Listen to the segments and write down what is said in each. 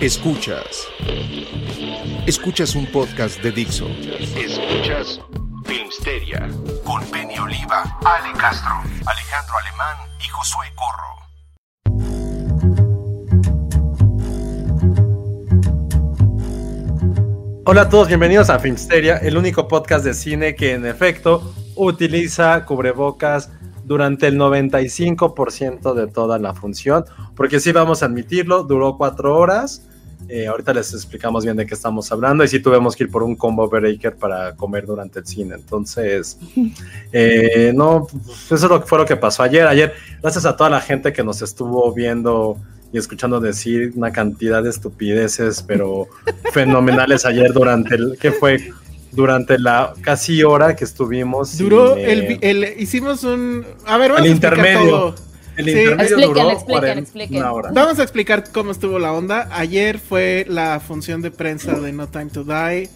Escuchas. Escuchas. Un podcast de Dixo. Escuchas Filmsteria con Penny Oliva, Ale Castro, Alejandro Alemán y Josué Corro. Hola a todos, bienvenidos a Filmsteria, el único podcast de cine que en efecto utiliza cubrebocas durante el 95% de toda la función, porque sí vamos a admitirlo, duró cuatro horas, eh, ahorita les explicamos bien de qué estamos hablando y sí tuvimos que ir por un combo breaker para comer durante el cine, entonces, eh, no, pues eso lo- fue lo que pasó ayer, ayer, gracias a toda la gente que nos estuvo viendo y escuchando decir una cantidad de estupideces, pero fenomenales ayer durante el, ¿qué fue? Durante la casi hora que estuvimos. Duró sin, el, eh, el- hicimos un a ver vamos El a intermedio. todo. El sí. intermedio Expliquen, duró expliquen, 40 expliquen. una hora. Vamos a explicar cómo estuvo la onda. Ayer fue la función de prensa de No Time to Die.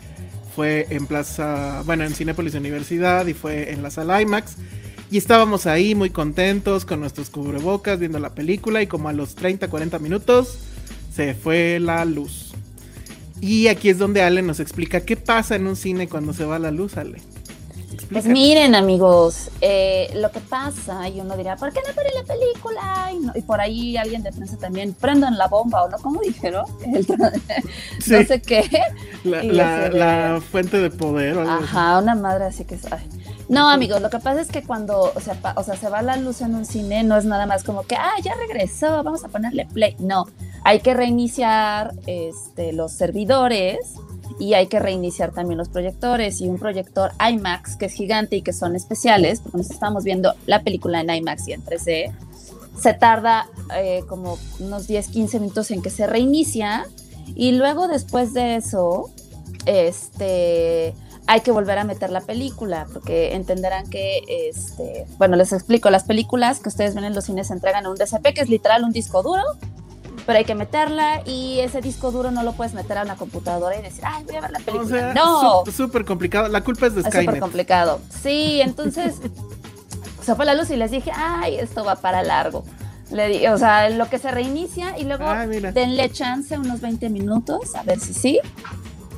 Fue en Plaza, bueno, en Cinépolis Universidad y fue en la sala IMAX. Y estábamos ahí muy contentos con nuestros cubrebocas viendo la película y como a los 30, 40 minutos se fue la luz. Y aquí es donde Ale nos explica qué pasa en un cine cuando se va la luz, Ale. Pues miren, amigos, eh, lo que pasa, y uno dirá, ¿por qué no ponen la película? Y, no- y por ahí alguien de prensa también, prendan la bomba, ¿o no? ¿Cómo dijeron? El Sí. No sé qué. La, la- de- la fuente de poder. o algo así. Ajá, una madre así que ay. No, amigos, lo que pasa es que cuando o sea, pa- o sea, se va la luz en un cine, no es nada más como que, ah, ya regresó, vamos a ponerle play. No, hay que reiniciar este, los servidores y hay que reiniciar también los proyectores. Y un proyector IMAX, que es gigante y que son especiales, porque nos estamos viendo la película en IMAX y en 3D, se tarda eh, como unos 10, 15 minutos en que se reinicia. Y luego, después de eso, este hay que volver a meter la película, porque entenderán que, este, bueno, les explico, las películas que ustedes ven en los cines se entregan en un DCP, que es literal un disco duro, pero hay que meterla y ese disco duro no lo puedes meter a una computadora y decir, ay, voy a ver la O película. sea, no, súper complicado. La culpa es de es súper Skynet. complicado. Sí, entonces se fue la luz y les dije, ay, esto va para largo. Le di, o sea, lo que se reinicia y luego Ah, denle chance unos 20 minutos, a ver si sí.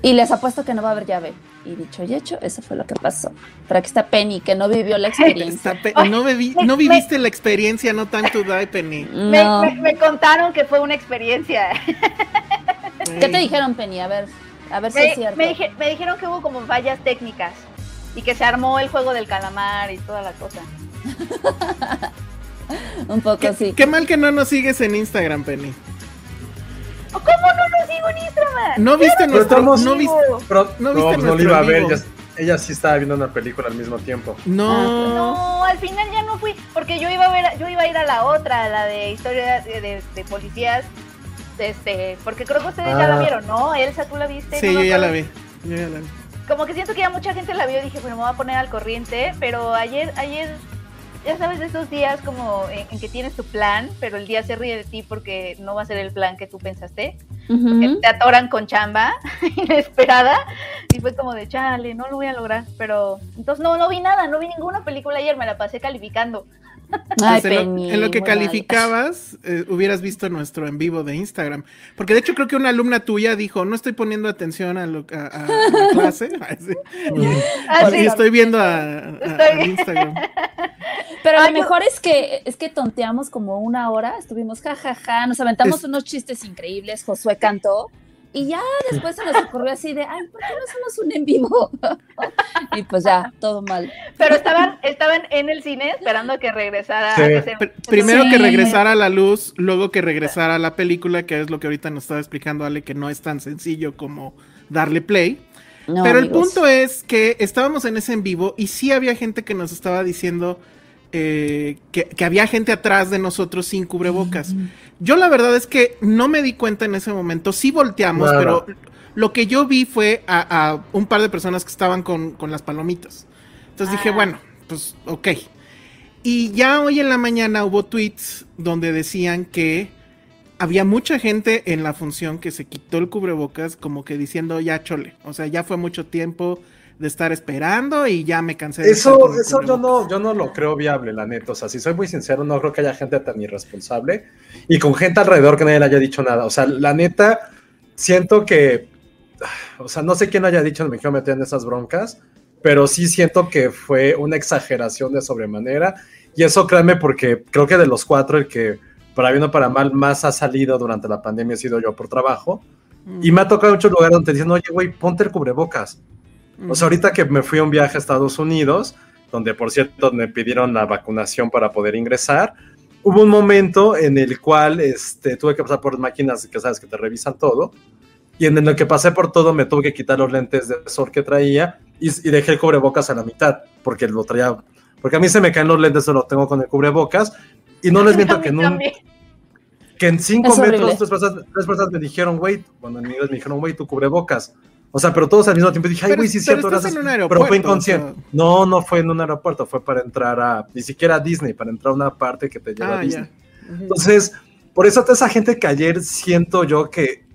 Y les apuesto que no va a haber llave. Y dicho y hecho, eso fue lo que pasó. Pero aquí está Penny, que no vivió la experiencia. No, vivi- me- viviste la experiencia No Time to Die, Penny. Me, No. me- me contaron que fue una experiencia. ¿Qué te dijeron, Penny? A ver, a ver si es cierto. me dije- me dijeron que hubo como fallas técnicas y que se armó el juego del calamar y toda la cosa. Un poco ¿Qué, sí. qué mal que no nos sigues en Instagram, Penny. ¿Cómo no? No viste Pero nuestro. estamos- No viste. Pero ¿No no, viste pues no lo iba a ver, ella, ella sí estaba viendo una película al mismo tiempo. No. No, al final ya no fui, porque yo iba a ver, yo iba a ir a la otra, a la de historia de, de- de policías, este, porque creo que ustedes ya Ah. la vieron, ¿no? Elsa, ¿tú la viste? Sí, No yo ya la vi. Yo ya la vi. como que siento que ya mucha gente la vio, dije, bueno, me voy a poner al corriente, pero ayer, ayer, ya sabes, esos días como en, en que tienes tu plan, pero el día se ríe de ti porque no va a ser el plan que tú pensaste, te atoran con chamba inesperada, y fue como de, chale, no lo voy a lograr, pero entonces no, no vi nada, no vi ninguna película ayer, me la pasé calificando. Ay, Pues en, lo, Penny, en lo que calificabas, eh, hubieras visto nuestro en vivo de Instagram. Porque de hecho creo que una alumna tuya dijo, no estoy poniendo atención a, lo, a, a- la clase. Así. Ah, y estoy viendo a, a- Estoy- al Instagram. Pero lo mejor es que es que tonteamos como una hora, estuvimos jajaja, nos aventamos Es- unos chistes increíbles, Josué cantó y ya después se nos ocurrió así de, ay, ¿por qué no hacemos un en vivo? y pues ya, todo mal. Pero estaban, estaban en el cine esperando que regresara. Sí. a que se- Pr- primero Sí. que regresara a la luz, luego que regresara a la película, que es lo que ahorita nos estaba explicando Ale, que no es tan sencillo como darle play. No, Pero el punto es que estábamos en ese en vivo y sí había gente que nos estaba diciendo eh, que, que había gente atrás de nosotros sin cubrebocas. Yo la verdad es que no me di cuenta en ese momento, sí volteamos, pero lo que yo vi fue a, a un par de personas que estaban con, con las palomitas. Entonces dije, Ah. bueno, pues ok. Y ya hoy en la mañana hubo tweets donde decían que había mucha gente en la función que se quitó el cubrebocas como que diciendo ya chole, o sea, ya fue mucho tiempo de estar esperando y ya me cansé de Eso, eso yo cubrebocas". no, yo no lo creo viable, la neta. O sea, si soy muy sincero, no creo que haya gente tan irresponsable y con gente alrededor que nadie le haya dicho nada. O sea, la neta, siento que, o sea, no sé quién haya dicho, no me quiero meter en esas broncas, pero sí siento que fue una exageración de sobremanera. Y eso créanme porque creo que de los cuatro, el que para bien o para mal más ha salido durante la pandemia he sido yo por trabajo. Y me ha tocado muchos lugares donde te dicen, oye, güey, ponte el cubrebocas. O sea, ahorita que me fui a un viaje a Estados Unidos, donde por cierto me pidieron la vacunación para poder ingresar, hubo un momento en el cual este, tuve que pasar por máquinas que sabes que te revisan todo, y en el que pasé por todo me tuve que quitar los lentes de sol que traía y, y dejé el cubrebocas a la mitad, porque lo traía, porque a mí se me caen los lentes, solo tengo con el cubrebocas, y no les miento que en un, que en cinco metros tres personas, tres personas me dijeron, güey, cuando en inglés me dijeron, güey, tu cubrebocas. O sea, pero todos al mismo tiempo dije, ay, güey, sí cierto, gracias. pero fue inconsciente. o sea. No, no fue en un aeropuerto, fue para entrar a, ni siquiera a Disney, para entrar a una parte que te lleva Ah, a Disney. Entonces, por eso toda esa gente que ayer siento yo que,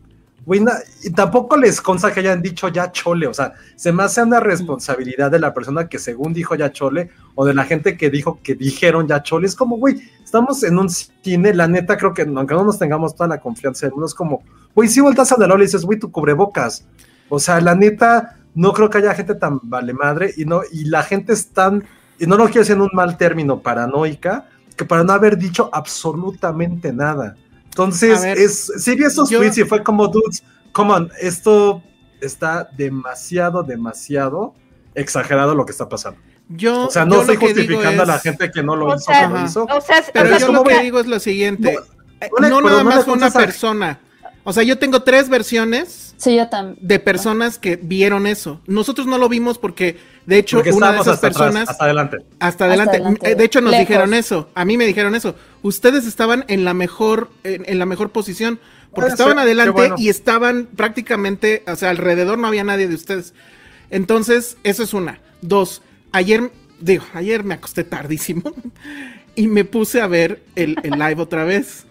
güey, y tampoco les consta que hayan dicho ya chole, o sea, se me hace una responsabilidad de la persona que según dijo ya chole, o de la gente que dijo que dijeron ya chole, es como, güey, estamos en un cine, la neta creo que aunque no nos tengamos toda la confianza del mundo, es como, güey, si voltas a la y dices, güey, tu cubrebocas, o sea, la neta, no creo que haya gente tan vale madre, y no, y la gente es tan, y no lo quiero decir en un mal término, paranoica, que para no haber dicho absolutamente nada. Entonces, ver, es, sí vi esos yo- tweets y fue como, dudes, come on, esto está demasiado, demasiado exagerado lo que está pasando. Yo, O sea, no estoy justificando a la gente que no lo O hizo, sea, que lo hizo. O sea, Pero o sea, yo lo que digo es lo siguiente. No, eh, no le- no pero nada más fue una a- persona. O sea, yo tengo tres versiones Sí, yo también. de personas que vieron eso. Nosotros no lo vimos porque, de hecho, porque una de esas hasta atrás, personas hasta adelante. hasta adelante. adelante, Eh, De hecho, nos lejos. dijeron eso. A mí me dijeron eso. Ustedes estaban en la mejor, en, en la mejor posición. Porque Puede estaban ser, adelante bueno. y estaban prácticamente, o sea, alrededor no había nadie de ustedes. Entonces, eso es una. Dos, ayer, digo, ayer me acosté tardísimo y me puse a ver el, el live otra vez.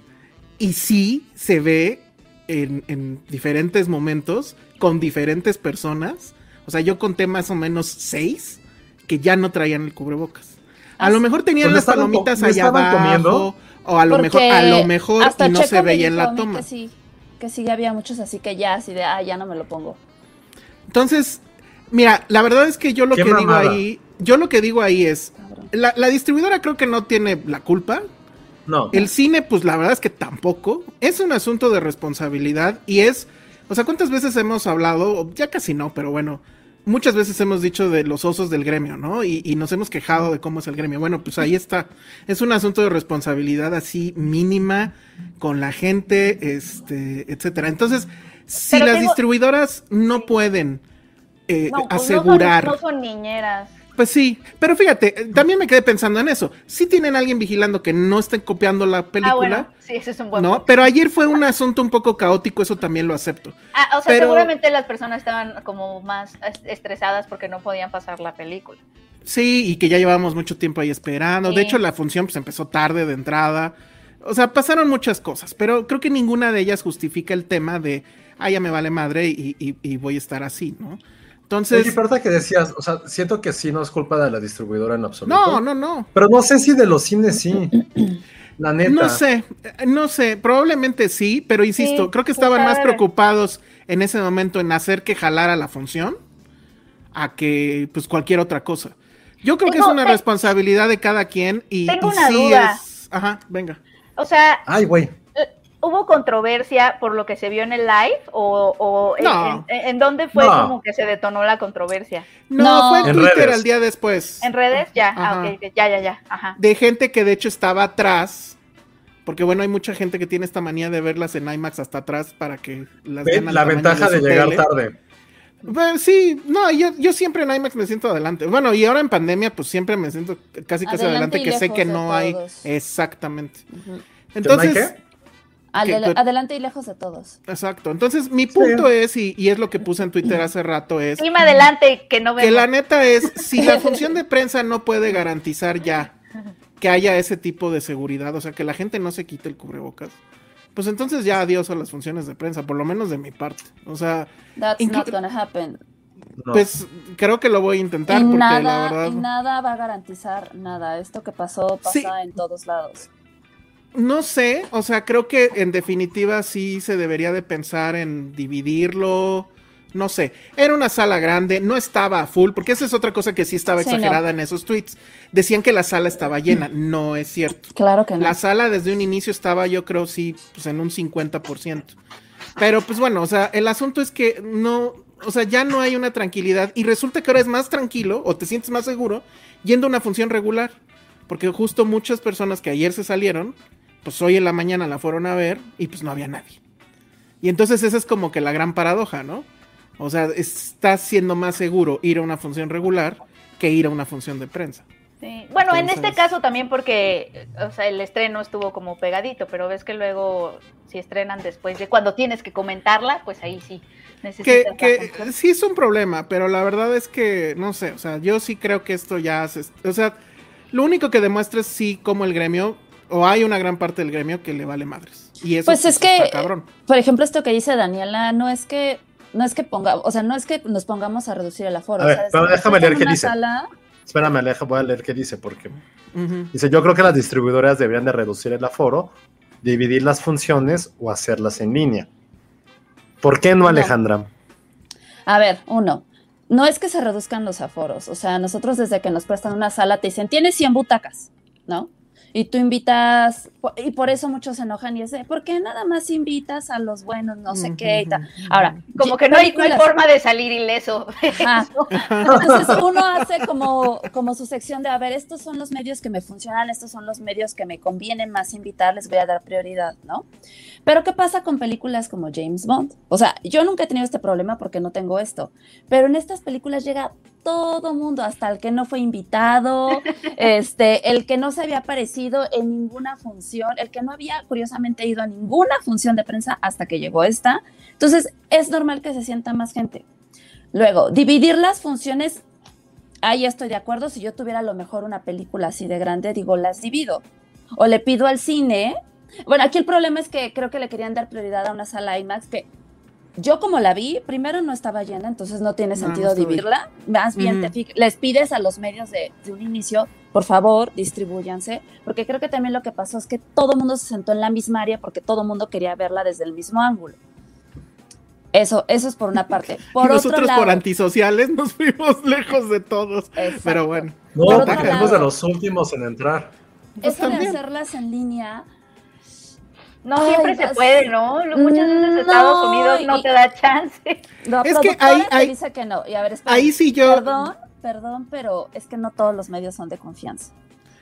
Y sí se ve en, en diferentes momentos, con diferentes personas. O sea, yo conté más o menos seis que ya no traían el cubrebocas. A lo mejor tenían Pues las palomitas ¿le allá abajo. comiendo? O a lo mejor, a lo mejor hasta y no Checo se veía en la toma. Que sí, que sí había muchos así que ya, así de, ah, ya no me lo pongo. Entonces, mira, la verdad es que yo lo Qué que mamada. digo ahí, yo lo que digo ahí es, la distribuidora creo que no tiene la culpa. No. El cine, pues la verdad es que tampoco. Es un asunto de responsabilidad y es, o sea, ¿cuántas veces hemos hablado? Ya casi no, pero bueno, muchas veces hemos dicho de los osos del gremio, ¿no? Y, y nos hemos quejado de cómo es el gremio. Bueno, pues ahí está. Es un asunto de responsabilidad así mínima con la gente, este, etcétera. Entonces, si Pero las tengo- distribuidoras no pueden eh, no, pues no son- asegurar. No son, niñeras. Pues sí, pero fíjate, eh, también me quedé pensando en eso. Si tienen alguien vigilando que no estén copiando la película, Ah, bueno, sí, ese es un buen ¿no? punto. Pero ayer fue un asunto un poco caótico, eso también lo acepto. Ah, o sea, pero- seguramente las personas estaban como más est- estresadas porque no podían pasar la película. Sí, y que ya llevábamos mucho tiempo ahí esperando. De Sí. hecho, la función pues empezó tarde de entrada. O sea, pasaron muchas cosas, pero creo que ninguna de ellas justifica el tema de, ah, ya me vale madre y, y- y voy a estar así, ¿no? Entonces, Oye, verdad que decías, o sea, siento que sí no es culpa de la distribuidora en absoluto. no, no, no. Pero no sé si de los cines sí. La neta. No sé, no sé, probablemente sí, pero insisto, Sí, creo que estaban más preocupados en ese momento en hacer que jalara la función a que pues cualquier otra cosa. Yo creo que es una te- responsabilidad de cada quien y, Tengo y una sí duda. es. Ajá, venga. O sea, Ay, güey. ¿Hubo controversia por lo que se vio en el live? ¿O, o en- No. en, en dónde fue No. como que se detonó la controversia? No, No. fue en, En Twitter redes. al día después. ¿En redes? Ya, ah, Ajá. ok, ok, ya, ya, ya, ajá. De gente que de hecho estaba atrás. Porque bueno, hay mucha gente que tiene esta manía de verlas en IMAX hasta atrás para que las Ve vean La ventaja de llegar tele. tarde. Pues, sí, no, yo, yo siempre en IMAX me siento adelante. Bueno, y ahora en pandemia, pues siempre me siento casi casi Adelante que sé que no hay. Exactamente. Ujú. Entonces, Adelante y lejos de todos. exacto. Entonces, mi punto es, y, y es lo que puse en Twitter hace rato, es Dime adelante, que no que veo. la neta es, si la función de prensa no puede garantizar ya que haya ese tipo de seguridad, o sea, que la gente no se quite el cubrebocas, pues entonces ya adiós a las funciones de prensa, por lo menos de mi parte. O sea, That's not gonna happen. No. pues creo que lo voy a intentar y, porque nada, la verdad... y nada va a garantizar nada. Esto que pasó pasa Sí. en todos lados. No sé, o sea, creo que en definitiva sí se debería de pensar en dividirlo. No sé, era una sala grande, no estaba full, porque esa es otra cosa que sí estaba Sí, no. exagerada en esos tweets. Decían que la sala estaba llena, no es cierto. Claro que no. La sala desde un inicio estaba, yo creo, sí, pues en un 50%. Pero pues bueno, o sea, el asunto es que no, o sea, ya no hay una tranquilidad y resulta que ahora es más tranquilo o te sientes más seguro yendo a una función regular. Porque justo muchas personas que ayer se salieron, pues hoy en la mañana la fueron a ver y pues no había nadie. Y entonces esa es como que la gran paradoja, ¿no? O sea, está siendo más seguro ir a una función regular que ir a una función de prensa. Sí. Bueno, en este caso también porque, o sea, el estreno estuvo como pegadito, pero ves que luego si estrenan después de cuando tienes que comentarla, pues ahí sí que, necesitas que sí es un problema, pero la verdad es que, no sé, o sea, yo sí creo que esto ya se, o sea, lo único que demuestra es sí como el gremio, o hay una gran parte del gremio que le vale madres. Y eso Pues es está que, cabrón. por ejemplo, esto que dice Daniela, no es que no es que ponga, o sea, no es que nos pongamos a reducir el aforo. A ver, o sea, desde pero que déjame leer qué dice. sala- Espérame, Aleja, voy a leer qué dice, porque dice, yo creo que las distribuidoras deberían de reducir el aforo, dividir las funciones o hacerlas en línea. ¿Por qué no, No. Alejandra? A ver, uno, no es que se reduzcan los aforos, o sea, nosotros desde que nos prestan una sala te dicen, tienes 100 butacas, ¿no? Y tú invitas, y por eso muchos se enojan y es de, ¿por qué nada más invitas a los buenos, no sé qué y tal? Ahora, Como que no hay, no hay forma de salir ileso. Ajá. Entonces uno hace como, como su sección de, a ver, estos son los medios que me funcionan, estos son los medios que me convienen más invitar, les voy a dar prioridad, ¿no? Pero ¿qué pasa con películas como James Bond? O sea, yo nunca he tenido este problema porque no tengo esto, pero en estas películas llega todo mundo, hasta el que no fue invitado, este, el que no se había aparecido en ninguna función, el que no había curiosamente ido a ninguna función de prensa hasta que llegó esta. Entonces, es normal que se sienta más gente. Luego, dividir las funciones, ahí estoy de acuerdo, si yo tuviera a lo mejor una película así de grande, digo, las divido. O le pido al cine. Bueno, aquí el problema es que creo que le querían dar prioridad a una sala IMAX que yo como la vi, primero no estaba llena, entonces no tiene sentido no dividirla. Más bien te les pides a los medios de, de un inicio, por favor, distribúyanse, porque creo que también lo que pasó es que todo el mundo se sentó en la misma área porque todo el mundo quería verla desde el mismo ángulo. Eso, eso es por una parte. Por otro nosotros lado, por antisociales nos fuimos lejos de todos. Exacto. Pero bueno. No, fuimos de los últimos en entrar. Pues eso de también. hacerlas en línea, No Ay, siempre se puede, ¿no? Muchas veces No, Estados Unidos no y- te da chance. la Es que ahí- ahí- dice que no. Y a ver, espera, Ahí sí yo. Perdón, perdón, pero es que no todos los medios son de confianza.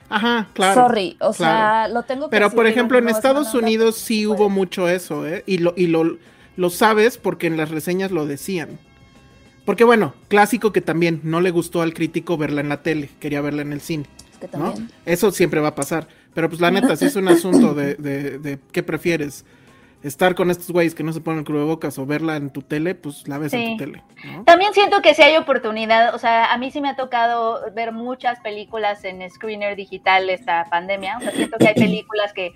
Ajá, claro. Sorry, o sea, lo tengo que Pero decir, por ejemplo, en no, es Estados Unidos sí hubo mucho eso, ¿eh? Y lo, y lo, lo sabes porque en las reseñas lo decían. Porque bueno, clásico que también no le gustó al crítico verla en la tele, quería verla en el cine, Es que ¿no? también. Eso siempre va a pasar. Pero pues la neta, si es un asunto de, de, de qué prefieres, estar con estos güeyes que no se ponen el cubrebocas o verla en tu tele, pues la ves en Sí. tu tele, ¿no? También siento que si hay oportunidad, o sea, a mí sí me ha tocado ver muchas películas en screener digital esta pandemia, o sea, siento que hay películas que,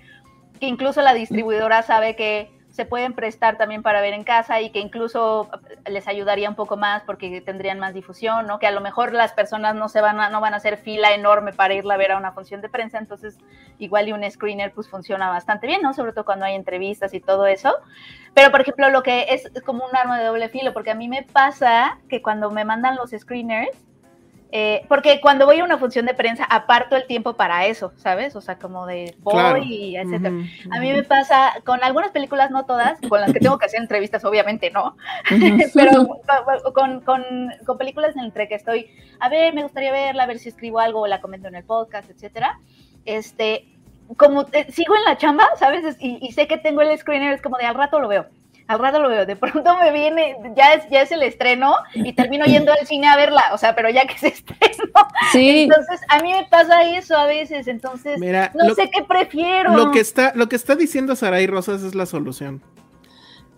que incluso la distribuidora sabe que se pueden prestar también para ver en casa y que incluso les ayudaría un poco más porque tendrían más difusión, ¿no? Que a lo mejor las personas no se van a, no van a hacer fila enorme para irla a ver a una función de prensa, entonces igual y un screener pues funciona bastante bien, ¿no? Sobre todo cuando hay entrevistas y todo eso. Pero, por ejemplo, lo que es como un arma de doble filo, porque a mí me pasa que cuando me mandan los screeners, Eh, porque cuando voy a una función de prensa, aparto el tiempo para eso, ¿sabes? O sea, como de voy Claro. y etcétera. A mí me pasa con algunas películas, no todas, con las que tengo que hacer entrevistas, obviamente no, pero con, con, con películas en entre que estoy, a ver, me gustaría verla, a ver si escribo algo o la comento en el podcast, etcétera. Este, como te- sigo en la chamba, ¿sabes? Es- Y, y sé que tengo el screener, es como de al rato lo veo. Al rato lo veo, de pronto me viene, ya es, ya es el estreno y termino yendo al cine a verla, o sea, pero ya que se estrenó. Sí, Entonces, a mí me pasa eso a veces, entonces, Mira, no lo- sé qué prefiero. Lo que está, lo que está diciendo Saray Rosas es la solución.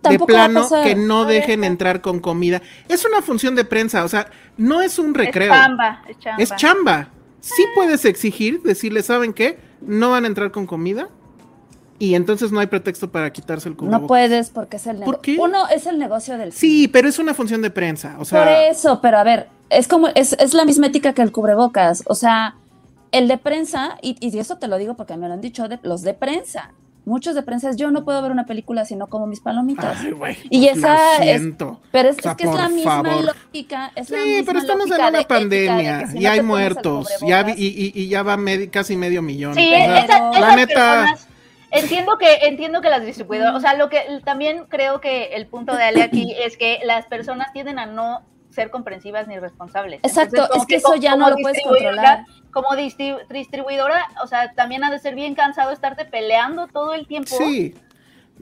tampoco de plano que no dejen entrar con comida. Es una función de prensa, o sea, no es un recreo. Es chamba, es chamba. Es chamba. Sí puedes exigir, decirle, ¿saben qué? No van a entrar con comida. Y entonces no hay pretexto para quitarse el cubrebocas. No puedes porque es el ¿Por negocio. qué? Uno es el negocio del Sí, pero es una función de prensa. O sea, Por eso, pero a ver, es como, es, es la misma ética que el cubrebocas. O sea, el de prensa, y, y eso te lo digo porque me lo han dicho de, los de prensa. Muchos de prensa es yo no puedo ver una película si no como mis palomitas. Ay, güey, Y esa lo es- siento. Pero es, O sea, es que es la por misma favor. lógica. Es la Sí, misma pero estamos en una pandemia si y no hay muertos. Ya y, y- y ya va casi medio millón. Sí, O sea, esa- Pero- esas la neta- personas- entiendo que entiendo que las distribuidoras, o sea, lo que también creo que el punto de Ale aquí es que las personas tienden a no ser comprensivas ni responsables. Exacto, Entonces, es que eso ya no lo puedes controlar. Como distri- distribuidora, o sea, también ha de ser bien cansado estarte peleando todo el tiempo. sí.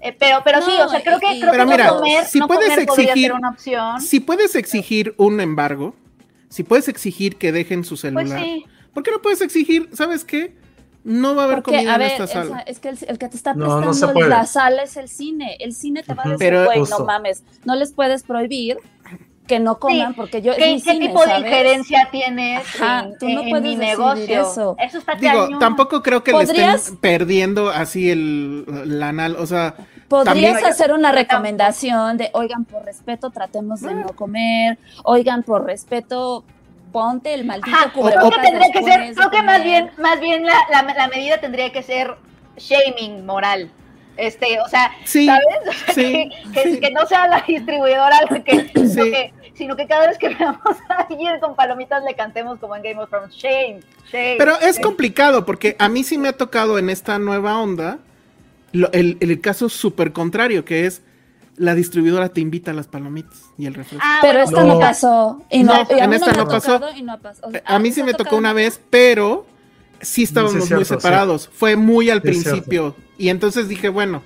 Eh, pero, pero sí, o sea, creo que, creo Pero que mira, no comer, si no puedes comer podría exigir- ser una opción. Si puedes exigir un embargo, si puedes exigir que dejen su celular, pues sí. ¿por qué no puedes exigir, ¿sabes qué? No va a haber Porque, comida a en ver, esta esa- sala. es que el, el que te está No, no prestando puede. la sala es el cine. El cine te va a decir, Pero- güey, no mames, no les puedes prohibir que no coman Sí. porque yo ¿Qué, qué cine, tipo de injerencia tienes Ajá, en, tú no en puedes mi negocio? eso. está Digo, cañón. tampoco creo que le ¿Podrías? estén perdiendo así el anal, o sea, Podrías También- hacer una recomendación de, oigan, por respeto, tratemos de no comer, oigan, por respeto, ponte el maldito Ajá, creo que tendría que ser, creo que más bien, más bien la, la, la medida tendría que ser shaming moral. Este, o sea, Sí, ¿sabes? O sea, sí, que, que- sí. que no sea la distribuidora la que, sino, Sí. que, sino que cada vez que veamos a alguien con palomitas le cantemos como en Game of Thrones, shame, shame. Pero es shame. complicado porque a mí sí me ha tocado en esta nueva onda lo- el, el caso súper contrario, que es la distribuidora te invita a las palomitas y el refresco. Ah, Pero bueno, esta no, No. pasó. Y No, no, y en esta no pasó. tocado y no ha pasado. O sea, a mí ¿les sí me tocó tocado? una vez, pero sí estábamos muy separados. Fue muy al es principio. Y entonces dije, bueno,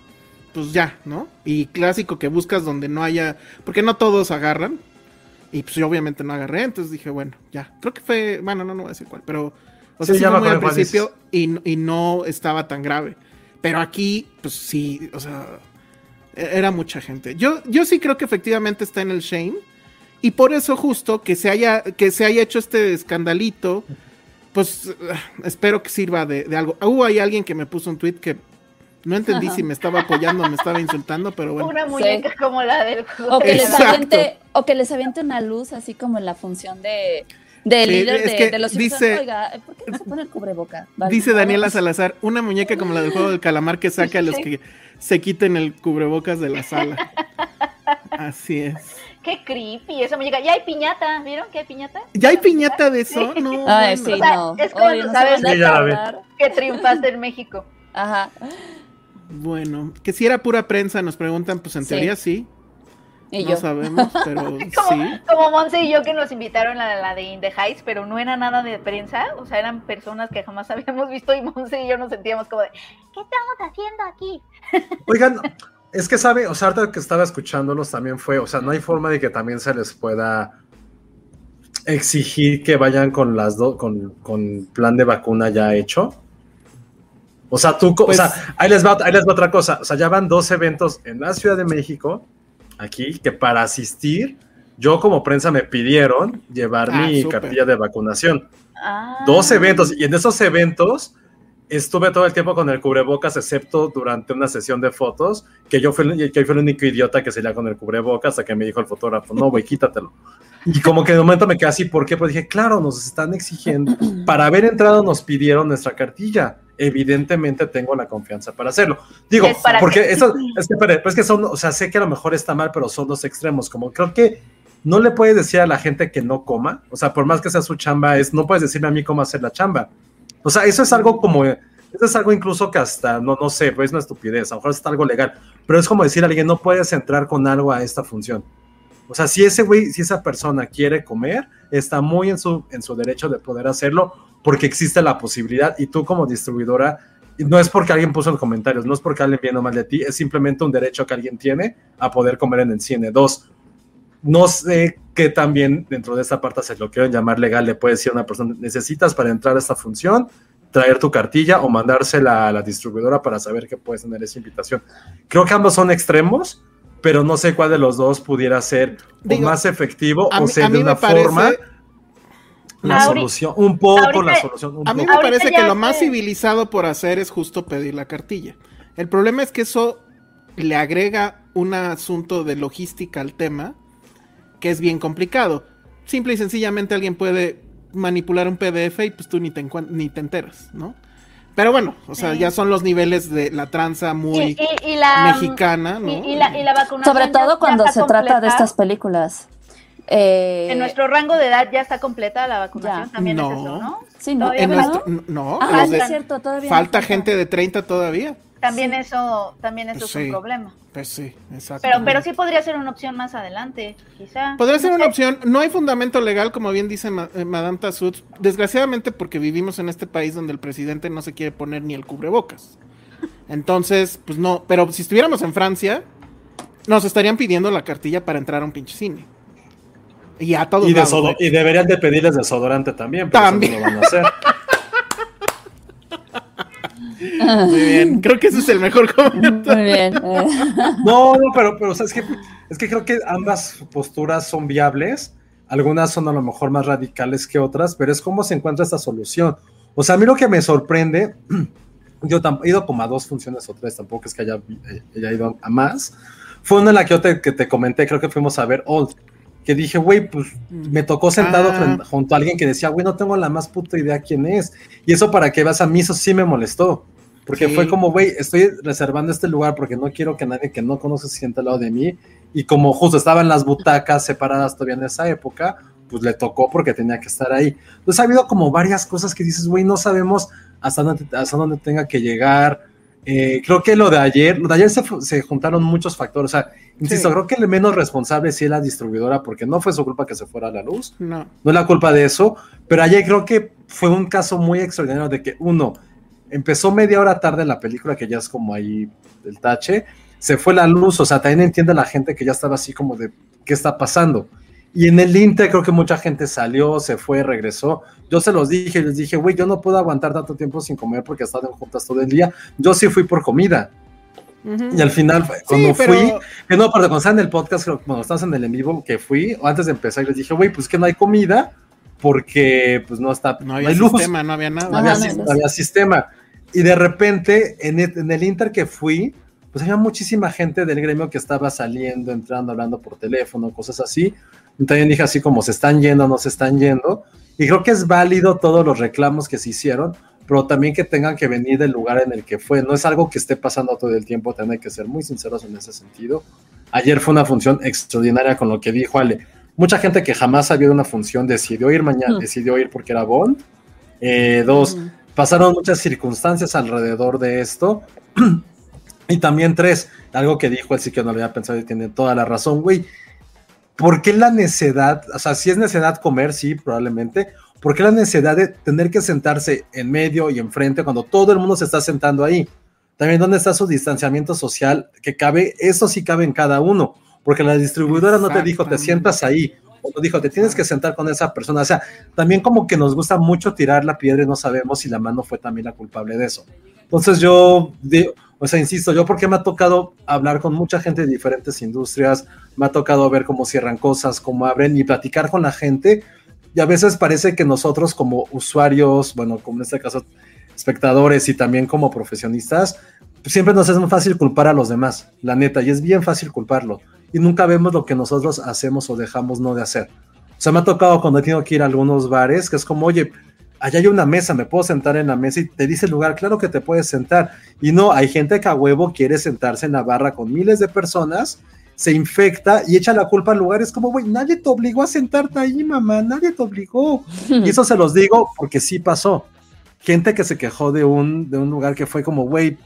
pues ya, ¿no? Y clásico que buscas donde no haya. Porque no todos agarran. Y pues yo obviamente no agarré. Entonces dije, bueno, ya. Creo que fue. Bueno, no, no voy a decir cuál. Pero. O sea, Sí, sí, ya fue muy al principio y, y no estaba tan grave. Pero aquí, pues sí, o sea. E- Era mucha gente. Yo, yo sí creo que efectivamente está en el shame. Y por eso justo que se haya, que se haya hecho este escandalito, pues ah, espero que sirva de, de algo. Hubo ahí alguien que me puso un tweet que no entendí Ajá. si me estaba apoyando o me estaba insultando, pero bueno. Una muñeca como la del juego. O que, les aviente, o que les aviente una luz, así como en la función de, de Sí, líder es de, que de los dice-. Oiga, ¿por qué no se pone el cubreboca? Vale, Dice. Daniela Salazar, una muñeca como la del juego del calamar que saca a los que se quiten el cubrebocas de la sala. Así es. Qué creepy esa muñeca. Ya hay piñata, ¿vieron que hay piñata? ¿Ya hay piñata de eso? No. Ay, bueno. sí, O sea, no. es como, no se ¿sabes? tardar. Que triunfaste en México. Ajá. Bueno, que si era pura prensa, nos preguntan, pues en Sí. teoría sí. Y no yo. sabemos, pero Como, sí. como Monse y yo que nos invitaron a la de In the Heights, pero no era nada de prensa, o sea, eran personas que jamás habíamos visto y Monse y yo nos sentíamos como de, ¿qué estamos haciendo aquí? Oigan, es que sabe, o sea, ahorita que estaba escuchándolos también fue, o sea, no hay forma de que también se les pueda exigir que vayan con las dos, con, con plan de vacuna ya hecho. O sea, tú, Pues- o sea, ahí les, va, ahí les va otra cosa. O sea, ya van dos eventos en la Ciudad de México, aquí, que para asistir, yo como prensa me pidieron llevar Ah, mi súper. cartilla de vacunación. Ah. Dos eventos, y en esos eventos estuve todo el tiempo con el cubrebocas, excepto durante una sesión de fotos, que yo fui, el- que fui el único idiota que salía con el cubrebocas, hasta que me dijo el fotógrafo, no, güey, quítatelo. Y como que de momento me quedé así, ¿por qué? Pues dije, claro, nos están exigiendo. Para haber entrado nos pidieron nuestra cartilla. Evidentemente tengo la confianza para hacerlo. Digo, Es para porque que- eso, es que, espere, pues es que son, o sea, sé que a lo mejor está mal, pero son dos extremos. Como creo que no le puedes decir a la gente que no coma, o sea, por más que sea su chamba, es, no puedes decirme a mí cómo hacer la chamba. O sea, eso es algo como, eso es algo incluso que hasta, no, no sé, pues es una estupidez, a lo mejor es algo legal, pero es como decir a alguien, no puedes entrar con algo a esta función. O sea, si ese güey, si esa persona quiere comer, está muy en su, en su derecho de poder hacerlo porque existe la posibilidad y tú como distribuidora, no es porque alguien puso en los comentarios, no es porque alguien viene mal de ti, es simplemente un derecho que alguien tiene a poder comer en el cine. Dos, no sé qué también dentro de esta parte se lo quieren llamar legal, le puede decir a una persona, necesitas para entrar a esta función traer tu cartilla o mandársela a la distribuidora para saber que puedes tener esa invitación. Creo que ambos son extremos, pero no sé cuál de los dos pudiera ser más efectivo o ser de una forma la solución, un poco la solución. a mí me parece que lo más civilizado por hacer es justo pedir la cartilla. El problema es que eso le agrega un asunto de logística al tema que es bien complicado. Simple y sencillamente alguien puede manipular un PDF y pues tú ni te, ni te enteras, ¿no? Pero bueno, o sea, ya son los niveles de la tranza muy mexicana, ¿no? Y, la, vacunación. Sobre todo cuando se trata de estas películas. Eh, en nuestro rango de edad ya está completa la vacunación, también no. es eso, ¿no? Sí, no. En nuestro, no, es cierto, todavía falta gente de 30 todavía. También eso, también eso es un problema. Pues sí, exacto. Pero, pero sí podría ser una opción más adelante, quizá. Podría ser una opción. No hay fundamento legal, como bien dice eh, Madame Tassoud, desgraciadamente porque vivimos en este país donde el presidente no se quiere poner ni el cubrebocas. Entonces, pues no. Pero si estuviéramos en Francia, nos estarían pidiendo la cartilla para entrar a un pinche cine. Y a todos y, y deberían de pedirles desodorante también. También. Lo van a hacer. Muy bien, creo que ese es el mejor comentario. Muy bien. No, no, pero, pero es, que, es que creo que ambas posturas son viables. Algunas son a lo mejor más radicales que otras, pero es cómo se encuentra esta solución. O sea, a mí lo que me sorprende, yo he ido como a dos funciones o tres, tampoco es que haya, eh, haya ido a más. Fue una en la que yo te, que te comenté, creo que fuimos a ver Old que dije, güey, pues me tocó sentado ah. junto a alguien que decía, güey, no tengo la más puta idea quién es. Y eso para que veas a mí, eso sí me molestó. Porque fue como, güey, estoy reservando este lugar porque no quiero que nadie que no conoce se sienta al lado de mí. Y como justo estaban las butacas separadas todavía en esa época, pues le tocó porque tenía que estar ahí. Entonces ha habido como varias cosas que dices, güey, no sabemos hasta dónde, hasta dónde tenga que llegar eh, creo que lo de ayer, lo de ayer se, juntaron muchos factores. O sea, insisto, creo que el menos responsable sí es la distribuidora, porque no fue su culpa que se fuera a la luz. No. No es la culpa de eso. Pero ayer creo que fue un caso muy extraordinario de que, uno, empezó media hora tarde la película, que ya es como ahí el tache. Se fue la luz, o sea, también entiende la gente que ya estaba así como de, ¿qué está pasando? Y en el Inter creo que mucha gente salió, se fue, regresó. Yo se los dije, les dije, güey, yo no puedo aguantar tanto tiempo sin comer porque he estado en juntas todo el día. Yo sí fui por comida. Y al final, cuando fui, que no, pero cuando estaba en el podcast, cuando estabas en el en vivo, que fui, antes de empezar, les dije, güey, pues que no hay comida porque pues no está, no había sistema, no había nada. No había, sistema. Y de repente, en el, en el Inter que fui, pues había muchísima gente del gremio que estaba saliendo, entrando, hablando por teléfono, cosas así. También dije así como se están yendo, no se están yendo. Y creo que es válido todos los reclamos que se hicieron, pero también que tengan que venir del lugar en el que fue. No es algo que esté pasando todo el tiempo, tienen que ser muy sinceros en ese sentido. Ayer fue una función extraordinaria con lo que dijo Ale. Mucha gente que jamás había una función decidió ir mañana, mm. decidió ir porque era Bond. Eh, dos, mm. pasaron muchas circunstancias alrededor de esto. y también tres, algo que dijo él sí que no lo había pensado y tiene toda la razón, güey ¿por qué la necedad? O sea, si es necedad comer, sí, probablemente. ¿Por qué la necesidad de tener que sentarse en medio y enfrente cuando todo el mundo se está sentando ahí? También, ¿dónde está su distanciamiento social que cabe? Eso sí cabe en cada uno, porque la distribuidora no te dijo, te sientas ahí, o te dijo, te tienes que sentar con esa persona. O sea, también como que nos gusta mucho tirar la piedra y no sabemos si la mano fue también la culpable de eso. Entonces yo, o sea, insisto, yo porque me ha tocado hablar con mucha gente de diferentes industrias, me ha tocado ver cómo cierran cosas, cómo abren y platicar con la gente. Y a veces parece que nosotros como usuarios, bueno, como en este caso espectadores y también como profesionistas, siempre nos es muy fácil culpar a los demás, la neta, y es bien fácil culparlo. Y nunca vemos lo que nosotros hacemos o dejamos no de hacer. O sea, me ha tocado cuando he tenido que ir a algunos bares, que es como, oye, allá hay una mesa, me puedo sentar en la mesa y te dice el lugar, claro que te puedes sentar. Y no, hay gente que a huevo quiere sentarse en la barra con miles de personas se infecta y echa la culpa al lugar. Es como, güey, nadie te obligó a sentarte ahí, mamá, nadie te obligó. Y eso se los digo porque sí pasó. Gente que se quejó de un, de un lugar que fue como, güey,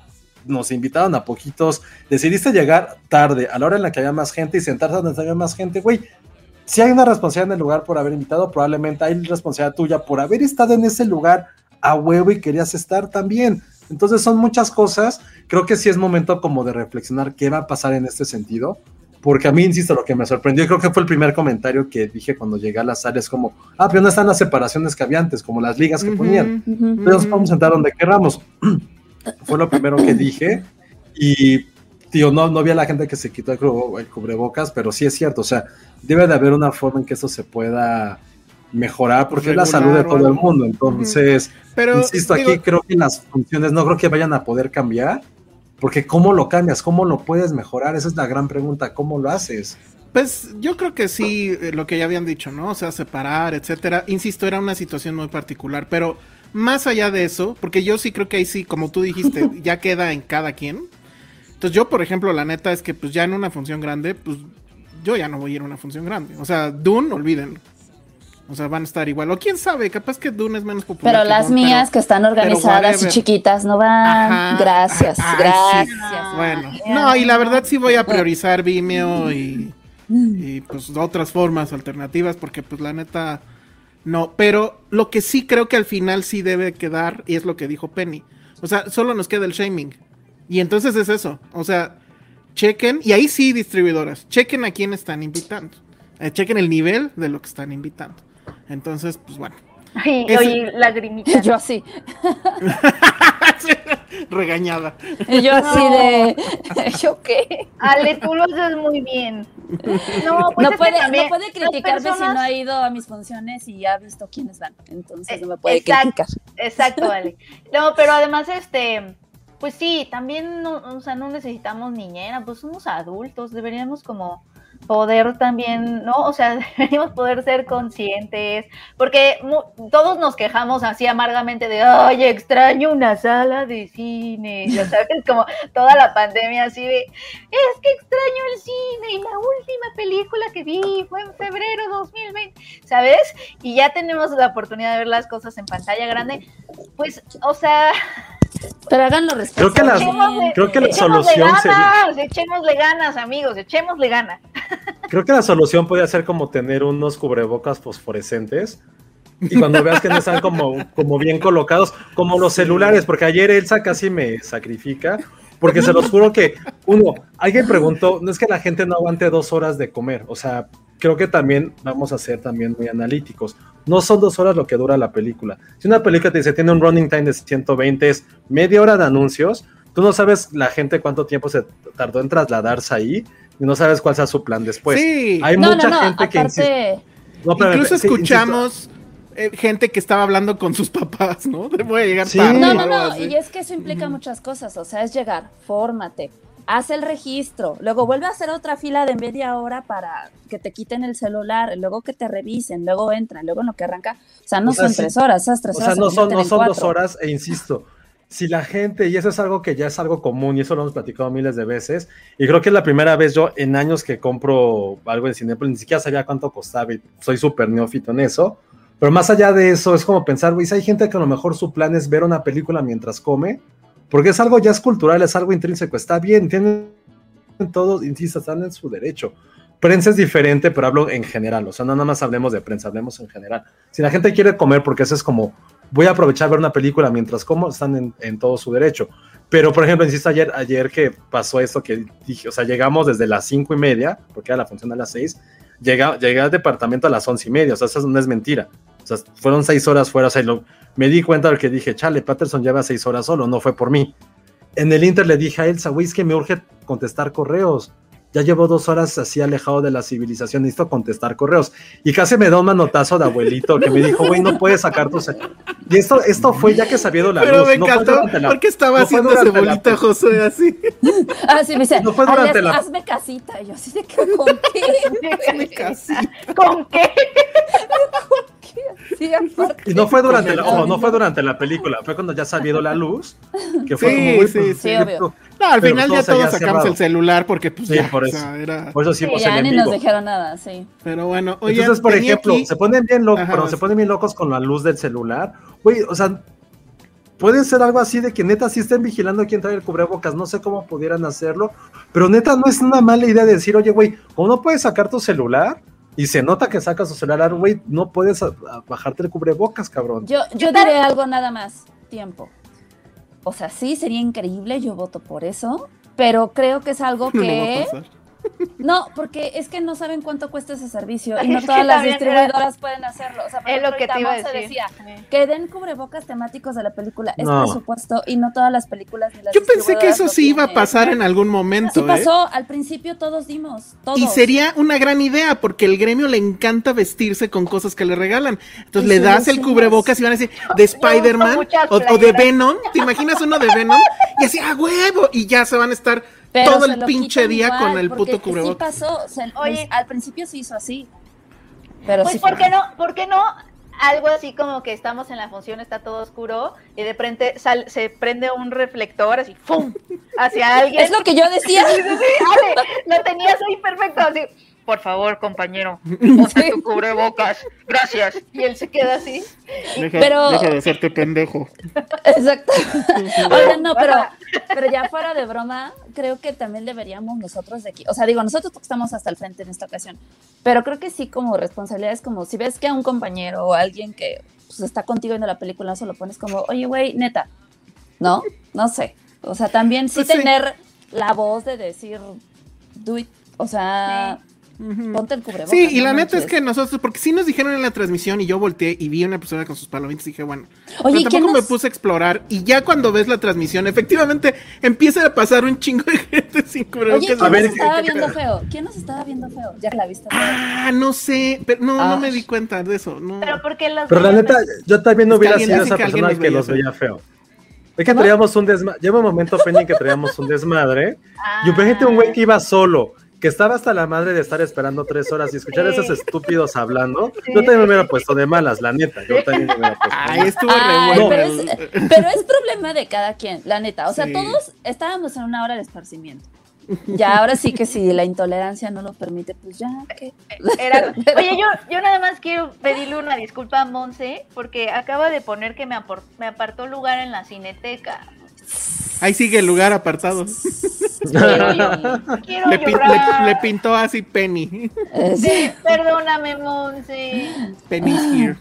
nos invitaron a poquitos, decidiste llegar tarde, a la hora en la que había más gente y sentarte donde había más gente, güey. Si hay una responsabilidad en el lugar por haber invitado, probablemente hay responsabilidad tuya por haber estado en ese lugar a huevo y querías estar también. Entonces son muchas cosas. Creo que sí es momento como de reflexionar qué va a pasar en este sentido. Porque a mí, insisto, lo que me sorprendió, creo que fue el primer comentario que dije cuando llegué a las áreas, como, ah, pero no están las separaciones que había antes, como las ligas que ponían. Entonces nos podemos sentar donde queramos. fue lo primero que dije. Y, tío, no, no había la gente que se quitó el, cubrebocas, pero sí es cierto, o sea, debe de haber una forma en que eso se pueda mejorar, porque es la salud de todo el mundo. Entonces, pero, insisto, aquí creo que las funciones no creo que vayan a poder cambiar porque ¿cómo lo cambias? ¿Cómo lo puedes mejorar? Esa es la gran pregunta. ¿Cómo lo haces? Pues yo creo que sí, eh, lo que ya habían dicho, ¿no? O sea, separar, etcétera. Insisto, era una situación muy particular, pero más allá de eso, porque yo sí creo que ahí sí, como tú dijiste, ya queda en cada quien. Entonces yo, por ejemplo, la neta es que pues ya en una función grande, pues yo ya no voy a ir a una función grande. O sea, Dune, olvídenlo. O sea, van a estar igual. O quién sabe, capaz que Dune es menos popular. Pero las mías que están organizadas y chiquitas no van. gracias, gracias. Bueno, no, y la verdad sí voy a priorizar Vimeo y, y pues otras formas alternativas porque pues la neta no. Pero lo que sí creo que al final sí debe quedar y es lo que dijo Penny. O sea, solo nos queda el shaming. Y entonces es eso. O sea, chequen, y ahí sí distribuidoras, chequen a quién están invitando. Eh, chequen el nivel de lo que están invitando. Entonces, pues bueno. Ay, oye, lagrimita. Yo así. Regañada. Yo así de. ¿Yo qué? Ale, tú lo haces muy bien. No, pues no, puede, no puede criticarme si no ha ido a mis funciones y ha visto quiénes van. Entonces no me puede criticar. Exacto, Ale. No, pero además, este. Pues sí, también, no, o sea, no necesitamos niñera, pues somos adultos, deberíamos como poder también, ¿no? O sea, deberíamos poder ser conscientes, porque todos nos quejamos así amargamente de, ay, extraño una sala de cine, ya sabes, como toda la pandemia así de, es que extraño el cine y la última película que vi fue en febrero 2020, ¿sabes? Y ya tenemos la oportunidad de ver las cosas en pantalla grande, pues, o sea... Pero háganlo Creo que la, creo que la solución ganas, Echémosle ganas, amigos, echémosle ganas. Creo que la solución podría ser como tener unos cubrebocas fosforescentes y cuando veas que no están como, como bien colocados, como los celulares, porque ayer Elsa casi me sacrifica, porque se los juro que, uno, alguien preguntó, no es que la gente no aguante dos horas de comer, o sea, creo que también vamos a ser también muy analíticos. No son dos horas lo que dura la película. Si una película te dice tiene un running time de 120, es media hora de anuncios, tú no sabes la gente cuánto tiempo se tardó en trasladarse ahí y no sabes cuál sea su plan después. Sí. Hay mucha gente que insiste. Incluso escuchamos eh, gente que estaba hablando con sus papás, ¿no? Voy a llegar tarde. No, no, no, y es que eso implica muchas cosas, o sea, es llegar, fórmate, haz el registro, luego vuelve a hacer otra fila de media hora para que te quiten el celular, luego que te revisen, luego entran, luego en lo que arranca, o sea, no son tres horas, esas tres o Sea, no son, no son dos horas, e insisto, si la gente, y eso es algo que ya es algo común, y eso lo hemos platicado miles de veces, y creo que es la primera vez yo en años que compro algo en Cinepolis, ni siquiera sabía cuánto costaba, y soy súper neófito en eso, pero más allá de eso, es como pensar, güey, si hay gente que a lo mejor su plan es ver una película mientras come, porque es algo ya es cultural, es algo intrínseco, está bien, tienen todos, insisto, están en su derecho. Prensa es diferente, pero hablo en general, o sea, no nada más hablemos de prensa, hablemos en general. Si la gente quiere comer, porque eso es como voy a aprovechar a ver una película mientras como, están en, todo su derecho. Pero, por ejemplo, insisto, ayer, ayer que pasó esto que dije, o sea, llegamos desde las cinco y media, porque era la función a las seis, llega, llegué al departamento a las once y media, o sea, eso no es mentira. O sea, fueron seis horas fuera, o sea, me di cuenta de que dije, chale, Patterson lleva seis horas solo, no fue por mí. En el Inter le dije a Elsa, güey, es que me urge contestar correos ya llevo dos horas así alejado de la civilización, necesito contestar correos. Y casi me da un manotazo de abuelito que me dijo, güey, no puedes sacar tus... Y esto, esto fue ya que sabido la Pero luz. me encantó no porque estaba no haciendo cebolita José así. Ah, sí, me dice, no fue durante la... hazme casita. Y yo así de, ¿con qué? hazme casita. ¿Con qué? ¿Con qué? Sí, y no fue durante la, ojo, no fue durante la película, fue cuando ya ha sabido la luz, que fue sí, como muy sí, sí, obvio. No, al Pero final todo ya todos sacamos cerrado. el celular porque pues Sí, ya, por o eso. sea, era... Por eso Sí, hicimos ya ni nos dijeron nada, sí. Pero bueno, oye, Entonces, por ejemplo, aquí- se ponen bien locos, Ajá, pero se ponen bien locos con la luz del celular. Güey, o sea, puede ser algo así de que neta sí estén vigilando quién trae el cubrebocas. No sé cómo pudieran hacerlo, pero neta no es una mala idea de decir, oye, güey, como no puedes sacar tu celular y se nota que sacas tu celular, güey, no puedes a- a bajarte el cubrebocas, cabrón. Yo, yo diré algo nada más, tiempo. O sea, sí, sería increíble, yo voto por eso, pero creo que es algo que... No, porque es que no saben cuánto cuesta ese servicio y no todas las era- distribuidoras pueden hacerlo. O sea, por Es lo que te iba a decir. decía que den cubrebocas temáticos de la película. Es No. presupuesto y no todas las películas ni las Yo pensé que eso sí iba a pasar en algún momento, Sí ¿eh? pasó, al principio todos dimos, todos. Y sería una gran idea porque el gremio le encanta vestirse con cosas que le regalan. Entonces Y le das el cubrebocas y van a decir de Spider-Man o, o de. Venom. ¿Te imaginas uno de Venom? Y así, ¡a huevo! Y ya se van a estar Pero todo el pinche día igual, con el puto cubrebocas. Sí pasó, se- Oye. al principio se hizo así. Pero Pues, sí ¿por qué no? ¿Por qué no? Algo así como que estamos en la función, está todo oscuro y de repente sal- se prende un reflector así, ¡fum! hacia alguien. Es lo que yo decía. Sí, sí, sí, Ale, lo tenías ahí perfecto, así. Por favor, compañero, ponte tu cubrebocas. Gracias. Y él se queda así. Deja, Pero- deja de hacerte pendejo. Exacto. Oigan, no, pero, pero ya fuera de broma, creo que también deberíamos nosotros de aquí, o sea, digo, nosotros estamos hasta el frente en esta ocasión, pero creo que sí como responsabilidad es como si ves que a un compañero o alguien que pues, está contigo viendo la película, solo pones como, oye, güey, neta, ¿no? No sé. O sea, también sí Pues sí. tener la voz de decir, do it, o sea, ponte el cubrebocas. Sí, y no la neta es manches. que nosotros, porque sí nos dijeron en la transmisión y yo volteé y vi a una persona con sus palomitas y dije, bueno, Oye, pero ¿quién tampoco me nos- puse a explorar y ya cuando ves la transmisión, efectivamente empieza a pasar un chingo de gente sin Oye, cubrebocas. ¿quién A ver, nos ¿qué- estaba qué viendo feo? ¿Quién nos estaba viendo feo? Ya la viste. Ah, no sé, pero no, no Ah. me di cuenta de eso. No. Pero porque las Pero la neta, yo también no Es que hubiera sido esa que persona que los veía feo. Es que traíamos un desmadre. Lleva un momento, Penny, que traíamos un desmadre. Y imagínate un güey que iba solo, que estaba hasta la madre de estar esperando tres horas y escuchar a esos estúpidos hablando. Yo también me hubiera puesto de malas, la neta. Yo también me hubiera puesto. Ay, estuvo Ay, re pero, bueno. es, pero es problema de cada quien, la neta. O sea, Sí. todos estábamos en una hora de esparcimiento. Ya, ahora sí que si la intolerancia no lo permite, pues ya, ¿qué? Era- Oye, yo, yo nada más quiero pedirle una disculpa a Monse porque acaba de poner que me, me apartó lugar en la cineteca. Ahí sigue el lugar apartado. Quiero, yo- quiero Le, pin- le- le pintó así Penny. Sí, perdóname, Monse. Penny's here.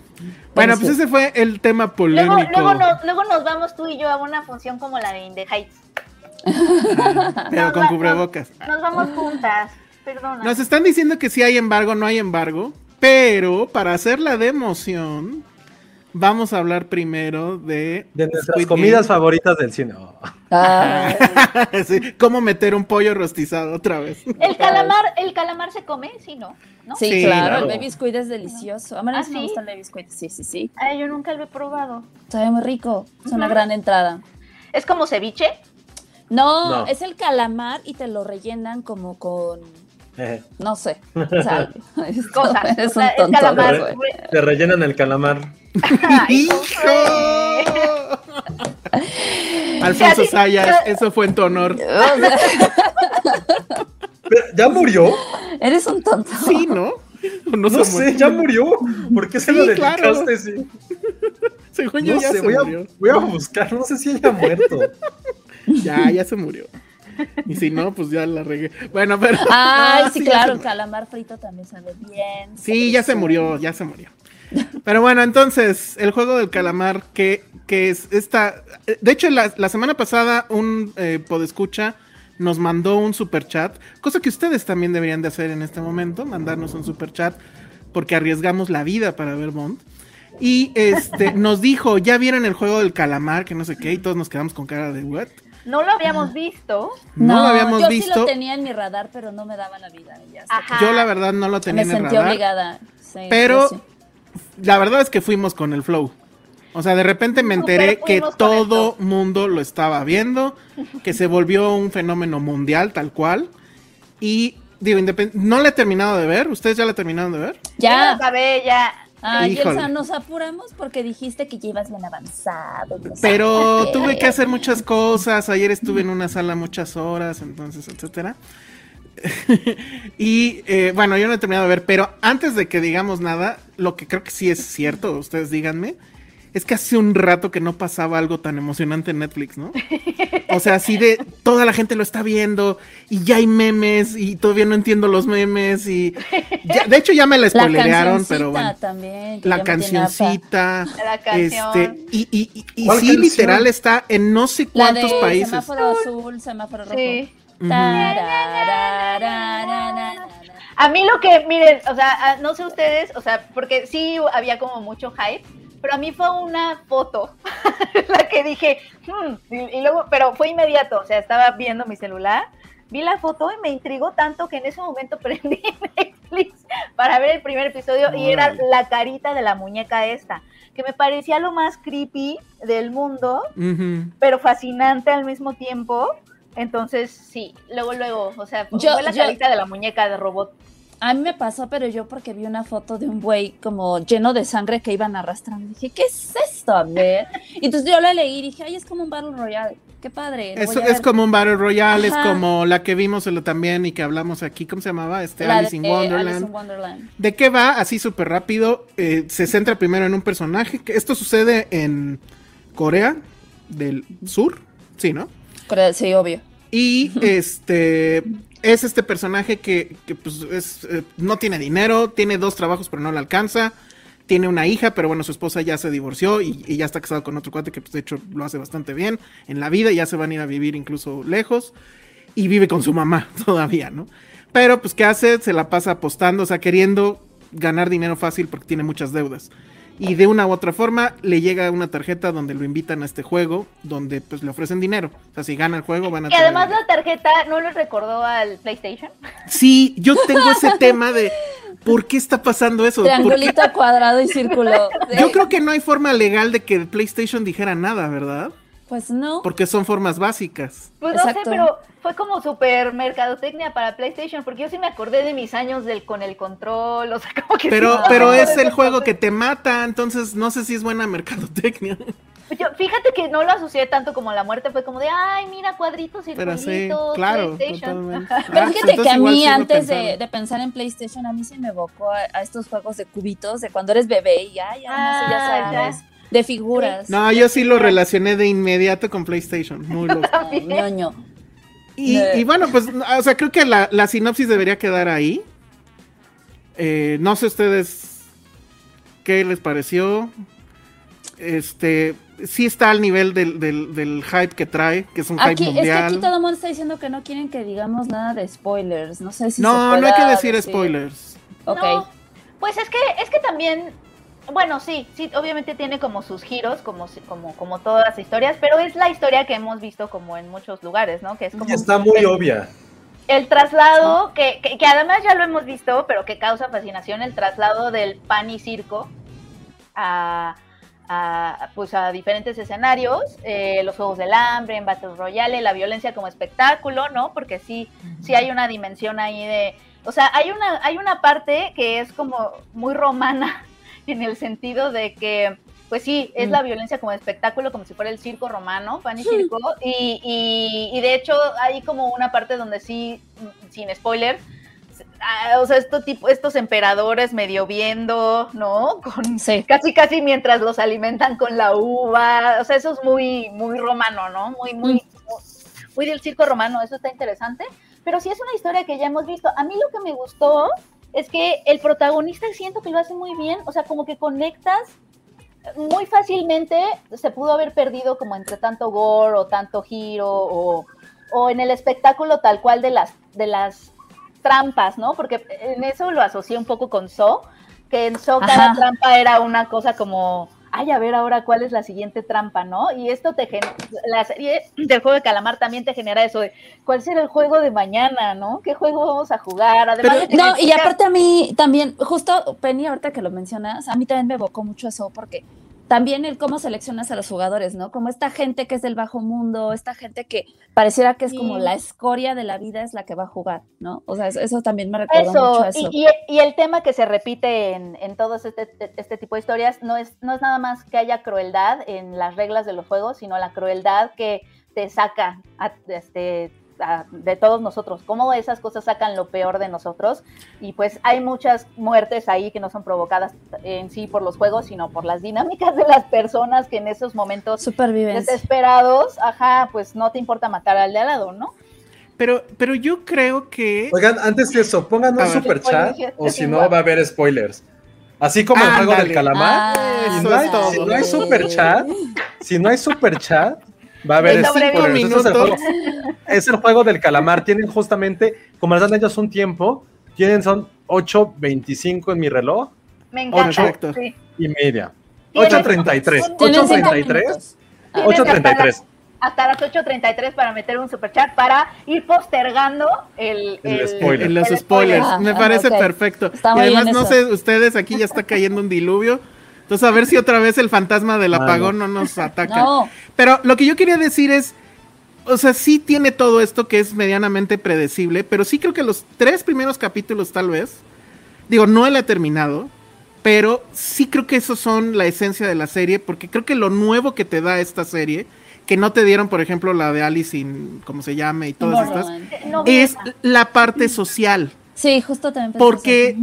Bueno, pues ese fue el tema polémico. luego, nos, luego nos vamos tú y yo a una función como la de In the Heights. Pero con cubrebocas. Nos vamos juntas. Perdona. Nos están diciendo que si hay embargo, no hay embargo. Pero para hacer la de emoción, vamos a hablar primero de, De nuestras Squid comidas Game. favoritas del cine. Oh. Sí, ¿Cómo meter un pollo rostizado otra vez? ¿El calamar, ¿El calamar se come? Sí, ¿no? ¿No? sí, Sí, claro, claro. el baby squid es delicioso. A mí ¿Ah, sí me gusta el baby squid. Sí, sí, sí. Ay, yo nunca lo he probado. Sabe muy rico. Es una gran entrada. ¿Es como ceviche? No, No. es el calamar y te lo rellenan como con, Eh, no sé, sal. Cosas. Sea, un es tonto, calamar. te rellenan el calamar. ¡Hijo! Alfonso Sayas, eso fue en tu honor. ¿Ya murió? eres un tonto. Sí, ¿no? No, sé, ya murió. ¿Por qué se Sí, lo claro. dedicaste? Sí. Según yo No ya sé, se voy a, murió. voy a buscar. No sé si haya muerto. Ya, ya se murió. Y si no, pues ya la regué. Bueno, pero. Ay, Ah, sí, ya claro, el calamar frito también sabe bien. Sí, ya se murió, ya se murió. Pero bueno, entonces, el juego del calamar, que, que es esta. De hecho, la, la semana pasada, un eh, podescucha nos mandó un super chat, cosa que ustedes también deberían de hacer en este momento, mandarnos un super chat, porque arriesgamos la vida para ver Bond. Y este nos dijo, ya vieron el juego del calamar, que no sé qué, y todos nos quedamos con cara de what. No lo habíamos visto. No, lo habíamos yo visto. sí lo tenía en mi radar, pero no me daba la vida. ya. Yo la verdad no lo tenía me en el sentí radar. obligada. Sí, Pero- yo sí. La verdad es que fuimos con el flow. O sea, de repente me enteré que todo mundo lo estaba viendo, que se volvió un fenómeno mundial tal cual. Y digo, independ- no la he terminado de ver. ¿Ustedes ya la terminaron de ver? Ya lo Ya, acabé, ya. Ay, Híjole. Elsa, nos apuramos porque dijiste que llevas bien avanzado. Pero tuve que hacer muchas cosas. Ayer estuve en una sala muchas horas, entonces, etcétera. y eh, bueno, yo no he terminado de ver, pero antes de que digamos nada, lo que creo que sí es cierto, ustedes díganme, es que hace un rato que no pasaba algo tan emocionante en Netflix, ¿no? O sea, así de toda la gente lo está viendo y ya hay memes y todavía no entiendo los memes y ya- de hecho ya me la cancioncita pero bueno. también. La cancioncita. La canción. Este, y, y, y, y ¿Cuál sí, canción? literal está en no sé La cuántos de países. semáforo azul, semáforo rojo. Sí. A mí lo que, miren, o sea, no sé ustedes, o sea, porque sí había como mucho hype, pero a mí fue una foto la que dije, "Hmm", y, y luego, pero fue inmediato, o sea, estaba viendo mi celular, vi la foto y me intrigó tanto que en ese momento prendí Netflix para ver el primer episodio y era la carita de la muñeca esta, que me parecía lo más creepy del mundo, pero fascinante al mismo tiempo. Entonces, sí, luego, luego, o sea, Yo- fue la yo- carita de la muñeca de robot. A mí me pasó, pero yo porque vi una foto de un buey como lleno de sangre que iban arrastrando. Dije, ¿qué es esto? A ver. Y entonces yo la leí y dije, ay, es como un Battle Royale. Qué padre. lo Es, voy a es ver". como un Battle Royale, es como la que vimos también y que hablamos aquí, ¿cómo se llamaba? Este La Alice in de, eh, Wonderland. Alice in Wonderland. ¿De qué va? Así súper rápido. eh, se centra primero en un personaje. Que esto sucede en Corea del Sur. Sí, ¿no? Sí, obvio. Y este es este personaje que, que, pues es, eh, no tiene dinero, tiene dos trabajos pero no le alcanza, tiene una hija, pero bueno, su esposa ya se divorció y, y ya está casado con otro cuate que pues de hecho lo hace bastante bien en la vida, ya se van a ir a vivir incluso lejos y vive con su mamá todavía, ¿no? Pero pues ¿qué hace? Se la pasa apostando, o sea, queriendo ganar dinero fácil porque tiene muchas deudas. Y de una u otra forma le llega una tarjeta donde lo invitan a este juego, donde pues le ofrecen dinero. O sea, si gana el juego van a Y tener además dinero. la tarjeta no les recordó al PlayStation. Sí, yo tengo ese tema de por qué está pasando eso. Triangulito, cuadrado y círculo. Yo creo que no hay forma legal de que el PlayStation dijera nada, ¿verdad? Pues no. Porque son formas básicas. Pues no sé, pero fue como super mercadotecnia para PlayStation, porque yo sí me acordé de mis años del con el control, o sea, como que Pero, sí, pero no, es no, el no, juego no. que te mata, entonces no sé si es buena mercadotecnia. Yo, fíjate que no lo asocié tanto como la muerte, fue como de, ay, mira, cuadritos y Pero sí, claro, totalmente. Pero Ah, pues fíjate que a mí sí antes de, pensar en PlayStation, a mí se me evocó a, a estos juegos de cubitos de cuando eres bebé y ay, ya Ah, sabes, de figuras. No, yo sí lo relacioné de inmediato con PlayStation, muy loco. Ñoño. Y, y bueno, pues, o sea, creo que la, la sinopsis debería quedar ahí. Eh, no sé ustedes qué les pareció. Este, sí está al nivel del, del, del hype que trae, que es un hype Aquí, es que mundial. aquí todo el mundo está diciendo que no quieren que digamos nada de spoilers. No sé si no, se no hay que decir spoilers. Ok. No, pues es que, es que también, bueno, sí, sí, obviamente tiene como sus giros, como, como, como todas las historias, pero es la historia que hemos visto como en muchos lugares, ¿no? Que es como Y está muy el, obvia. el traslado, que, que, que además ya lo hemos visto, pero que causa fascinación, el traslado del pan y circo a, a, pues a diferentes escenarios, eh, los Juegos del Hambre, en Battle Royale, la violencia como espectáculo, ¿no? Porque sí, sí hay una dimensión ahí de, o sea, hay una, hay una parte que es como muy romana en el sentido de que, pues sí, es Mm. la violencia como espectáculo, como si fuera el circo romano, pan y circo, y, y, y de hecho hay como una parte donde sí, mm, sin spoiler, ah, o sea, esto tipo, estos emperadores medio viendo, ¿no? Con, Sí. casi casi mientras los alimentan con la uva, o sea, eso es muy, muy romano, ¿no? Muy, muy, muy, muy del circo romano, eso está interesante, pero sí es una historia que ya hemos visto. A mí lo que me gustó es que el protagonista siento que lo hace muy bien, o sea, como que conectas muy fácilmente, se pudo haber perdido como entre tanto gore o tanto giro o, o en el espectáculo tal cual de las, de las trampas, ¿no? Porque en eso lo asocié un poco con So, que en So cada Ajá. trampa era una cosa como, ay, a ver ahora cuál es la siguiente trampa, ¿no? Y esto te genera, la serie del juego de calamar también te genera eso de, ¿cuál será el juego de mañana, ¿no? ¿Qué juego vamos a jugar? Además No, y aparte a mí también, justo Penny, ahorita que lo mencionas, a mí también me evocó mucho eso porque también el cómo seleccionas a los jugadores, ¿no? Como esta gente que es del bajo mundo, esta gente que pareciera que es como la escoria de la vida es la que va a jugar, ¿no? O sea, eso, eso también me recuerda Eso, mucho a eso. Y, y- y el tema que se repite en, en todos este, este tipo de historias no es, no es nada más que haya crueldad en las reglas de los juegos, sino la crueldad que te saca a- este, a- de todos nosotros, cómo esas cosas sacan lo peor de nosotros. Y pues hay muchas muertes ahí que no son provocadas en sí por los juegos, sino por las dinámicas de las personas que en esos momentos desesperados, ajá, pues no te importa matar al de al lado, ¿no? Pero, pero yo creo que. Oigan, antes de eso, pongan un super chat o si no va a haber spoilers. Así como el juego del calamar. Ah, no hay, si no hay super chat, si no hay super chat, va a haber. Esto es, el juego, es el juego del calamar. Tienen justamente, como les dan ellos un tiempo, tienen son 8.25 en mi reloj Me encanta. Perfecto. sí. y media. Tienes- 8.33. Tienen cinco 8.33. minutos. Tienes 8.33. hasta las 8.33 para meter un superchat para ir postergando el, El spoiler. En los el spoilers. Ah, Me ah, parece ok. perfecto. Está y además, no eso. sé, ustedes aquí ya está cayendo un diluvio. Entonces, a ver si otra vez el fantasma del apagón no nos ataca. No, Pero lo que yo quería decir es, o sea, sí tiene todo esto que es medianamente predecible, pero sí creo que los tres primeros capítulos tal vez, digo, no la he terminado, pero sí creo que esos son la esencia de la serie, porque creo que lo nuevo que te da esta serie, que no te dieron, por ejemplo, la de Alice in, como se llame, y todas estas. No es la parte social. Sí, justo también Porque- eso.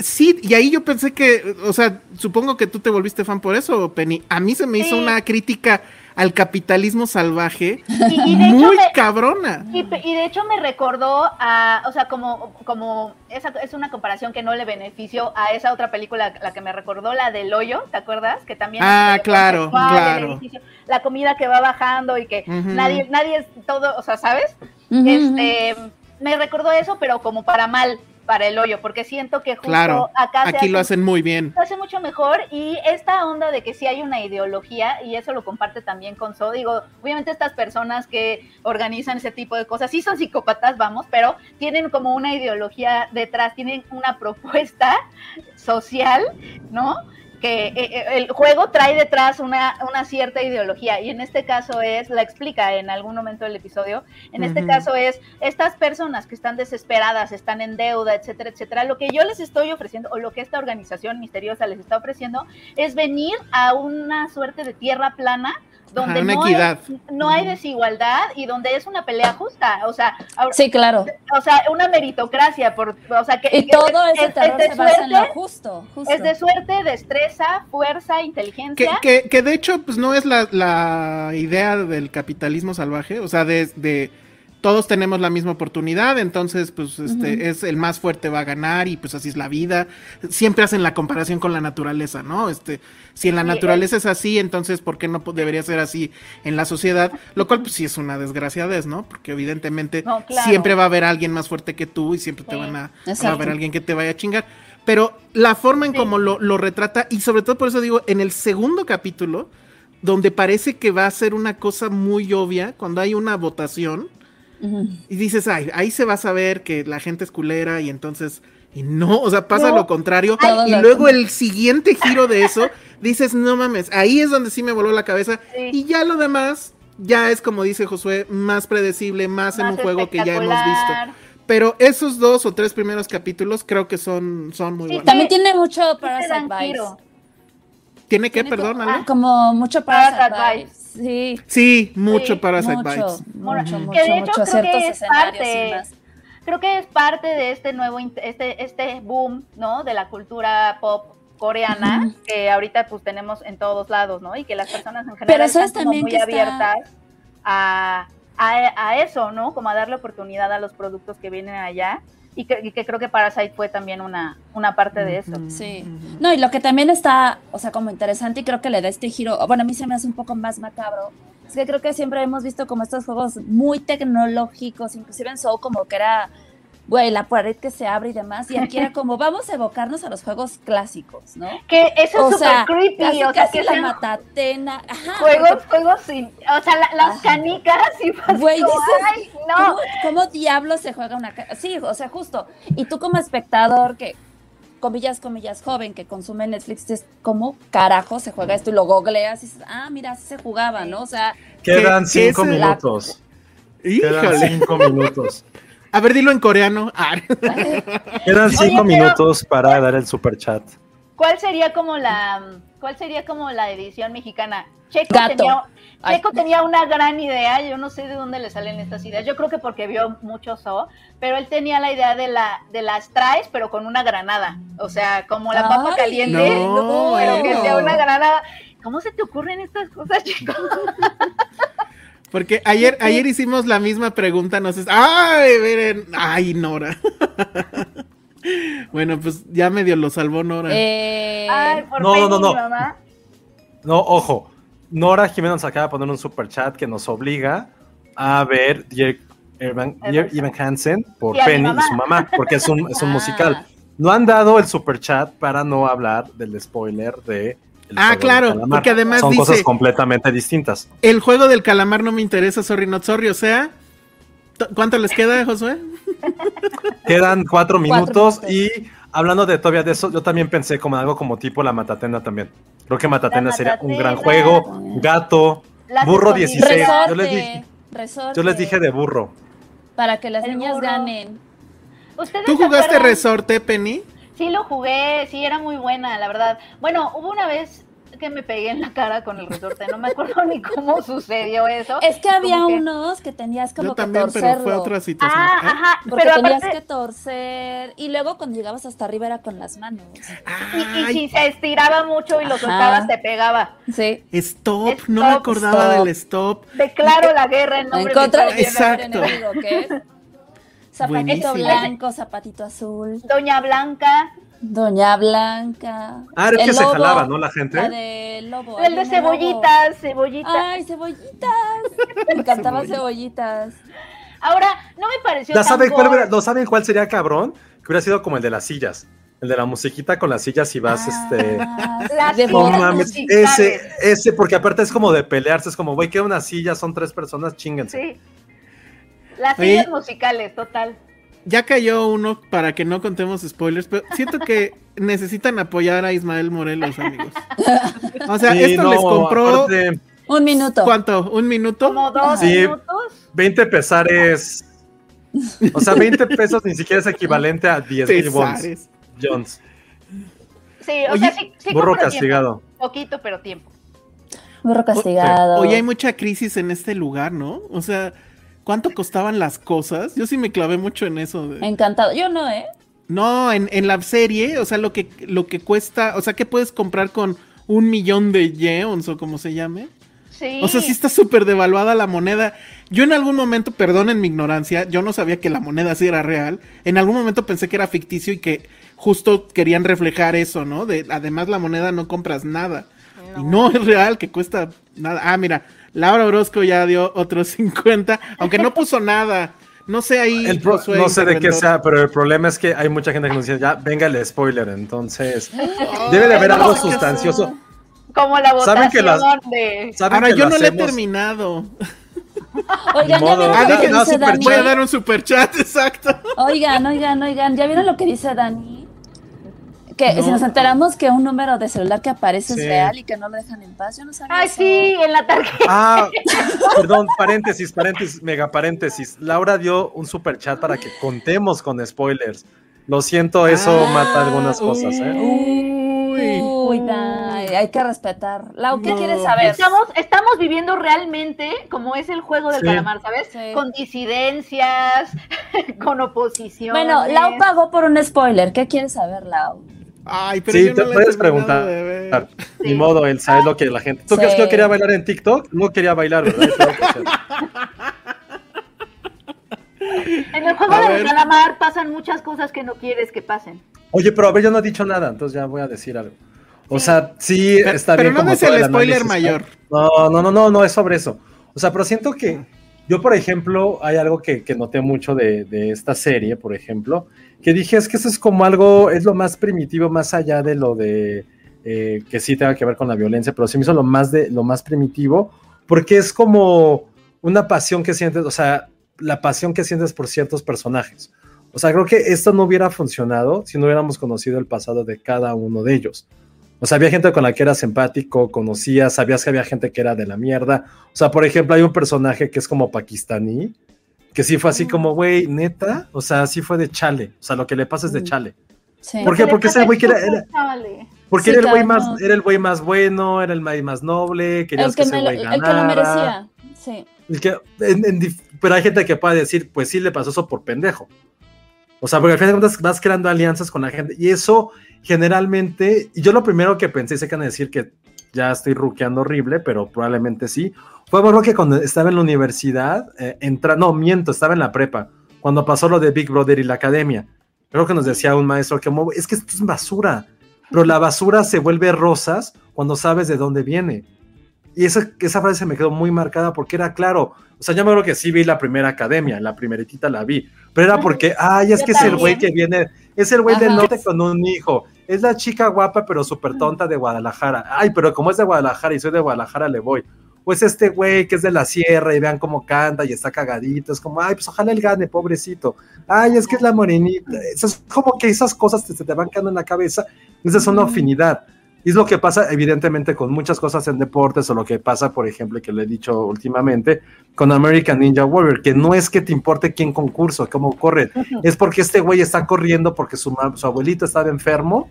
Sí, y ahí yo pensé que, o sea, supongo que tú te volviste fan por eso, Penny. A mí se me hizo Sí. una crítica al capitalismo salvaje Y, y de hecho muy me- cabrona. y, de hecho me recordó a, o sea, como, como esa es una comparación que no le benefició a esa otra película, la que me recordó, la del hoyo, ¿te acuerdas? Que también Ah, claro, claro. la comida que va bajando y que nadie, nadie es todo, o sea, ¿sabes? Este, me recordó eso, pero como para mal, para el hoyo, porque siento que justo Claro, acá aquí lo hace- hacen muy bien. lo hace mucho mejor y esta onda de que sí hay una ideología y eso lo comparte también con So, digo, obviamente estas personas que organizan ese tipo de cosas sí son psicópatas, vamos, pero tienen como una ideología detrás, tienen una propuesta social, ¿no? Que eh, eh, el juego trae detrás una, una cierta ideología y en este caso es, la explica en algún momento del episodio, en este caso es estas personas que están desesperadas, están en deuda, etcétera, etcétera, lo que yo les estoy ofreciendo o lo que esta organización misteriosa les está ofreciendo es venir a una suerte de tierra plana donde Ajá, una no, equidad. Hay, no hay desigualdad y donde es una pelea justa, o sea, ahora- Sí, claro. o sea, una meritocracia, por, o sea, que, Y que todo es, ese es- terror es de se basa en lo suerte, justo. justo. es de suerte, destreza, fuerza, Que, inteligencia. que, que de hecho, pues no es la, la idea del capitalismo salvaje, o sea, de, de todos tenemos la misma oportunidad, entonces, pues, este, es el más fuerte va a ganar y pues así es la vida. Siempre hacen la comparación con la naturaleza, ¿no? Este, si en la Sí, naturaleza es así, entonces, ¿por qué no debería ser así en la sociedad? Lo cual, pues sí es una desgraciadez, ¿no? Porque evidentemente No, claro. siempre va a haber alguien más fuerte que tú y siempre te van a, va a haber alguien que te vaya a chingar. Pero la forma en Sí. como lo, lo retrata, y sobre todo por eso digo, en el segundo capítulo, donde parece que va a ser una cosa muy obvia, cuando hay una votación, Y dices, ay, ahí se va a saber que la gente es culera, y entonces, y no, o sea, pasa No. lo contrario, y lo luego el siguiente giro de eso, dices, no mames, ahí es donde sí me voló la cabeza, Sí. y ya lo demás, ya es como dice Josué, más predecible, más, en un juego que ya hemos visto. Pero esos dos o tres primeros capítulos creo que son, son muy Sí, buenos. También tiene mucho Vibes. giro. ¿Tiene que, Tiene perdón, como, Ale? ah, como mucho Parasite Vibes. Sí, Sí, mucho Sí, Parasite mucho, Bites. mucho, mucho, Que de hecho mucho. creo que es escenarios parte- creo que es parte de este nuevo, este, este boom, ¿no? De la cultura pop coreana, que ahorita pues tenemos en todos lados, ¿no? Y que las personas en general Pero están como muy está- abiertas a, a, a eso, ¿no? Como a darle oportunidad a los productos que vienen allá. Y que, y que creo que Parasite fue también una, una parte de eso. Sí. No, y lo que también está, o sea, como interesante y creo que le da este giro, bueno, a mí se me hace un poco más macabro, es que creo que siempre hemos visto como estos juegos muy tecnológicos, inclusive en Soul como que era, güey, la pared que se abre y demás, y aquí era como, vamos a evocarnos a los juegos clásicos, ¿no? Que eso O es súper creepy, casi, o sea, casi que la matatena, ajá, juegos, juegos sin, o sea, la- las Ajá. canicas y Güey, como, dices, ay, no. ¿Cómo, cómo diablos se juega una ca- Sí, o sea, justo. Y tú como espectador que comillas, comillas, joven que consume Netflix, dices, ¿cómo carajo se juega esto? Y lo googleas y dices, ah, mira, así se jugaba, ¿no? O sea, Quedan ¿Qué- qué cinco es minutos. Quedan Híjole. cinco minutos. A ver, dilo en coreano. Ah. Quedan cinco minutos para dar el super chat. ¿Cuál sería como la cuál sería como la edición mexicana? Checo Gato. tenía Ay. Checo tenía una gran idea, yo no sé de dónde le salen estas ideas. Yo creo que porque vio mucho Zoo, pero él tenía la idea de la de las traes pero con una granada, o sea, como la papa Ay, caliente, no, pero que sea una granada. ¿Cómo se te ocurren estas cosas, Checo? Porque ayer, ayer hicimos la misma pregunta, no sé. ¡Ay, miren! ¡Ay, Nora! bueno, pues ya medio lo salvó Nora. eh, Ay, por No, no, no, mamá. No, ojo. Nora Jiménez nos acaba de poner un super chat que nos obliga a ver Dear Evan, Hansen por Y Penny y su mamá, porque es un, es un Ah. musical. No han dado el super chat para no hablar del spoiler de. El Ah, claro, porque además Son dice- cosas completamente distintas. El juego del calamar no me interesa, sorry, not sorry. O sea, ¿t- ¿cuánto les queda, Josué? Quedan cuatro minutos, minutos. y hablando de todavía de eso, yo también pensé como algo como tipo la Matatena también. Creo que Matatena sería un gran juego. Gato, Las burro escondidas. 16. resorte, Yo les dije, resorte, yo les dije de burro. para que las El niñas burro. ganen. ¿Ustedes ¿Tú jugaste acuerdan? resorte, Penny? Sí, lo jugué, sí, era muy buena, la verdad. Bueno, hubo una vez que me pegué en la cara con el resorte, no me acuerdo ni cómo sucedió eso. Es que había que- unos que tenías como Yo que también, torcerlo. pero fue otra situación. Ah, ¿eh? ajá, Porque pero tenías aparte, que torcer. Y luego cuando llegabas hasta arriba era con las manos. y, si se estiraba mucho y lo soltabas, te pegaba. Sí. Stop, Stop, no me acordaba stop. del stop. Declaro la guerra en nombre En contra de de enemigo, ¿qué es? Zapatito Buenísimo. blanco, zapatito azul, Doña Blanca, doña blanca. Ah, era el que se lobo, jalaba, ¿no? La gente. La de lobo. el de lobo. cebollitas, cebollitas. Ay, cebollitas. Me encantaban cebollitas. Ahora, no me pareció ¿Ya tan saben cuál, gore. hubiera- ¿No saben cuál sería cabrón? Que hubiera sido como el de las sillas. El de la musiquita con las sillas y vas, este. Ah, Las de No mames, ese, ese, porque aparte es como de pelearse, es como, güey, que una silla, son tres personas, chinguense. Sí. Las Oye. sillas musicales, total. Ya cayó uno para que no contemos spoilers, pero siento que necesitan apoyar a Ismael Morelos, amigos. O sea, Sí, esto no, les compró. aparte, Un minuto. ¿Cuánto? ¿Un minuto? Como dos Sí. minutos. 20 pesares. O sea, 20 pesos ni siquiera es equivalente a 10 mil. Jones. Sí, o Oye, sea, sí, sí burro castigado. tiempo. Poquito, pero tiempo. Burro castigado. Oye, hay mucha crisis en este lugar, ¿no? O sea, ¿cuánto costaban las cosas? Yo sí me clavé mucho en eso. de- Encantado. Yo no, ¿eh? No, en, en la serie, o sea, lo que, lo que cuesta, o sea, ¿qué puedes comprar con un millón de yeons o como se llame? Sí. O sea, sí está súper devaluada la moneda. Yo en algún momento, perdonen mi ignorancia, yo no sabía que la moneda sí era real. En algún momento pensé que era ficticio y que justo querían reflejar eso, ¿no? De además la moneda no compras nada. Y no es real, que cuesta nada. Ah, mira, Laura Orozco ya dio otros 50, aunque no puso nada. No sé ahí. El pro- Josué, no sé de qué sea, pero el problema es que hay mucha gente que nos dice, ya, venga el spoiler, entonces debe de haber algo sustancioso. Como la votación ¿Saben que las- de... ¿Saben Ahora que yo no le he terminado. Oigan, ¿ya vieron Ah, lo que dice Dani? Voy a dar un super chat, exacto. Oigan, oigan, oigan, ¿ya vieron lo que dice Dani? Que No. si nos enteramos que un número de celular que aparece Sí. es real y que no lo dejan en paz, yo no sabía Ay, eso. sí, en la tarjeta. Ah, perdón, paréntesis, paréntesis, mega paréntesis. Laura dio un super chat para que contemos con spoilers. Lo siento, eso Ah, mata algunas cosas, ¿eh? Uy. Uy, hay que respetar. Lau, ¿qué No, quieres saber? Estamos, estamos viviendo realmente como es el juego del Sí. calamar, ¿sabes? Sí. Con disidencias, con oposición. Bueno, Lau pagó por un spoiler. ¿Qué quieres saber, Lau? Ay, pero Sí, yo te no he puedes preguntar. de ver. Ni Sí. modo, él sabe lo que la gente. ¿Tú crees que yo Sí. quería bailar en TikTok? No quería bailar, ¿verdad? En el juego A del calamar pasan muchas cosas que no quieres que pasen. Oye, pero a ver, yo no he dicho nada, entonces ya voy a decir algo. O sea, sí Pero, está pero bien. no como es el spoiler análisis, mayor. No, no, no, no, no es sobre eso. O sea, pero siento que yo, por ejemplo, hay algo que, noté mucho de, de esta serie, por ejemplo, que dije es que eso es como algo, es lo más primitivo, más allá de lo de eh, que sí tenga que ver con la violencia, pero sí me hizo lo más de lo más primitivo, porque es como una pasión que sientes, o sea, la pasión que sientes por ciertos personajes. O sea, creo que esto no hubiera funcionado si no hubiéramos conocido el pasado de cada uno de ellos. O sea, había gente con la que eras empático, conocías, sabías que había gente que era de la mierda. O sea, por ejemplo, hay un personaje que es como pakistaní, que sí fue así como, güey, neta, o sea, sí fue de chale. O sea, lo que le pasa es de Mm. chale. Sí. ¿Por qué? Porque ese güey que era, porque Sí, era el güey claro, más, no. era el güey más bueno, era el güey más noble, querías El que, que, ese güey el que lo ganara. merecía. Sí. El que- en- en dif- pero hay gente que puede decir, pues sí le pasó eso por pendejo. O sea, porque al final de cuentas vas creando alianzas con la gente. Y eso generalmente, yo lo primero que pensé, sé que van a decir que ya estoy ruqueando horrible, pero probablemente sí, fue bueno que cuando estaba en la universidad, eh, entra, no, miento, estaba en la prepa, cuando pasó lo de Big Brother y la academia. Creo que nos decía un maestro que es que esto es basura, pero la basura se vuelve rosas cuando sabes de dónde viene. Y esa, esa frase se me quedó muy marcada porque era claro. O sea, yo me acuerdo que sí vi la primera academia, la primeritita la vi. Pero era porque, ay, es Yo que es el también. güey que viene, es el güey del norte con un hijo. Es la chica guapa pero súper tonta de Guadalajara. Ay, pero como es de Guadalajara y soy de Guadalajara, le voy. Pues este güey que es de la sierra y vean cómo canta y está cagadito. Es como, ay, pues ojalá él gane, pobrecito. Ay, es que es la morenita. Es como que esas cosas que se te van quedando en la cabeza. Esa es una afinidad. Y es lo que pasa, evidentemente, con muchas cosas en deportes, o lo que pasa, por ejemplo, que lo he dicho últimamente, con American Ninja Warrior, que no es que te importe quién concurso, cómo corre, es porque este güey está corriendo porque su, su abuelito estaba enfermo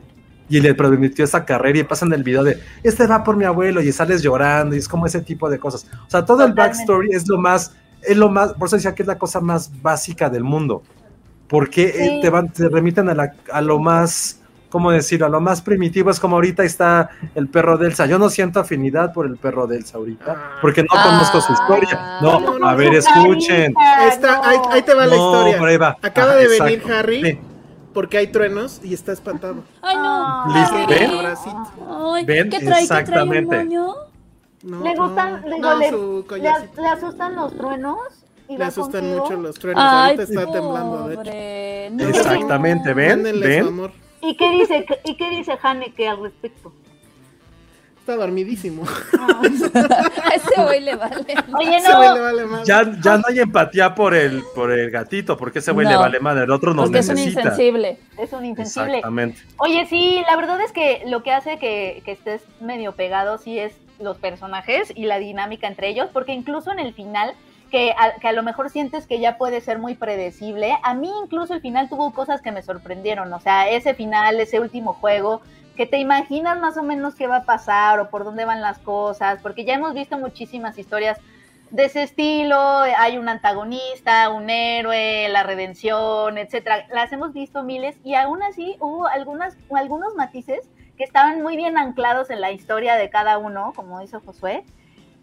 y le permitió esa carrera y pasan el video de, este va por mi abuelo y sales llorando y es como ese tipo de cosas. O sea, todo el backstory es lo más, es lo más, por eso decía que es la cosa más básica del mundo, porque eh, te, van, te remiten a, la- a lo más, ¿cómo decirlo? A lo más primitivo, es como ahorita está el perro de Elsa. Yo no siento afinidad por el perro de Elsa ahorita, porque no conozco su historia. Ah. No, No, a ver, escuchen. carita, Está, no. ahí, ahí te va la historia. por ahí va. Acaba Ajá, de exacto. venir Harry Sí. porque hay truenos y está espantado. Ay, no. Listo, ¿ven? Abracito. Ay, ¿Ven? ¿Qué trae? ¿Qué trae? ¿Un Exactamente. moño? No, Le gustan, no, digo, no, le, le, le asustan los truenos. Y Le va asustan contigo. mucho los truenos. Ay, Ahorita está temblando, de hecho. No. Exactamente, ¿ven? Mándenle ¿Ven? su amor. ¿Y qué dice, y qué dice Haneke al respecto? Está dormidísimo. A ese güey le vale. Oye, Ese güey le no, vale más. Ya, ya no hay empatía por el, por el gatito, porque ese güey No. le vale madre, el otro nos Porque es un necesita. insensible. es un insensible. Exactamente. Oye, sí, la verdad es que lo que hace que, que estés medio pegado sí es los personajes y la dinámica entre ellos, porque incluso en el final, que a, lo mejor sientes que ya puede ser muy predecible, a mí incluso el final tuvo cosas que me sorprendieron, o sea, ese final, ese último juego, que te imaginas más o menos qué va a pasar o por dónde van las cosas, porque ya hemos visto muchísimas historias de ese estilo, hay un antagonista, un héroe, la redención, etcétera. Las hemos visto miles y aún así hubo algunas, algunos matices que estaban muy bien anclados en la historia de cada uno, como hizo Josué,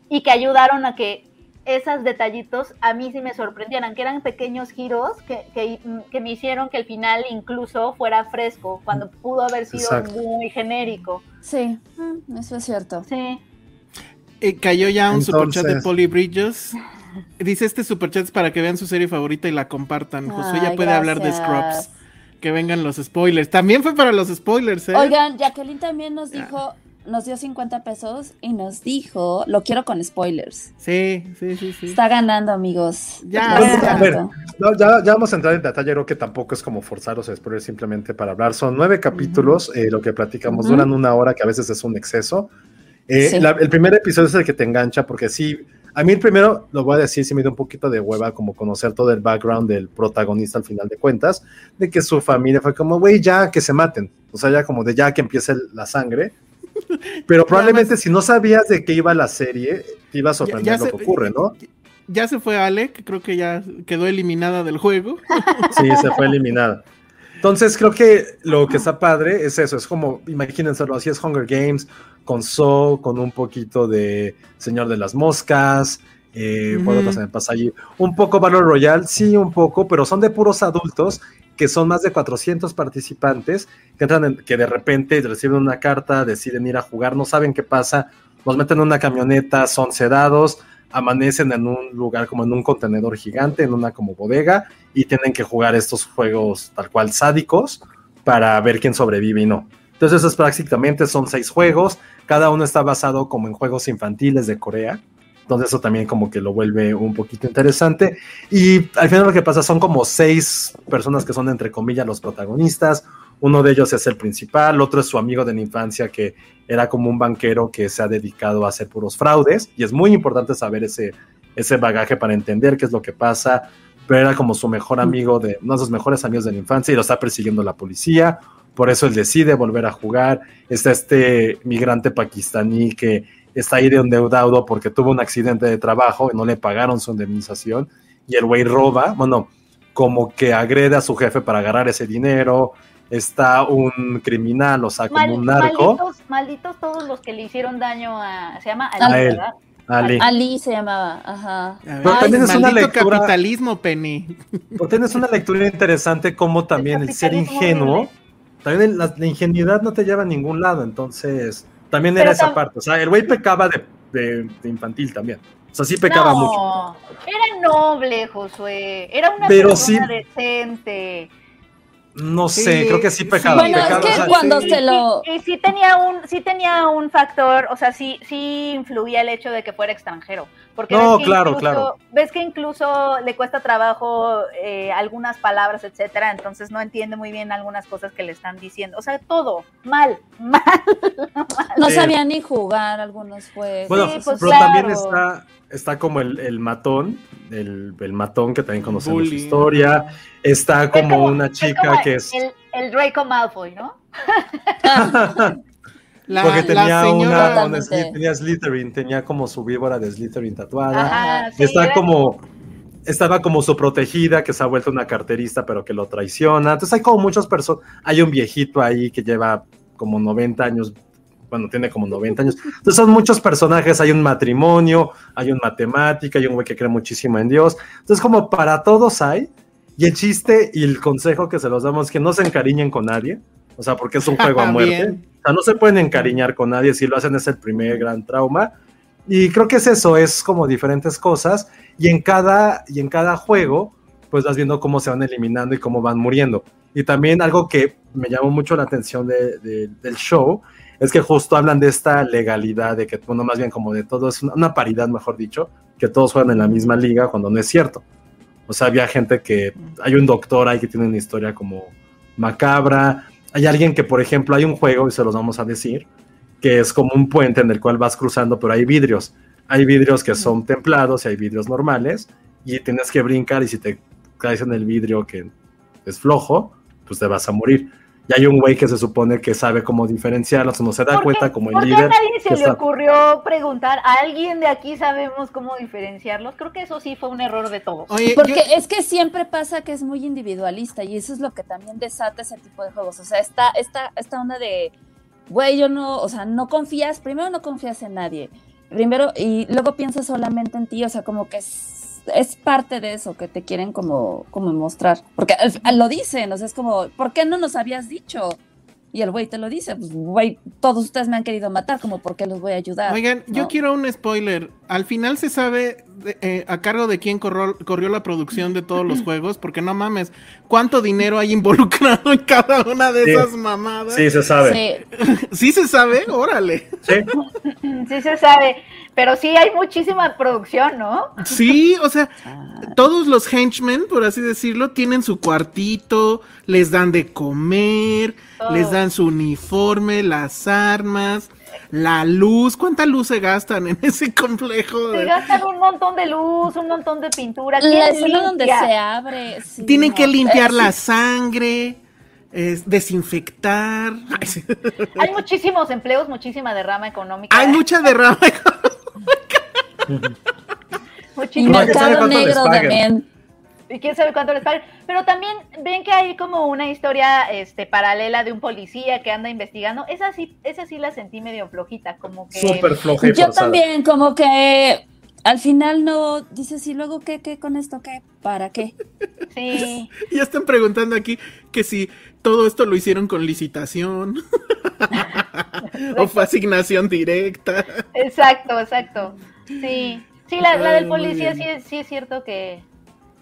y que ayudaron a que esos detallitos a mí sí me sorprendieran, que eran pequeños giros que, que, que me hicieron que el final incluso fuera fresco, cuando pudo haber sido Exacto. muy genérico. Sí, mm, eso es cierto. Sí. Eh, cayó ya un superchat de Entonces- Polly Bridges. Dice este superchat es para que vean su serie favorita y la compartan. Josué ya puede hablar de. Scrubs. Que vengan los spoilers. También fue para los spoilers, ¿eh? Oigan, Jacqueline también nos dijo, nos dio 50 pesos y nos dijo, lo quiero con spoilers. Sí, sí, sí, sí. Está ganando, amigos. Ya, ya. siento. A ver, No, ya, ya vamos a entrar en detalle, creo que tampoco es como forzaros a spoilers simplemente para hablar. Son nueve capítulos, eh, lo que platicamos, Ujú. duran una hora, que a veces es un exceso. Eh, Sí. la- el primer episodio es el que te engancha, porque sí, a mí el primero, lo voy a decir, sí me dio un poquito de hueva, como conocer todo el background del protagonista al final de cuentas, de que su familia fue como, güey, ya que se maten, o sea, ya como de ya que empiece la sangre. Pero probablemente si no sabías de qué iba la serie, te iba a sorprender Ya- ya lo se- que ocurre, ¿no? Ya se fue Ale, que creo que ya quedó eliminada del juego. Sí, se fue eliminada. Entonces creo que lo que está padre es eso, es como, imagínenselo, así es Hunger Games, con So, con un poquito de Señor de las Moscas, eh, ¿cuál Ujú. otra se me pasa allí? Un poco Valor Royal, sí, un poco, pero son de puros adultos, que son más de 400 participantes, que entran, en- que de repente reciben una carta, deciden ir a jugar, no saben qué pasa, los meten en una camioneta, son sedados, amanecen en un lugar como en un contenedor gigante, en una como bodega, y tienen que jugar estos juegos tal cual sádicos para ver quién sobrevive y no. Entonces, es prácticamente, son seis juegos, cada uno está basado como en juegos infantiles de Corea. Entonces eso también como que lo vuelve un poquito interesante. Y al final lo que pasa son como seis personas que son entre comillas los protagonistas. Uno de ellos es el principal, otro es su amigo de la infancia que era como un banquero que se ha dedicado a hacer puros fraudes. Y es muy importante saber ese, ese bagaje para entender qué es lo que pasa. Pero era como su mejor amigo, de uno de sus mejores amigos de la infancia y lo está persiguiendo la policía. Por eso él decide volver a jugar. Está este migrante pakistaní que está ahí de endeudado porque tuvo un accidente de trabajo y no le pagaron su indemnización. Y el güey roba, bueno, como que agrede a su jefe para agarrar ese dinero está un criminal, o sea, como Mal- un narco. Malditos, malditos todos los que le hicieron daño a. Se llama A Ali, él. ¿verdad? Ali. Ali se llamaba, ajá. A Pero también es una lectura- capitalismo, Penny. Pero tienes una lectura interesante como también el ser ingenuo, horrible. también la ingenuidad no te lleva a ningún lado, entonces también Pero era esa parte, o sea, el güey pecaba de, de- de infantil también, o sea, sí pecaba no, mucho. Era noble, Josué. Era una Pero persona sí- decente. No sé, Sí, creo que sí pecaba. Bueno, es que o sea, cuando sí. se lo... Y, y sí tenía un, sí tenía un factor, o sea, sí, sí influía el hecho de que fuera extranjero. Porque No, ves que claro, incluso- claro. Ves que incluso le cuesta trabajo eh, algunas palabras, etcétera, entonces no entiende muy bien algunas cosas que le están diciendo. O sea, todo mal, mal. No Sí. sabía ni jugar algunos juegos. Bueno, Sí, pues pero claro. también está, está como el, el matón, el, el matón que también conocemos su historia, está como, Es como- una es chica como que es... El, el Draco Malfoy, ¿no? La, Porque tenía una, una tenía Slytherin, tenía como su víbora de Slytherin tatuada. Ajá, Y sí, está era- como estaba como su protegida que se ha vuelto una carterista pero que lo traiciona entonces hay como muchas personas hay un viejito ahí que lleva como 90 años bueno tiene como 90 años entonces son muchos personajes hay un matrimonio hay un matemática hay un güey que cree muchísimo en Dios entonces como para todos hay y el chiste y el consejo que se los damos es que no se encariñen con nadie o sea porque es un juego a muerte o sea, no se pueden encariñar con nadie, si lo hacen es el primer gran trauma. Y creo que es eso, es como diferentes cosas y en cada, y en cada juego pues vas viendo cómo se van eliminando y cómo van muriendo. Y también algo que me llamó mucho la atención de- de- del show es que justo hablan de esta legalidad, de que, bueno, más bien como de todo, es una, una paridad, mejor dicho, que todos juegan en la misma liga cuando no es cierto. O sea, había gente que, hay un doctor ahí que tiene una historia como macabra, hay alguien que, por ejemplo, hay un juego, y se los vamos a decir, que es como un puente en el cual vas cruzando, pero hay vidrios. Hay vidrios que son templados y hay vidrios normales, y tienes que brincar, y si te caes en el vidrio que es flojo, pues te vas a morir. Y hay un güey que se supone que sabe cómo diferenciarlos, no se da ¿Por cuenta qué- como el por qué líder. a nadie se le está- ocurrió preguntar? ¿A alguien de aquí sabemos cómo diferenciarlos? Creo que eso sí fue un error de todos. Oye, Porque yo- es que siempre pasa que es muy individualista y eso es lo que también desata ese tipo de juegos. O sea, esta, esta, esta onda de, güey, yo no, o sea, no confías, primero no confías en nadie, primero y luego piensas solamente en ti, o sea, como que es, es parte de eso que te quieren como, como mostrar. Porque lo dicen, o sea, es como, ¿por qué no nos habías dicho? Y el güey te lo dice, pues, güey, todos ustedes me han querido matar, como, ¿por qué los voy a ayudar? Oigan, yo quiero un spoiler. Al final se sabe de- eh, a cargo de quién corrió, corrió la producción de todos los juegos, porque no mames, ¿cuánto dinero hay involucrado en cada una de Sí. esas mamadas? Sí, se sabe. Sí, ¿Sí se sabe, órale. Sí. Sí se sabe, pero sí hay muchísima producción, ¿no? Sí, o sea, todos los henchmen, por así decirlo, tienen su cuartito, les dan de comer, les dan su uniforme, las armas, la luz. ¿Cuánta luz se gastan en ese complejo? Se gastan un montón de luz, un montón de pintura. ¿Quién la escena donde se abre. sí, Tienen no, que limpiar eh, la sí. sangre, es, desinfectar. Hay muchísimos empleos, muchísima derrama económica. Hay mucha derrama. Y muchísima ¿quién sabe mercado negro paguen? también. y quién sabe cuánto les pagan. Pero también ven que hay como una historia este, paralela de un policía que anda investigando. Esa sí, esa sí la sentí medio flojita, como que... Súper floja Yo también, como que al final no dices, ¿y luego qué, qué con esto qué? ¿Para qué? Sí, Ya están preguntando aquí que si todo esto lo hicieron con licitación o fue asignación directa. exacto, exacto. Sí, sí, la, la Ay, del policía sí sí es cierto que,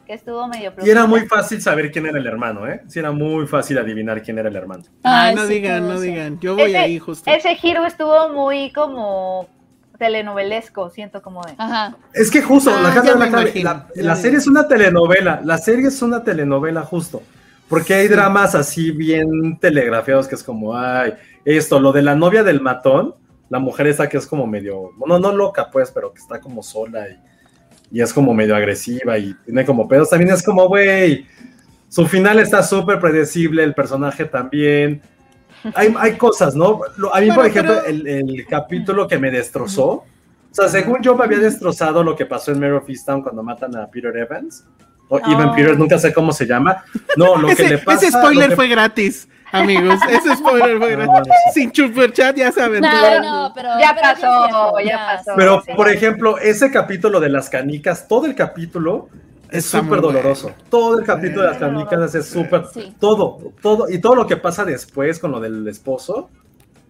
que estuvo medio flojita. Y era muy fácil saber quién era el hermano, ¿eh? Sí, era muy fácil adivinar quién era el hermano. Ay, Ay, no sí, digan, no digan. Yo voy ese, ahí justo. ese giro estuvo muy como telenovelesco, siento como de. Ajá. Es que justo, Ah, la, casa- me la, clave, la- la serie es una telenovela, la serie es una telenovela justo, porque hay dramas así bien telegrafiados que es como, ay, esto, lo de la novia del matón, la mujer esa que es como medio, no, no loca pues, pero que está como sola y, y es como medio agresiva y tiene como pedos, también es como, güey, su final está súper predecible, el personaje también. Hay, hay cosas, ¿no? A mí, por ejemplo, pero- el, el capítulo que me destrozó, o sea, según yo me había destrozado lo que pasó en Mare of Easttown cuando matan a Peter Evans, o No. Evan Peters, nunca sé cómo se llama. No, lo que le pasa... ese spoiler que- fue gratis, amigos. Ese spoiler fue. Sin super chat, ya saben. No, todo. no, pero. Ya pero es pasó, ya pasó. Pero, Sí. por ejemplo, ese capítulo de las canicas, todo el capítulo es súper doloroso. Todo el capítulo de las canicas es súper... Sí. Todo, todo, y todo lo que pasa después con lo del esposo,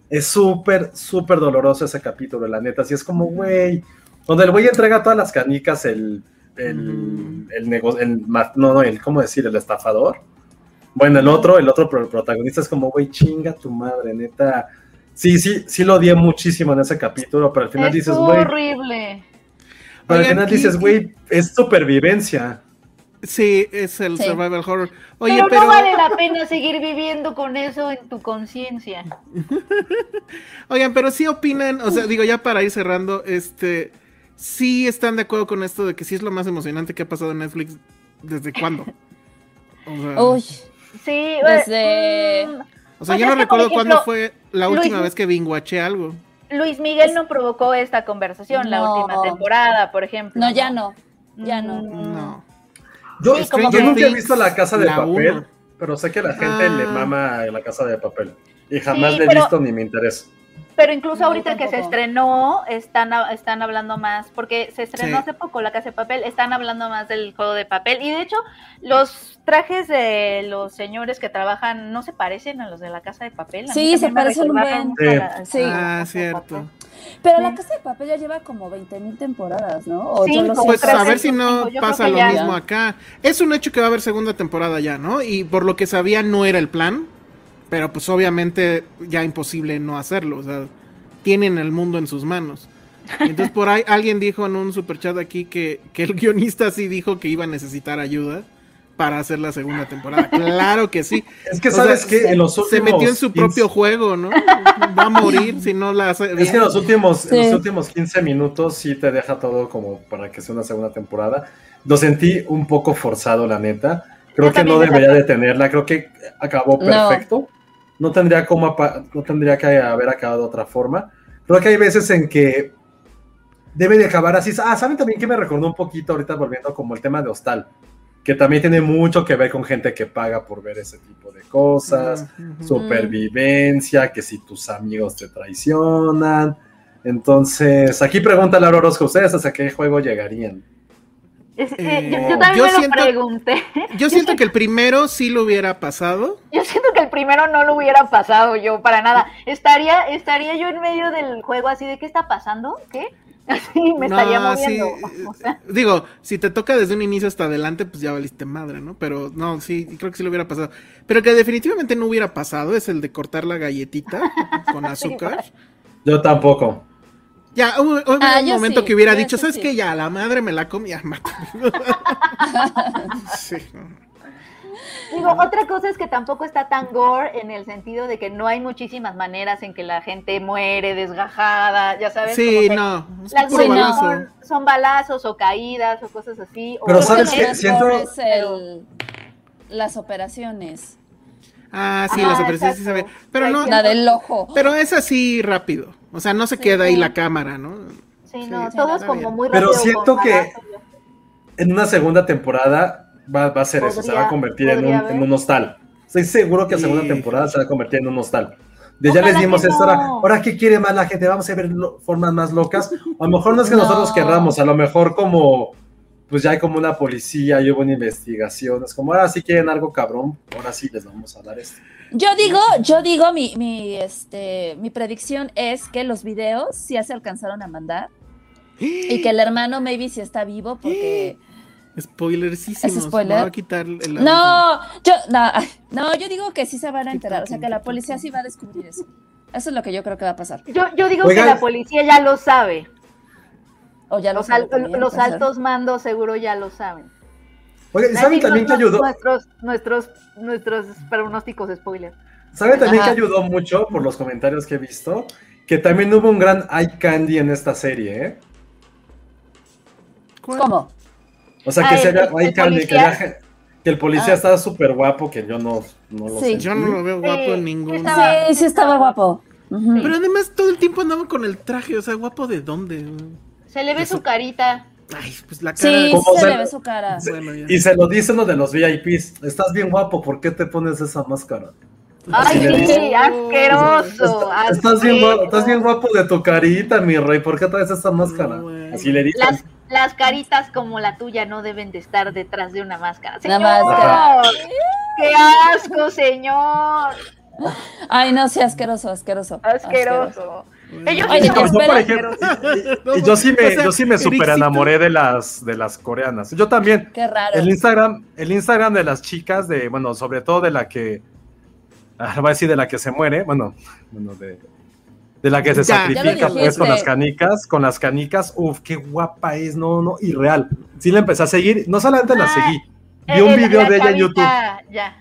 es súper, súper doloroso ese capítulo, la neta. Así es como, güey, donde el güey entrega todas las canicas, el, el, el negocio, el, no, no, el, ¿cómo decir? El estafador. Bueno, el otro, el otro pro- protagonista es como, güey, chinga tu madre, neta. Sí, sí, sí lo odié muchísimo en ese capítulo, pero al final dices, güey, horrible. pero al final dices, güey, es supervivencia. Sí, es el Sí. survival horror. Oye, pero, pero, no vale la pena seguir viviendo con eso en tu conciencia. oigan, pero sí opinan, o sea, digo, ya para ir cerrando, este, sí están de acuerdo con esto de que sí es lo más emocionante que ha pasado en Netflix desde cuándo. O sea, Uy, Sí, Desde- mm, o sea pues yo es no recuerdo cuándo fue la Luis- última vez que binguaché algo. Luis Miguel no provocó esta conversación la No. última temporada, por ejemplo. no, ya no. Ya Mm, no. No. Yo, Sí, como yo que- nunca he visto la casa de La papel, uno. pero sé que la gente le Ah. mama la casa de papel. Y jamás Sí, le he pero- visto ni me interesa. Pero incluso No, ahorita que se estrenó, están, están hablando más, porque se estrenó Sí. hace poco La Casa de Papel, están hablando más del juego de papel. Y de hecho, los trajes de los señores que trabajan no se parecen a los de La Casa de Papel. A Sí, se parecen un buen. mucho a la- Sí. Ah, cierto. Pero Sí. la casa de papel ya lleva como 20 mil temporadas, ¿no? O sé. Pues a ver si no yo pasa lo ya. mismo acá. Es un hecho que va a haber segunda temporada ya, ¿no? Y por lo que sabía no era el plan, pero pues obviamente ya imposible no hacerlo, o sea, tienen el mundo en sus manos. Entonces por ahí alguien dijo en un superchat aquí que, que el guionista sí dijo que iba a necesitar ayuda para hacer la segunda temporada. Claro que sí. Es que O sabes sea, que en los Se últimos metió en su 15 propio juego, ¿no? Va a morir si no la hace Es que en los últimos, en los Sí. últimos 15 minutos sí te deja todo como para que sea una segunda temporada. Lo sentí un poco forzado, la neta. Creo Yo que no debería exacto. detenerla. Creo que acabó perfecto. No tendría como no tendría que haber acabado de otra forma. Creo que hay veces en que debe de acabar así. Ah, ¿saben también que me recordó un poquito ahorita volviendo como el tema de Hostal? Que también tiene mucho que ver con gente que paga por ver ese tipo de cosas supervivencia, que si tus amigos te traicionan. Entonces, aquí pregunta Laura Orozco, ¿ustedes hasta qué juego llegarían? Es- eh, Eh, yo, yo también yo me lo siento- pregunté. Yo siento que el primero sí lo hubiera pasado. Yo siento que el primero no lo hubiera pasado yo para nada. Estaría, estaría yo en medio del juego así de ¿qué está pasando? ¿Qué? Así me No, estaría sí, moviendo. O sea, Digo, si te toca desde un inicio hasta adelante, pues ya valiste madre, ¿no? Pero no, sí, creo que sí lo hubiera pasado. Pero que definitivamente no hubiera pasado es el de cortar la galletita con azúcar. Yo tampoco. Ya, hubo, hubo Ah, un yo momento sí, que hubiera dicho, ¿sabes sí. qué? Ya, la madre me la comí, ya, mata. sí. Digo, otra cosa es que tampoco está tan gore en el sentido de que no hay muchísimas maneras en que la gente muere desgajada, ya sabes. Sí, no, Las Sí, balazo. son, son balazos o caídas o cosas así. o- Pero Creo ¿sabes que qué? Siento- es el- las operaciones. Ah, sí, las operaciones sí se. Pero no, La del ojo. pero es así rápido. O sea, no se queda ahí la cámara, ¿no? Sí, no, Sí, todo es como bien. muy Pero rápido. siento con que-. En una segunda temporada va, va a ser eso, se va a convertir en un, en un hostal. Estoy seguro que la segunda Sí. temporada se va a convertir en un hostal. De ya Ojalá les dimos que esto, no. ahora, ahora qué quiere más la gente, vamos a ver lo- formas más locas. A lo mejor no es que nosotros No. querramos, a lo mejor como, pues ya hay como una policía y hubo una investigación, es como, ahora sí quieren algo cabrón, ahora sí les vamos a dar esto. Yo digo, yo digo, mi, mi, este, mi predicción es que los videos sí ya se alcanzaron a mandar y que el hermano maybe sí está vivo porque... Spoilersísimos. ¿Es spoiler? Voy a quitar el No, yo, no, no, yo digo que sí se van a enterar, o sea que la policía sí va a descubrir eso. Eso es lo que yo creo que va a pasar. Yo, yo digo Oigan. que la policía ya lo sabe. O ya lo Los, al- altos mandos seguro ya lo saben. Oye, ¿y ¿saben también que nuestros- ayudó? Nuestros, nuestros, nuestros pronósticos spoiler. ¿Saben también Ajá. que ayudó mucho por los comentarios que he visto? Que también hubo un gran eye candy en esta serie, ¿eh? ¿Cómo? O sea, Ah, que se el- había el candy, que, policía. había- que el policía Ah. estaba súper guapo, que yo no, no lo Sí. sé. Yo no lo veo guapo Sí, en estaba- Sí, sí estaba guapo. Pero además todo el tiempo andaba con el traje, o sea, guapo de dónde. Se le ve Eso- su carita. Ay, pues la cara. Sí, se se- le ve su cara. Bueno. Y se lo dice uno de los VIPs. Estás bien guapo, ¿por qué te pones esa máscara? Ay, sí, asqueroso. Está- estás, bien guapo, estás bien asqueroso. guapo de tu carita, mi rey. ¿Por qué traes esa máscara? No. Así le dicen. Las, las caritas como la tuya no deben de estar detrás de una máscara. Una ¡Señor! máscara. ¡Qué asco, señor! Ay, no, sí, asqueroso, asqueroso. Asqueroso. Ellos Oye, sí te son Yo, por espera. ejemplo, y yo sí me, O sea, yo sí me super enamoré de las, de las coreanas. Yo también. Qué raro. El Instagram, el Instagram de las chicas, de, bueno, sobre todo de la que, ah, voy a decir de la que se muere, bueno, bueno, de, de la que se Ya. sacrifica Ya pues con las canicas, con las canicas, uf, qué guapa es, no, no, y real. Sí la empecé a seguir, no solamente la Ah, seguí, vi Eh, un la- video la de ella en YouTube, Ya.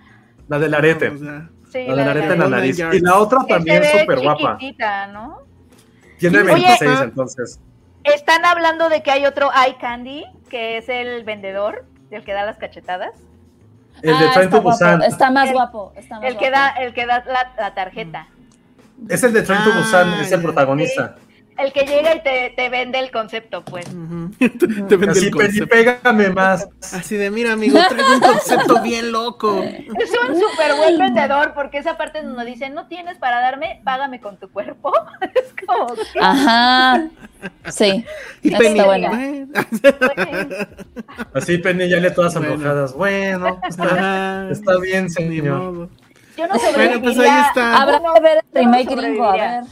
la del arete, O sea, Sí, la del arete en la nariz, y la otra también súper guapa, ¿no? Tiene Oye, 26 ah, entonces. Están hablando de que hay otro eye candy, que es el vendedor, el que da las cachetadas. El de Ah, Train está to guapo, Busan, Está más El- guapo. Está más El que guapo. da, el que da la, la tarjeta. es el de Train to Ah, Busan, es el protagonista. El que llega y te, te vende el concepto, pues. te vende Así, el Penny, concepto. pégame más. Así de, mira, amigo, traigo un concepto bien loco. Es un súper buen vendedor porque esa parte donde dice, no tienes para darme, págame con tu cuerpo. es como, ¿qué? Ajá. Sí. Y Está Penny, bueno. bueno. Así Penny ya le todas Bueno. enojadas. Bueno, está, bien, señor. Yo no Bueno, sobreviviría. pues ahí está. Habrá que ver el remake gringo, a ver.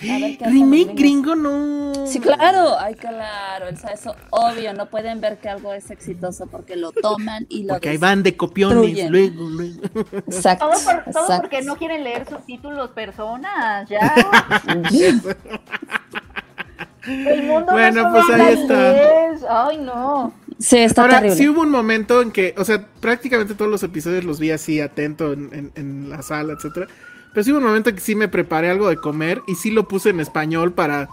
Remake gringo no. Sí, claro, ay, claro, o sea, eso obvio, no pueden ver que algo es exitoso porque lo toman y lo Porque ahí van de copiones, luego, luego. Exacto, Todo, por- todo exacto. porque no quieren leer subtítulos personas, ya. El mundo Bueno, no pues ahí está. inglés. Ay, no. Sí, está Ahora, terrible. sí hubo un momento en que, o sea, prácticamente todos los episodios los vi así atento en, en- en la sala, etcétera. Pero sí hubo un momento que sí me preparé algo de comer y sí lo puse en español para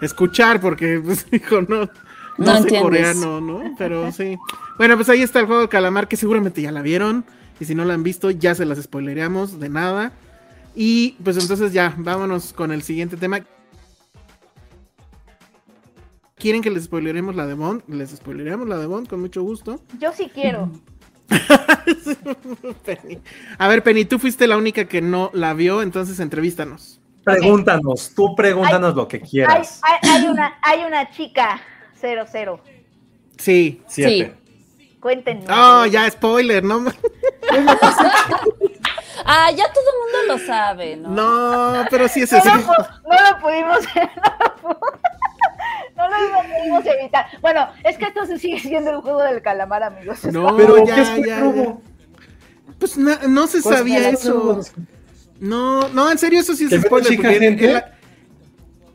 escuchar, porque, pues, dijo, no, no, No sé entiendes. coreano, ¿no? Pero sí. Bueno, pues ahí está el juego de calamar, que seguramente ya la vieron. Y si no la han visto, ya se las spoilereamos de nada. Y pues entonces ya, vámonos con el siguiente tema. ¿Quieren que les spoileremos la de Bond? Les spoileremos la de Bond con mucho gusto. Yo sí quiero. Penny. A ver, Penny, tú fuiste la única que no la vio, entonces entrevístanos. Pregúntanos, tú pregúntanos lo que Hay, quieras. hay, hay una, hay una chica 00. Sí. Siete. Cuéntenme. Oh, ya, spoiler, ¿no? Ah, ya todo el mundo lo sabe, ¿no? No, pero sí es No pu- no lo pudimos. No lo, pu- no lo pudimos evitar. Bueno, es que esto se sigue siendo el juego del calamar, amigos. No, Pero, ya, ¿qué es ya? Pues na- no se Pues, sabía eso. No, no, en serio, eso sí ¿Que es spoiler. chica porque gente? en la-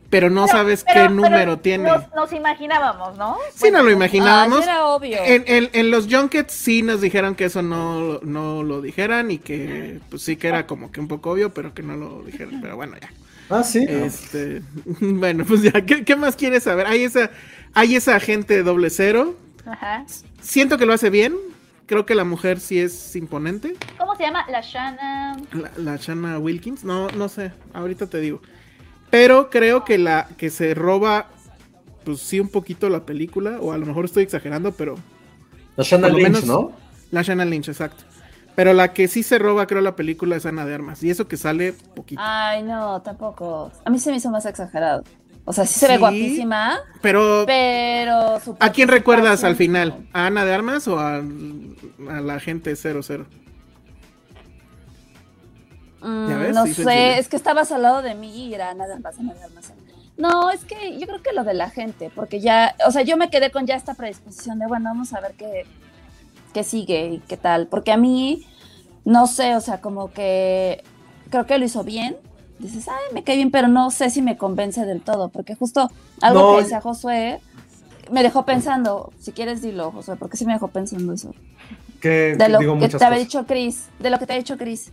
Pero no sabes Pero- qué pero número tiene. Nos, nos imaginábamos, ¿no? Sí, no lo Ah, imaginábamos. sí era obvio. En, en- en los junkets sí nos dijeron que eso no, no lo dijeran y que pues sí que era como que un poco obvio, pero que no lo dijeron. Pero bueno, ya. Ah, sí. Este, bueno, pues ya, ¿qué, qué más quieres saber? Hay esa, hay esa agente doble cero. Ajá. Siento que lo hace bien. Creo que la mujer sí es imponente. ¿Cómo se llama? La Shanna. La, la Shanna Wilkins. No, no sé. Ahorita te digo. Pero creo que la que se roba, pues sí, un poquito la película. O a lo mejor estoy exagerando, pero La lo Lynch, menos- ¿no? La Shanna Lynch, exacto. Pero la que sí se roba, creo, la película es Ana de Armas. Y eso que sale poquito. Ay, no, tampoco. A mí se me hizo más exagerado. O sea, sí se ve guapísima, Pero, pero... ¿a quién recuerdas al final? ¿A Ana de Armas o a, a la gente 00? Mm, ¿Ya ves? no Sí, sé, es que estabas al lado de mí y era nada más, nada más. No, es que yo creo que lo de la gente, porque ya, o sea, yo me quedé con ya esta predisposición de, bueno, vamos a ver qué, qué sigue y qué tal, porque a mí, no sé, o sea, como que creo que lo hizo bien, dices, ay, me cae bien, pero no sé si me convence del todo, porque justo algo No, que decía Josué me dejó pensando, si quieres dilo, Josué, porque sí me dejó pensando eso. Que, De lo digo que te había cosas. dicho Chris, de lo que te ha dicho Chris.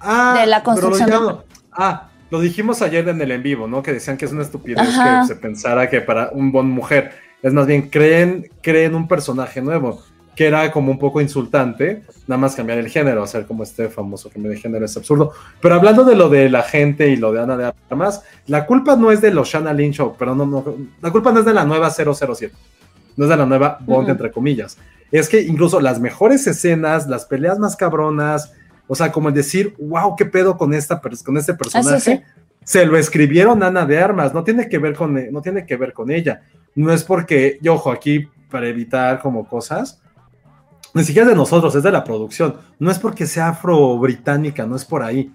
Ah, de la pero lo construcción de- Ah, lo dijimos ayer en el en vivo, ¿no? Que decían que es una estupidez Ajá. que se pensara que para un Bond mujer. Es más bien, creen, creen un personaje nuevo, que era como un poco insultante, nada más cambiar el género, hacer como este famoso cambio de género es absurdo. Pero hablando de lo de la gente y lo de Ana de Armas, la culpa no es de los Shanna Lynch, pero no, no, la culpa no es de la nueva 007, no es de la nueva Bond, entre comillas. Es que incluso las mejores escenas, las peleas más cabronas, o sea, como el decir, wow, qué pedo con, esta, con este personaje. sí. Se lo escribieron Ana de Armas, no tiene que ver con, no tiene que ver con ella. No es porque, y ojo, aquí para evitar como cosas, ni siquiera es de nosotros, es de la producción. No es porque sea afro-británica, no es por ahí.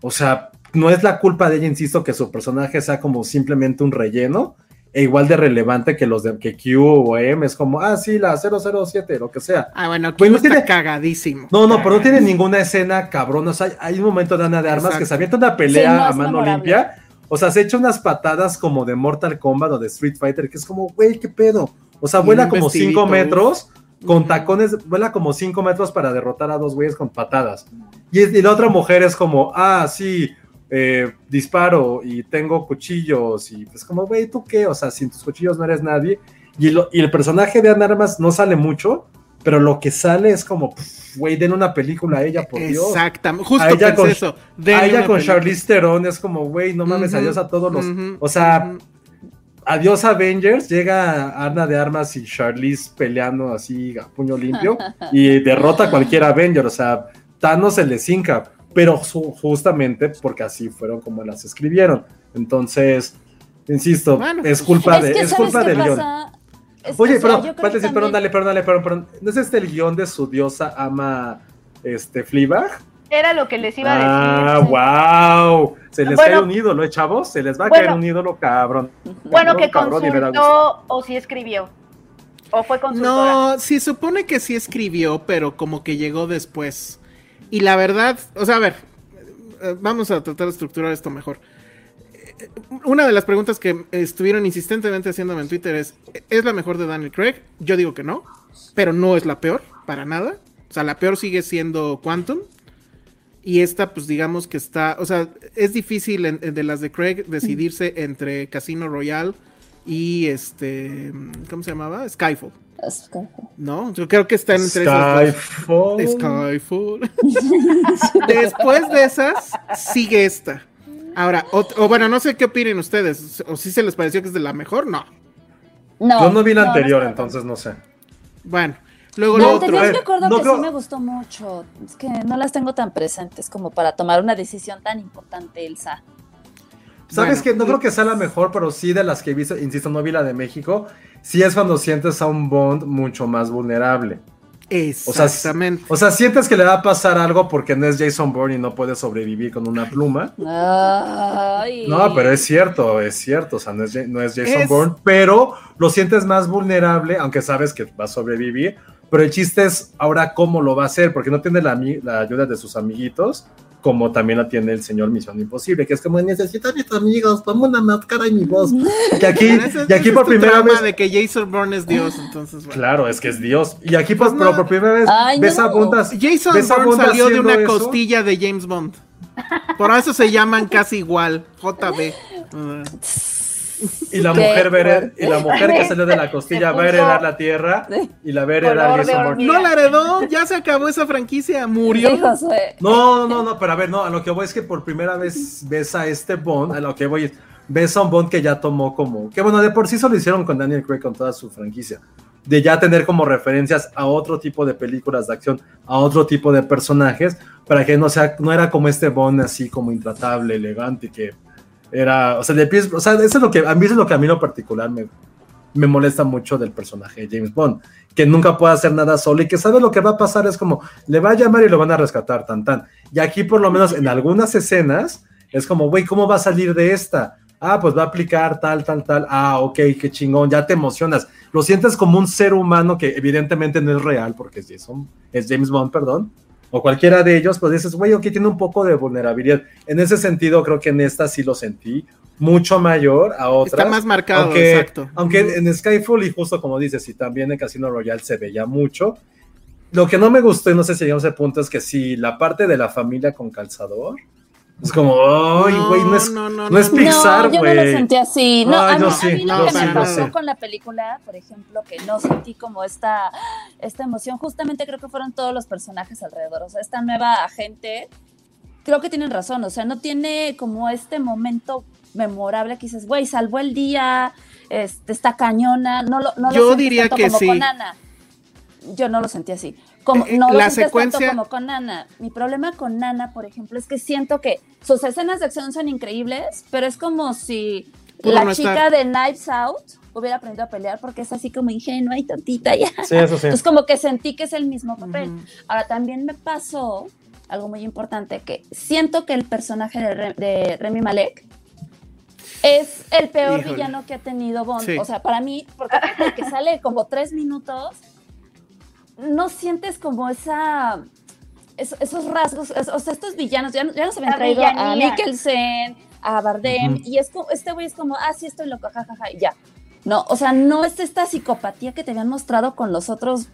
O sea, no es la culpa de ella, insisto, que su personaje sea como simplemente un relleno e igual de relevante que los de que Q o M. Es como, ah, sí, la 007, lo que sea. Ah, bueno, Pues no está tiene- cagadísimo. No, no, pero no tiene ninguna escena cabrona. O sea, hay, hay un momento de Ana de Armas Exacto. que se avienta una pelea Sí, no a es mano memorable. limpia. O sea, se echa unas patadas como de Mortal Kombat o de Street Fighter, que es como, güey, qué pedo. O sea, vuela como vestidito, cinco metros con tacones, vuela como cinco metros para derrotar a dos güeyes con patadas. Y, es- y la otra mujer es como, ah, sí, eh, disparo y tengo cuchillos. Y pues como, güey, ¿tú qué? O sea, sin tus cuchillos no eres nadie. Y, lo- y el personaje de Ana Armas no sale mucho, pero lo que sale es como, güey, den una película a ella, por Dios. Exactamente, justo A ella pensé con- eso. A ella con película. Charlize Theron es como, güey, no mames, Ujú, adiós a todos los... ujú, o sea. Adiós Avengers, llega Ana de Armas y Charlize peleando así a puño limpio y derrota a cualquier Avenger, o sea, Thanos se les hinca, pero su- justamente porque así fueron como las escribieron. Entonces, insisto, Bueno, es culpa de, es que es ¿sabes culpa del guion. Es- Oye, sea, pero, perdón, también- dale, perdón, dale, perdón, perdón. ¿No es este el guion de su diosa ama este Fleabag? Era lo que les iba a decir. Ah, wow. Se les Bueno. cae un ídolo, ¿eh, chavos? Se les va a Bueno. caer un ídolo, cabrón. Bueno, Cabrón, que cabrón, consultó o sí escribió. O fue consultora. No, sí supone que sí escribió, pero como que llegó después. Y la verdad, o sea, a ver, eh, vamos a tratar de estructurar esto mejor. Eh, Una de las preguntas que estuvieron insistentemente haciéndome en Twitter es, ¿es la mejor de Daniel Craig? Yo digo que no, pero no es la peor, para nada. O sea, la peor sigue siendo Quantum. Y esta, pues digamos que está, o sea, es difícil en- en de las de Craig decidirse entre Casino Royale y este, ¿cómo se llamaba? Skyfall. No, yo creo que está entre esas Skyfall. dos. Skyfall. Después de esas, sigue esta. Ahora, o bueno, no sé qué opinen ustedes. O si se les pareció que es de la mejor, no. No, Yo no vi la no, anterior, entonces no sé. Bueno, luego La lo otro. eh, me acuerdo no que creo- sí me gustó mucho. Es que no las tengo tan presentes como para tomar una decisión tan importante, Elsa. ¿Sabes Bueno, qué? No y- creo que sea la mejor, pero sí de las que he visto, insisto, no vi la de México. Sí es cuando sientes a un Bond mucho más vulnerable. O sea, Exactamente. O sea, sientes que le va a pasar algo porque no es Jason Bourne y no puede sobrevivir con una pluma. Ay. No, pero es cierto, es cierto. O sea, no es, no es Jason Es- Bourne, pero lo sientes más vulnerable, aunque sabes que va a sobrevivir. Pero el chiste es ahora cómo lo va a hacer, porque no tiene la, la ayuda de sus amiguitos, como también la tiene el señor Misión Imposible, que es como necesito a mis amigos, ponme una máscara y mi voz. Que aquí, y aquí por primera vez. de que Jason Bourne es Dios, entonces bueno. Claro, es que es Dios. Y aquí por, Pues pero no. por primera vez Ay, ves no. a Bundas. Jason ves a Bourne Bond salió de una eso. costilla de James Bond. Por eso se llaman casi igual. JB. Uh, Y la mujer fuerte. y la mujer que salió de la costilla va a heredar la tierra y la va a heredar no la heredó, ya se acabó esa franquicia, murió. Sí. No, no, no, pero a ver, no, a lo que voy es que por primera vez ves a este Bond, a lo que voy es, ves a un Bond que ya tomó como, que bueno, de por sí eso lo hicieron con Daniel Craig con toda su franquicia, de ya tener como referencias a otro tipo de películas de acción, a otro tipo de personajes, para que no sea, no era como este Bond así como intratable, elegante, que era, o sea, de pies, o sea, eso es lo que, a mí eso es lo que a mí en lo particular me, me molesta mucho del personaje de James Bond, que nunca puede hacer nada solo y que sabe lo que va a pasar, es como, le va a llamar y lo van a rescatar, tan tan. Y aquí por lo menos en algunas escenas es como, güey, ¿cómo va a salir de esta? Ah, pues va a aplicar tal, tal, tal. Ah, ok, qué chingón, ya te emocionas. Lo sientes como un ser humano que evidentemente no es real porque es Jason, es James Bond, perdón. O cualquiera de ellos, pues dices, güey, aquí tiene un poco de vulnerabilidad. En ese sentido, creo que en esta sí lo sentí mucho mayor a otras. Está más marcado, aunque, exacto. Aunque en Skyfall, y justo como dices, y también en Casino Royale se veía mucho. Lo que no me gustó, y no sé si llegamos a ese punto, es que si la parte de la familia con calzador, es como, ay, güey, no, es, No, no, no, es no, Pixar, no, yo güey. no lo sentí así. No, Ay, a mí, no, a sí, mí lo que sí, me pasó con la película, por ejemplo, que no sentí como esta, esta emoción, justamente creo que fueron todos los personajes alrededor. O sea, esta nueva agente, creo que tienen razón. O sea, no tiene como este momento memorable que dices, güey, salvó el día, este, está cañona. No lo, no lo Yo sentí diría tanto que como sí. con Ana. Yo no lo sentí así. Como, Eh, no lo la sientes secuencia- tanto como con Nana. Mi problema con Nana, por ejemplo, es que siento que sus escenas de acción son increíbles, pero es como si Pudo la no chica estar. de Knives Out hubiera aprendido a pelear porque es así como ingenua y tontita ya. Sí, eso sí. Es como que sentí que es el mismo papel. Ahora también me pasó algo muy importante que siento que el personaje de, Re- de Remy Malek es el peor Híjole. villano que ha tenido Bond. Sí. O sea, para mí, porque aparte de que sale como tres minutos, no sientes como esa es- esos rasgos, o sea, estos villanos, ya, no- ya nos habían La traído a. Mikkelsen, a Bardem, y es como, este güey es como, ah, sí, estoy loco, jajaja, y ya. No, o sea, no es esta psicopatía que te habían mostrado con los otros,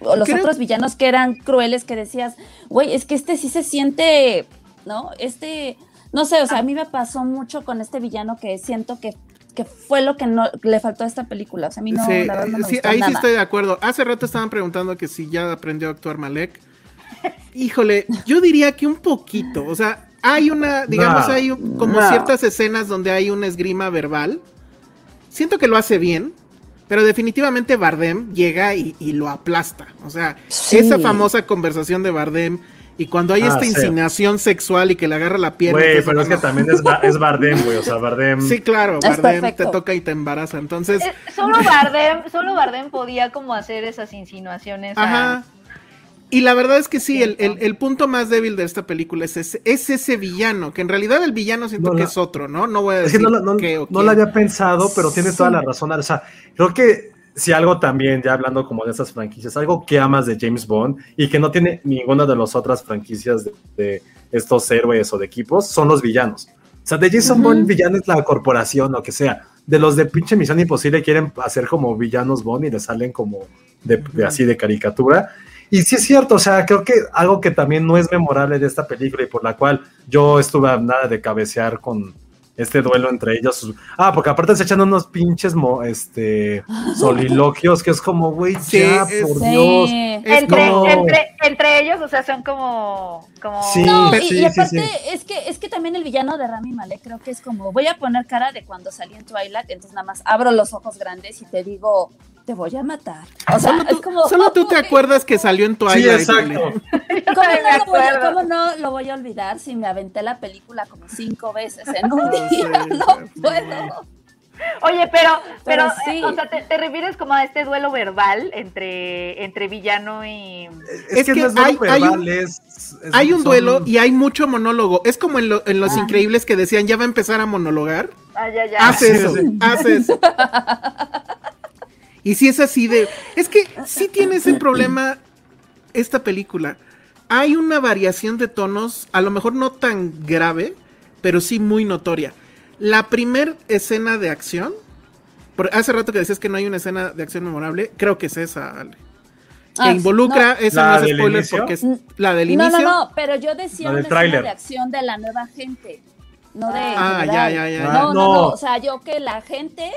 o los Creo- otros villanos que eran crueles, que decías, güey, es que este sí se siente, ¿no? Este, no sé, o sea, a mí me pasó mucho con este villano que siento que, que fue lo que no le faltó a esta película. O sea, a mí no, Sí, la verdad no me sí, gustó ahí sí estoy de acuerdo. Hace rato estaban preguntando que si ya aprendió a actuar Malek. Híjole, yo diría que un poquito. O sea, hay una, digamos, No, hay un- como no. ciertas escenas donde hay una esgrima verbal. Siento que lo hace bien, pero definitivamente Bardem llega y, y lo aplasta. O sea, Sí. esa famosa conversación de Bardem y cuando hay Ah, esta sí. insinuación sexual y que le agarra la pierna. Güey, pero es que también es, Ba- es Bardem, güey. O sea, Bardem. Sí, claro, Es Bardem te toca y te embaraza. Entonces, Eh, Solo Bardem, solo Bardem podía como hacer esas insinuaciones. a- Ajá. Y la verdad es que sí, el, el- el punto más débil de esta película es ese, es ese villano, que en realidad el villano siento No que la- es otro, ¿no? No voy a Es decir que no, la- no, qué o no quién. la había pensado, pero tiene Sí. toda la razón. O sea, creo que si algo también, ya hablando como de esas franquicias, algo que amas de James Bond y que no tiene ninguna de las otras franquicias de, de estos héroes o de equipos, son los villanos. O sea, de Jason. Bond, villano es la corporación, lo que sea. De los de pinche Misión Imposible quieren hacer como villanos Bond y le salen como de, de así de caricatura. Y sí es cierto, o sea, creo que algo que también no es memorable de esta película y por la cual yo estuve a nada de cabecear con este duelo entre ellos. Ah, porque aparte se echan unos pinches mo- este soliloquios que es como, güey, Sí, ya, es- por Sí. Dios. Entre, como- entre, entre ellos, o sea, son como. como... Sí. No, y, sí, y sí, aparte sí. es que es que también el villano de Rami Malek creo que es como voy a poner cara de cuando salí en Twilight, entonces nada más abro los ojos grandes y te digo, te voy a matar. O sea, Solo tú, como solo tú te acuerdas que salió en Twilight. Sí, exacto. ¿Cómo no, lo voy a, acuerdo. cómo no lo voy a olvidar si me aventé la película como cinco veces en un Oh, día? sí, no sí. puedo. Oye, pero, pero, Pero eh, sí. o sea, te, te refieres como a este duelo verbal entre, entre villano y. Es, Es que, que no es hay- verbal, hay un- es- es- Hay un son- duelo y hay mucho monólogo. Es como en, lo- en Los Ah. Increíbles que decían, ya va a empezar a monologar. Ah, ya, ya. Hace Sí, eso, sí. hace eso. Y si es así de... Es que sí tiene ese problema esta película. Hay una variación de tonos, a lo mejor no tan grave, pero sí muy notoria. La primer escena de acción, por, hace rato que decías que no hay una escena de acción memorable, creo que es esa, Ale. Que Ah, involucra, esa ¿La no es spoiler inicio? porque es la del no, inicio. no, no, pero yo decía La una del escena de acción de la nueva gente, no de Ah, ya, ya, ya. No, no, Ah, no, no. o sea, yo que la gente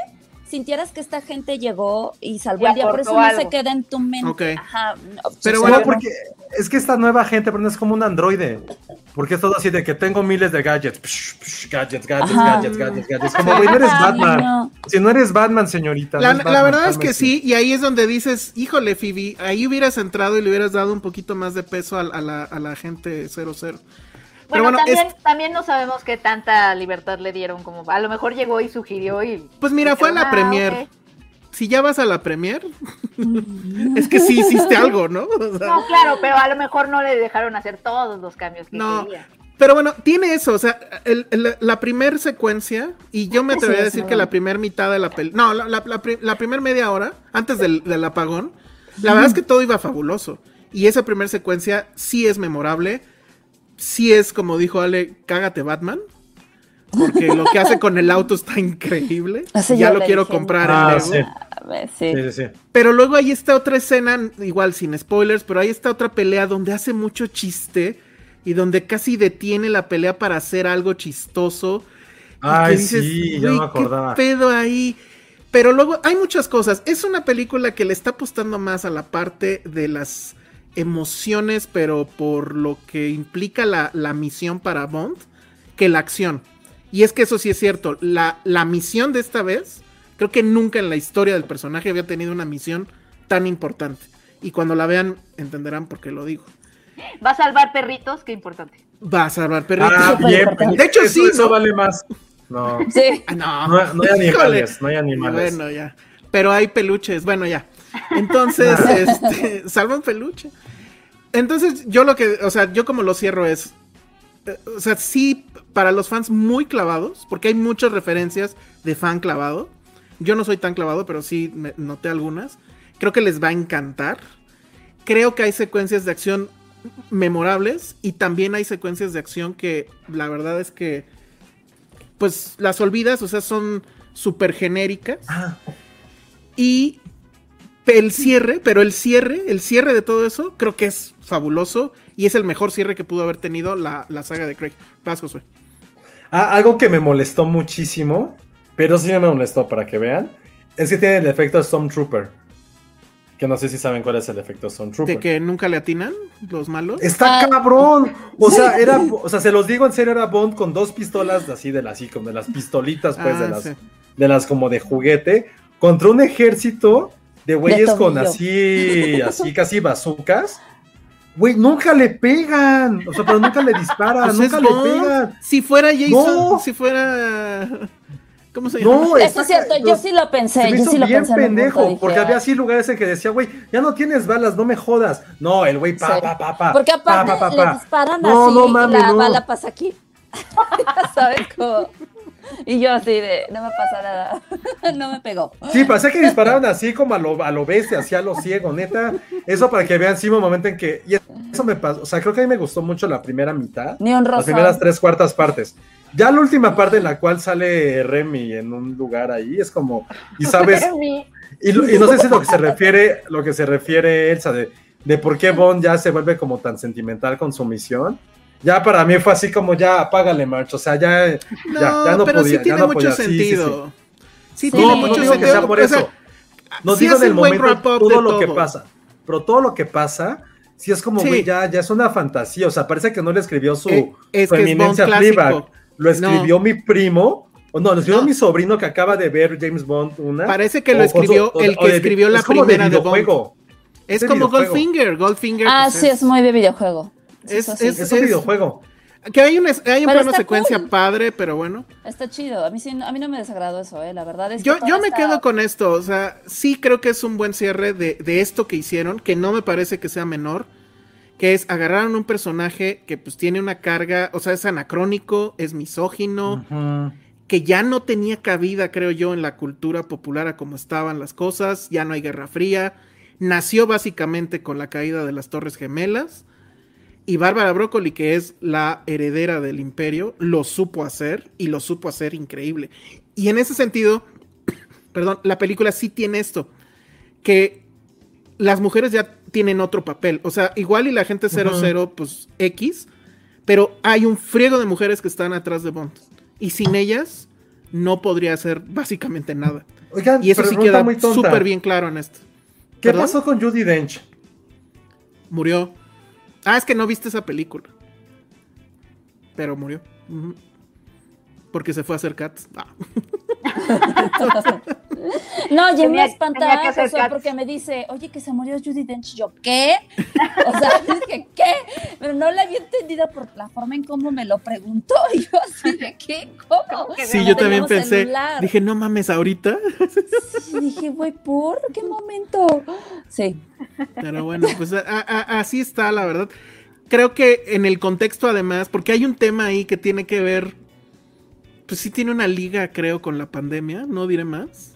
sintieras que esta gente llegó y salvó Y el día, por eso no se queda en tu mente. Ok. Ajá. no, Pero bueno, porque es que esta nueva gente, pero no es como un androide. Porque es todo así de que tengo miles de gadgets. psh, psh, gadgets, gadgets, Ajá. gadgets, gadgets, gadgets. Como, güey, no eres Batman. no. Si no eres Batman, señorita. La, no verdad es que sí, y ahí es donde dices, híjole, Phoebe, ahí hubieras entrado y le hubieras dado un poquito más de peso a, a la, a la gente 00. Pero Bueno, también, es- también no sabemos qué tanta libertad le dieron, como a lo mejor llegó y sugirió y... pues mira, fue a la "Ah, premier. ok". Si ya vas a la premier, es que sí hiciste algo, ¿no? O sea, No, claro, pero a lo mejor no le dejaron hacer todos los cambios que No. quería. Pero bueno, tiene eso, o sea, el- el- la primer secuencia, y yo me Sí, atrevería a decir que la bueno. primer mitad de la película, no, la, la, la pri- la primer media hora, antes del, del apagón, la verdad es que todo iba fabuloso. Y esa primera secuencia sí es memorable. Sí es, como dijo Ale, cágate Batman. Porque lo que hace con el auto está increíble. Ya lo quiero dije, comprar Ah, en Lego. sí. Sí. Sí. Pero luego ahí está otra escena, igual sin spoilers, pero ahí está otra pelea donde hace mucho chiste y donde casi detiene la pelea para hacer algo chistoso. y Ay, que dices, sí, ya me "Güey, acordaba. ¿Qué pedo ahí? Pero luego hay muchas cosas. Es una película que le está apostando más a la parte de las emociones, pero por lo que implica la, la misión para Bond, que la acción. Y es que eso sí es cierto. La, la misión de esta vez, creo que nunca en la historia del personaje había tenido una misión tan importante. Y cuando la vean, entenderán por qué lo digo. Va a salvar perritos, qué importante. Va a salvar perritos. Ah, bien. De hecho, eso, sí, Eso ¿no? vale más. No. Sí. Ah, no. No, no hay animales, no hay animales. Bueno, ya. Pero hay peluches. Bueno, ya. Entonces, este, salvan peluche. Entonces, yo lo que, o sea, yo como lo cierro es, eh, o sea, sí, para los fans muy clavados, porque hay muchas referencias de fan clavado. Yo no soy tan clavado, pero sí me- noté algunas. Creo que les va a encantar. Creo que hay secuencias de acción memorables y también hay secuencias de acción que la verdad es que pues las olvidas, o sea, son súper genéricas. Ah, Y el cierre, pero el cierre, el cierre de todo eso, creo que es fabuloso y es el mejor cierre que pudo haber tenido la, la saga de Craig. Vas, Josué. Ah, algo que me molestó muchísimo, pero sí me molestó para que vean, es que tiene el efecto Stormtrooper. Que no sé si saben cuál es el efecto Stormtrooper. De que nunca le atinan los malos. Está Ah. cabrón. O sea, era, o sea, se los digo en serio, era Bond con dos pistolas así de las, así como de las pistolitas, pues, Ah, de las, sí. de las como de juguete, contra un ejército de güeyes con así, así casi bazucas. Güey, nunca le pegan. O sea, pero nunca le disparan, Pues es nunca le pegan. Si fuera Jason, No. si fuera. ¿Cómo se llama? No, Eso es cierto, yo sí lo pensé, Se me yo hizo sí lo bien pensé pendejo, punto, dije, porque había así lugares en que decía, güey, ya no tienes balas, no me jodas. No, el güey, pa, Sí. pa, pa, pa. Porque pa, aparte pa, pa, le pa. disparan No, así no y mames, la no. bala pasa aquí. Ya ¿Sabes cómo? Y yo así de, no me pasa nada. no me pegó. Sí, parecía que disparaban así como a lo, a lo bestia, así a lo ciego, neta. Eso para que vean, sí, un momento en que. Y eso me pasó. O sea, creo que a mí me gustó mucho la primera mitad. Ni un Las primeras tres cuartas partes. Ya la última parte en la cual sale Remy en un lugar ahí, es como. Y sabes. Y, y no sé si es lo que se refiere, lo que se refiere Elsa, de, de por qué Bond ya se vuelve como tan sentimental con su misión. Ya para mí fue así como ya apágale, March. O sea, ya, No, ya, ya no pero podía. sí ya tiene no mucho podía. Sí, sí, sí. sentido. Sí, Sí, tiene No, Sí. mucho no digo que sentido. sea por o sea, eso. No sí digo el buen momento todo de lo que todo. pasa. Pero todo lo que pasa, sí es como, Sí. güey, ya, ya es una fantasía. O sea, parece que no le escribió su, Eh, es su que es eminencia Bond Fleabag. Lo escribió mi primo. O no, lo escribió No. mi sobrino que acaba de ver James Bond una. Parece que lo escribió o- el o que de- escribió la es como de primera de Bond. videojuego. Es de como videojuego. Goldfinger. Goldfinger. Ah, pues, sí, es muy de videojuego. Es- es- Es un videojuego. Que hay, un, hay un plano secuencia cool. padre, pero bueno. Está chido. A mí, sí, a mí no me desagradó eso, eh. La verdad es que Yo, yo me está- quedo con esto, o sea, sí creo que es un buen cierre de, de esto que hicieron, que no me parece que sea menor, que es agarraron un personaje que pues tiene una carga, o sea, es anacrónico, es misógino, que ya no tenía cabida, creo yo, en la cultura popular a como estaban las cosas, ya no hay Guerra Fría, nació básicamente con la caída de las Torres Gemelas, y Bárbara Broccoli, que es la heredera del imperio, lo supo hacer y lo supo hacer increíble. Y en ese sentido, perdón, la película sí tiene esto, que las mujeres ya tienen otro papel. O sea, igual y la gente 00, pues X, pero hay un friego de mujeres que están atrás de Bond. Y sin ellas no podría hacer básicamente nada. Oigan, Y eso sí queda súper bien claro en esto. ¿Qué ¿Perdón? pasó con Judy Dench? Murió. Ah, es que no viste esa película. Pero murió. Porque se fue a hacer cats. Ah. No, y me Tenía- espanta tenía que hacer Josué, cats. porque me dice, oye, que se murió Judy Dench. Yo, ¿qué? O sea, dije, ¿qué? Pero no la había entendido por la forma en cómo me lo preguntó. Y yo así de, ¿qué? ¿Cómo? Sí, No yo también pensé. celular. Dije, no mames, ahorita. Sí, dije, güey, ¿por qué momento? Sí. Pero bueno, pues a- a- así está, la verdad. Creo que en el contexto, además, porque hay un tema ahí que tiene que ver. Pues sí, tiene una liga, creo, con la pandemia, no diré más.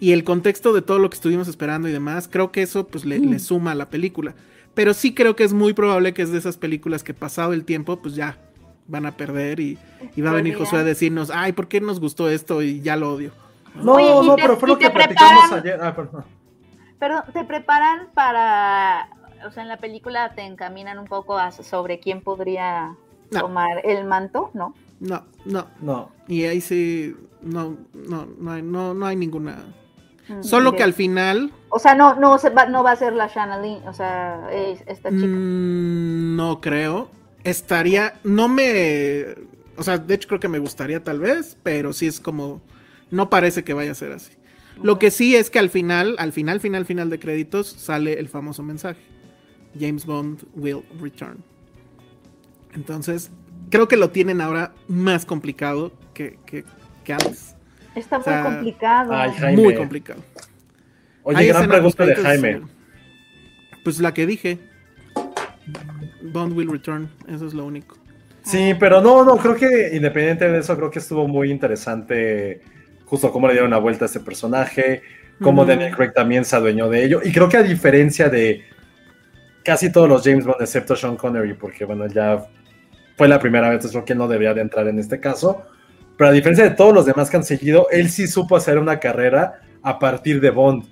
Y el contexto de todo lo que estuvimos esperando y demás, creo que eso pues le, le suma a la película. Pero sí creo que es muy probable que es de esas películas que pasado el tiempo, pues ya van a perder y, y va a venir Josué a decirnos, ay, ¿por qué nos gustó esto? Y ya lo odio. No, Oye, no, te- pero fue lo que platicamos ayer. Ah, perdón. Pero te preparan para, o sea, en la película te encaminan un poco a sobre quién podría No. tomar el manto, ¿no? No, no. No. Y ahí sí, no, no, no hay, no, no hay ninguna. Mm, Solo que al final, O sea, no, no, se va, no va a ser la Shanna Lynn, o sea, es- esta chica. mm, no creo. Estaría, no me, o sea, de hecho creo que me gustaría tal vez, pero sí es como, no parece que vaya a ser así. Lo que sí es que al final, al final, final, final de créditos sale el famoso mensaje. James Bond will return. Entonces, creo que lo tienen ahora más complicado que, que- que antes. Está o sea, muy complicado. ay, Jaime. Muy complicado. Oye, Hay gran pregunta de Jaime. Pues la que dije. Bond will return. Eso es lo único. Sí, pero no, no, creo que independiente de eso, creo que estuvo muy interesante justo cómo le dieron la vuelta a este personaje, cómo. Daniel Craig también se adueñó de ello. Y creo que a diferencia de casi todos los James Bond, excepto Sean Connery, porque bueno, ya fue la primera vez, entonces creo que no debería de entrar en este caso. Pero a diferencia de todos los demás que han seguido, él sí supo hacer una carrera a partir de Bond.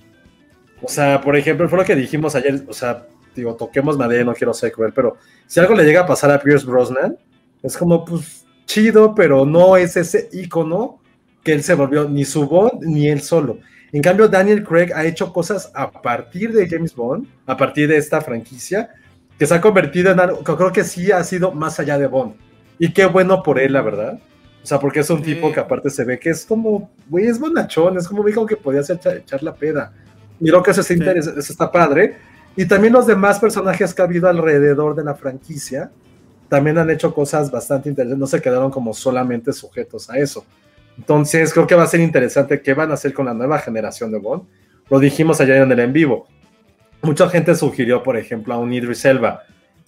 O sea, por ejemplo, fue lo que dijimos ayer, o sea, digo, toquemos madera, no quiero ser cruel, pero si algo le llega a pasar a Pierce Brosnan, es como, pues, chido, pero no es ese icono que él se volvió, ni su Bond, ni él solo. En cambio, Daniel Craig ha hecho cosas a partir de James Bond, a partir de esta franquicia, que se ha convertido en algo que creo que sí ha sido más allá de Bond. Y qué bueno por él, la verdad. O sea, porque es un Sí. tipo que aparte se ve que es como, güey, es bonachón, es como dijo que podía hacer echar, echar la peda. Y creo que eso, es Sí. eso está padre. Y también los demás personajes que ha habido alrededor de la franquicia también han hecho cosas bastante interesantes, no se quedaron como solamente sujetos a eso. Entonces, creo que va a ser interesante qué van a hacer con la nueva generación de Bond. Lo dijimos ayer en el en vivo. Mucha gente sugirió, por ejemplo, a un Idris Elba,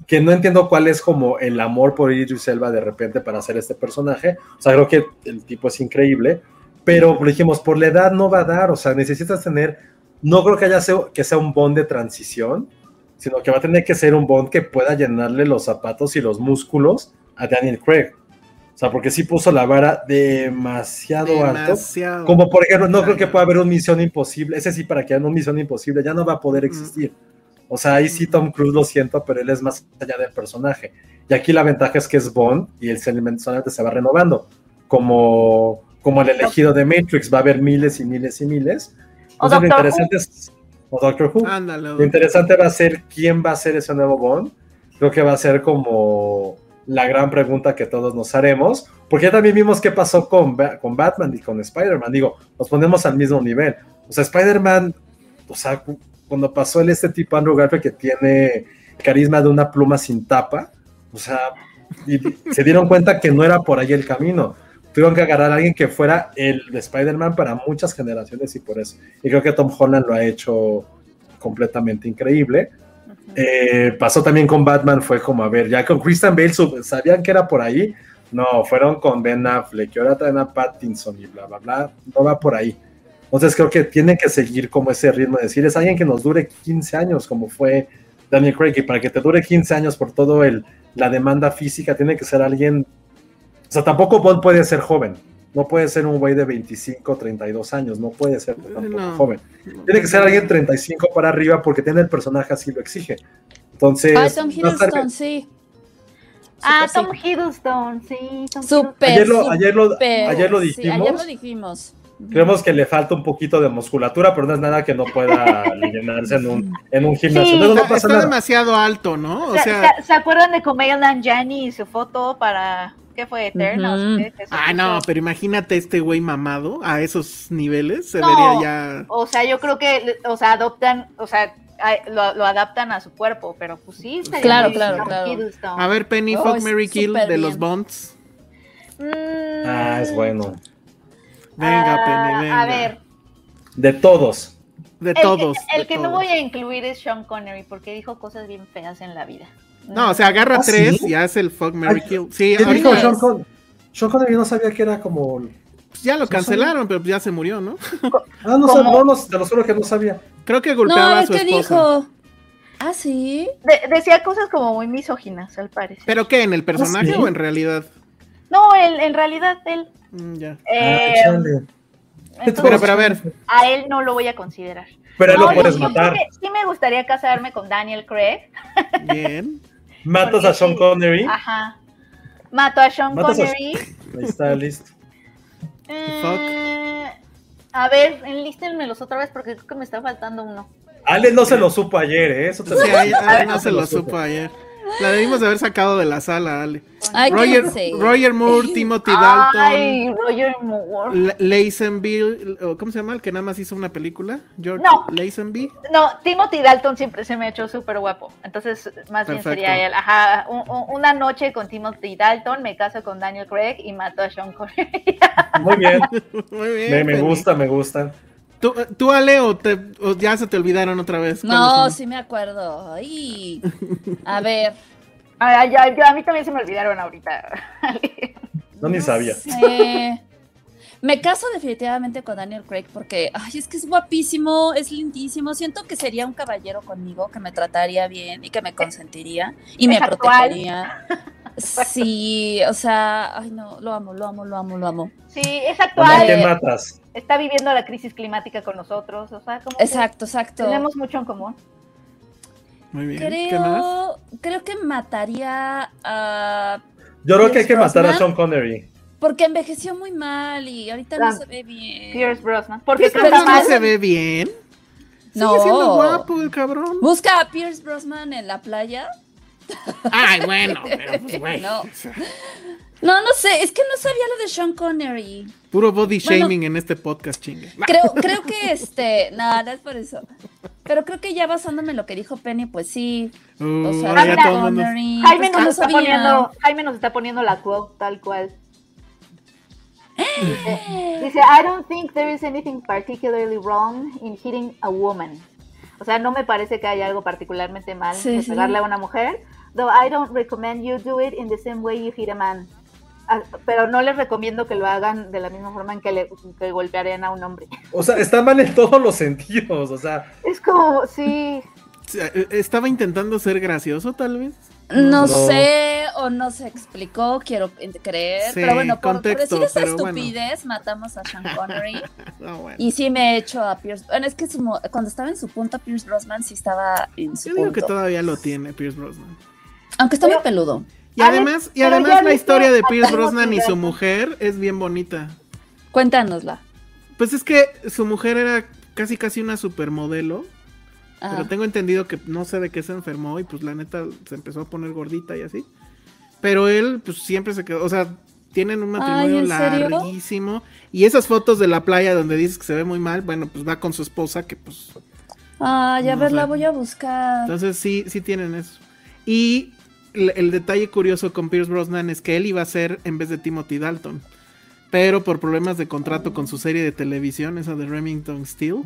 que no entiendo cuál es como el amor por Idris Elba de repente para hacer este personaje. O sea, creo que el tipo es increíble, pero dijimos, por la edad no va a dar, o sea, necesitas tener, no creo que haya sea- que sea un Bond de transición, sino que va a tener que ser un Bond que pueda llenarle los zapatos y los músculos a Daniel Craig. O sea, porque sí puso la vara demasiado alto. Demasiado. Como por ejemplo, no creo que pueda haber un Misión Imposible. Ese sí, para que haya un Misión Imposible, ya no va a poder existir. O sea, ahí sí Tom Cruise lo siento, pero él es más allá del personaje. Y aquí la ventaja es que es Bond y el solamente se va renovando. Como, como el elegido de Matrix, va a haber miles y miles y miles. O Entonces, lo interesante es. O Doctor Who. Ándale. Lo interesante va a ser quién va a ser ese nuevo Bond. Creo que va a ser como la gran pregunta que todos nos haremos, porque también vimos qué pasó con, con Batman y con Spider-Man. Digo, nos ponemos al mismo nivel. O sea, Spider-Man, o sea, cu- cuando pasó el este tipo Andrew Garfield que tiene carisma de una pluma sin tapa, o sea, y se dieron cuenta que no era por ahí el camino. Tuvieron que agarrar a alguien que fuera el de Spider-Man para muchas generaciones y por eso. Y creo que Tom Holland lo ha hecho completamente increíble. Eh, pasó también con Batman, fue como, a ver, ya con Christian Bale, ¿sabían que era por ahí? No, fueron con Ben Affleck, ahora traen a Pattinson y bla, bla, bla, no va por ahí. Entonces creo que tienen que seguir como ese ritmo de decir, es alguien que nos dure 15 años, como fue Daniel Craig, y para que te dure 15 años por todo el, la demanda física, tiene que ser alguien, o sea, tampoco Bond puede ser joven, no puede ser un güey de 25, 32 años, no puede ser tampoco No. joven. Tiene que ser alguien 35 para arriba porque tiene el personaje así lo exige. Entonces, Ay, Tom no estar- Hiddleston, sí. Ah, Tom Hiddleston, sí. Tom Súper, ayer, lo, ayer, lo, ayer lo Sí, dijimos. ayer lo dijimos. Creemos que le falta un poquito de musculatura, pero no es nada que no pueda llenarse en un, en un gimnasio. Sí. No, no Está, pasa está nada. demasiado alto, ¿no? O ¿Se, sea, se- se acuerdan de Kumail Nanjiani y su foto para qué fue Eterna? Ujú. ¿Qué- qué se ah, no, pero imagínate este güey mamado a esos niveles, se No. vería ya. O sea, yo creo que, o sea, adoptan, o sea, lo, lo adaptan a su cuerpo, pero pues sí. Claro, claro, claro. A ver, Penny, Oh, Fuck, Mary Kill de bien. los Bonds. Mm, Ah, es bueno. Venga, ah, Penny, venga. A ver, De todos. De el, todos. que, el de que no voy a incluir es Sean Connery porque dijo cosas bien feas en la vida. No, o sea, agarra ¿Ah, tres sí? y hace el Fuck, Mary Ay, Kill. Sí, ¿Qué ahorita dijo Sean. Connery? Sean Connery no sabía que era como... pues, ya lo no cancelaron, pero ya se murió, ¿no? Ah, no, ¿Cómo? sab- no, no, te lo juro que no sabía. Creo que golpeaba No, a es su que esposa. dijo. Ah, sí. De- decía cosas como muy misóginas, al parecer. ¿Pero qué? ¿En el personaje sí? o en realidad? No, en, en realidad él. Mm, ya. eh, Ah, chale. entonces, Pero, pero a ver, a él no lo voy a considerar. Pero No, lo yo- puedes yo matar. creo que Sí me gustaría casarme con Daniel Craig. bien. Matas a Sean. Connery. Ajá. Mato a Sean Matas a- Connery. Ahí está, listo. Eh, a ver, enlístenmelos otra vez porque creo que me está faltando uno. Ale no se lo supo ayer, ¿eh? Eso te Sí, no no se lo supo ayer. La debimos de haber sacado de la sala, Ale. Ay, Roger. Roger Moore, Timothy Dalton, Ay, Roger Moore. Lazenby, ¿cómo se llama? El que nada más hizo una película. George No. Lazenby. No, Timothy Dalton siempre se me ha hecho súper guapo. Entonces, más bien sería él. Ajá, un- un- una noche con Timothy Dalton, me caso con Daniel Craig y mato a Sean Connery. Muy bien. Muy bien. Me, me gusta, me gusta. ¿Tú, tú, Ale, o, te- o ya se te olvidaron otra vez? No, sí me acuerdo. Ay. A ver. Ay, ya, a mí también se me olvidaron ahorita. No ni sabía. sé. Me caso definitivamente con Daniel Craig porque, ay, es que es guapísimo, es lindísimo. Siento que sería un caballero conmigo, que me trataría bien y que me consentiría y me actual. protegería. Sí, o sea, ay no, lo amo, lo amo, lo amo, lo amo. Sí, es ¿A actual. qué matas? Está viviendo la crisis climática con nosotros. O sea, como que Exacto, exacto. tenemos mucho en común. Muy bien. ¿Qué más? Creo, creo que mataría a Yo creo que hay que Pierce matar a Brosnan. Sean Connery. porque envejeció muy mal y ahorita no se ve bien. Pierce Brosnan. Porque no mal. se ve bien. No. Sigue siendo guapo el cabrón. Busca a Pierce Brosnan en la playa. Ay, bueno, pero pues, güey. No. No, no sé, es que no sabía lo de Sean Connery. Puro body Bueno. shaming en este podcast, chingue. Creo, creo que este, no, no es por eso. Pero creo que ya basándome en lo que dijo Penny, pues sí. Uh, O sea, Connery, Jaime pues que nos, no está poniendo, Jaime nos está poniendo la quote tal cual. Dice, dice, I don't think there is anything particularly wrong in hitting a woman. O sea, no me parece que haya algo particularmente mal Sí, sí. pegarle a una mujer. Though I don't recommend you do it in the same way you hit a man. Ah, Pero no les recomiendo que lo hagan de la misma forma en que, le, que golpearían a un hombre. O sea, está mal en todos los sentidos. O sea, Es como, sí, eh, Estaba intentando ser gracioso, tal vez. No, No. sé o no se explicó, quiero creer. Sí, pero bueno, por, por decir esa bueno. estupidez, matamos a Sean Connery. No, bueno. y sí me he hecho a Pierce. Bueno, es que su cuando estaba en su punto, Pierce Brosnan sí estaba en su Yo digo que todavía lo tiene Pierce Brosnan. Aunque está muy peludo. Y además, y además ya la historia de Pierce Brosnan y su mujer es bien bonita. Cuéntanosla. Pues es que su mujer era casi casi una supermodelo. Ajá. Pero tengo entendido que no sé de qué se enfermó y pues la neta se empezó a poner gordita y así. Pero él pues siempre se quedó, o sea, tienen un matrimonio Ay, ¿en serio? larguísimo. Y esas fotos de la playa donde dices que se ve muy mal, bueno, pues va con su esposa que pues... Ay, a No ver, sé. la voy a buscar. Entonces sí, sí tienen eso. Y el, el detalle curioso con Pierce Brosnan es que él iba a ser en vez de Timothy Dalton. Pero por problemas de contrato con su serie de televisión, esa de Remington Steel,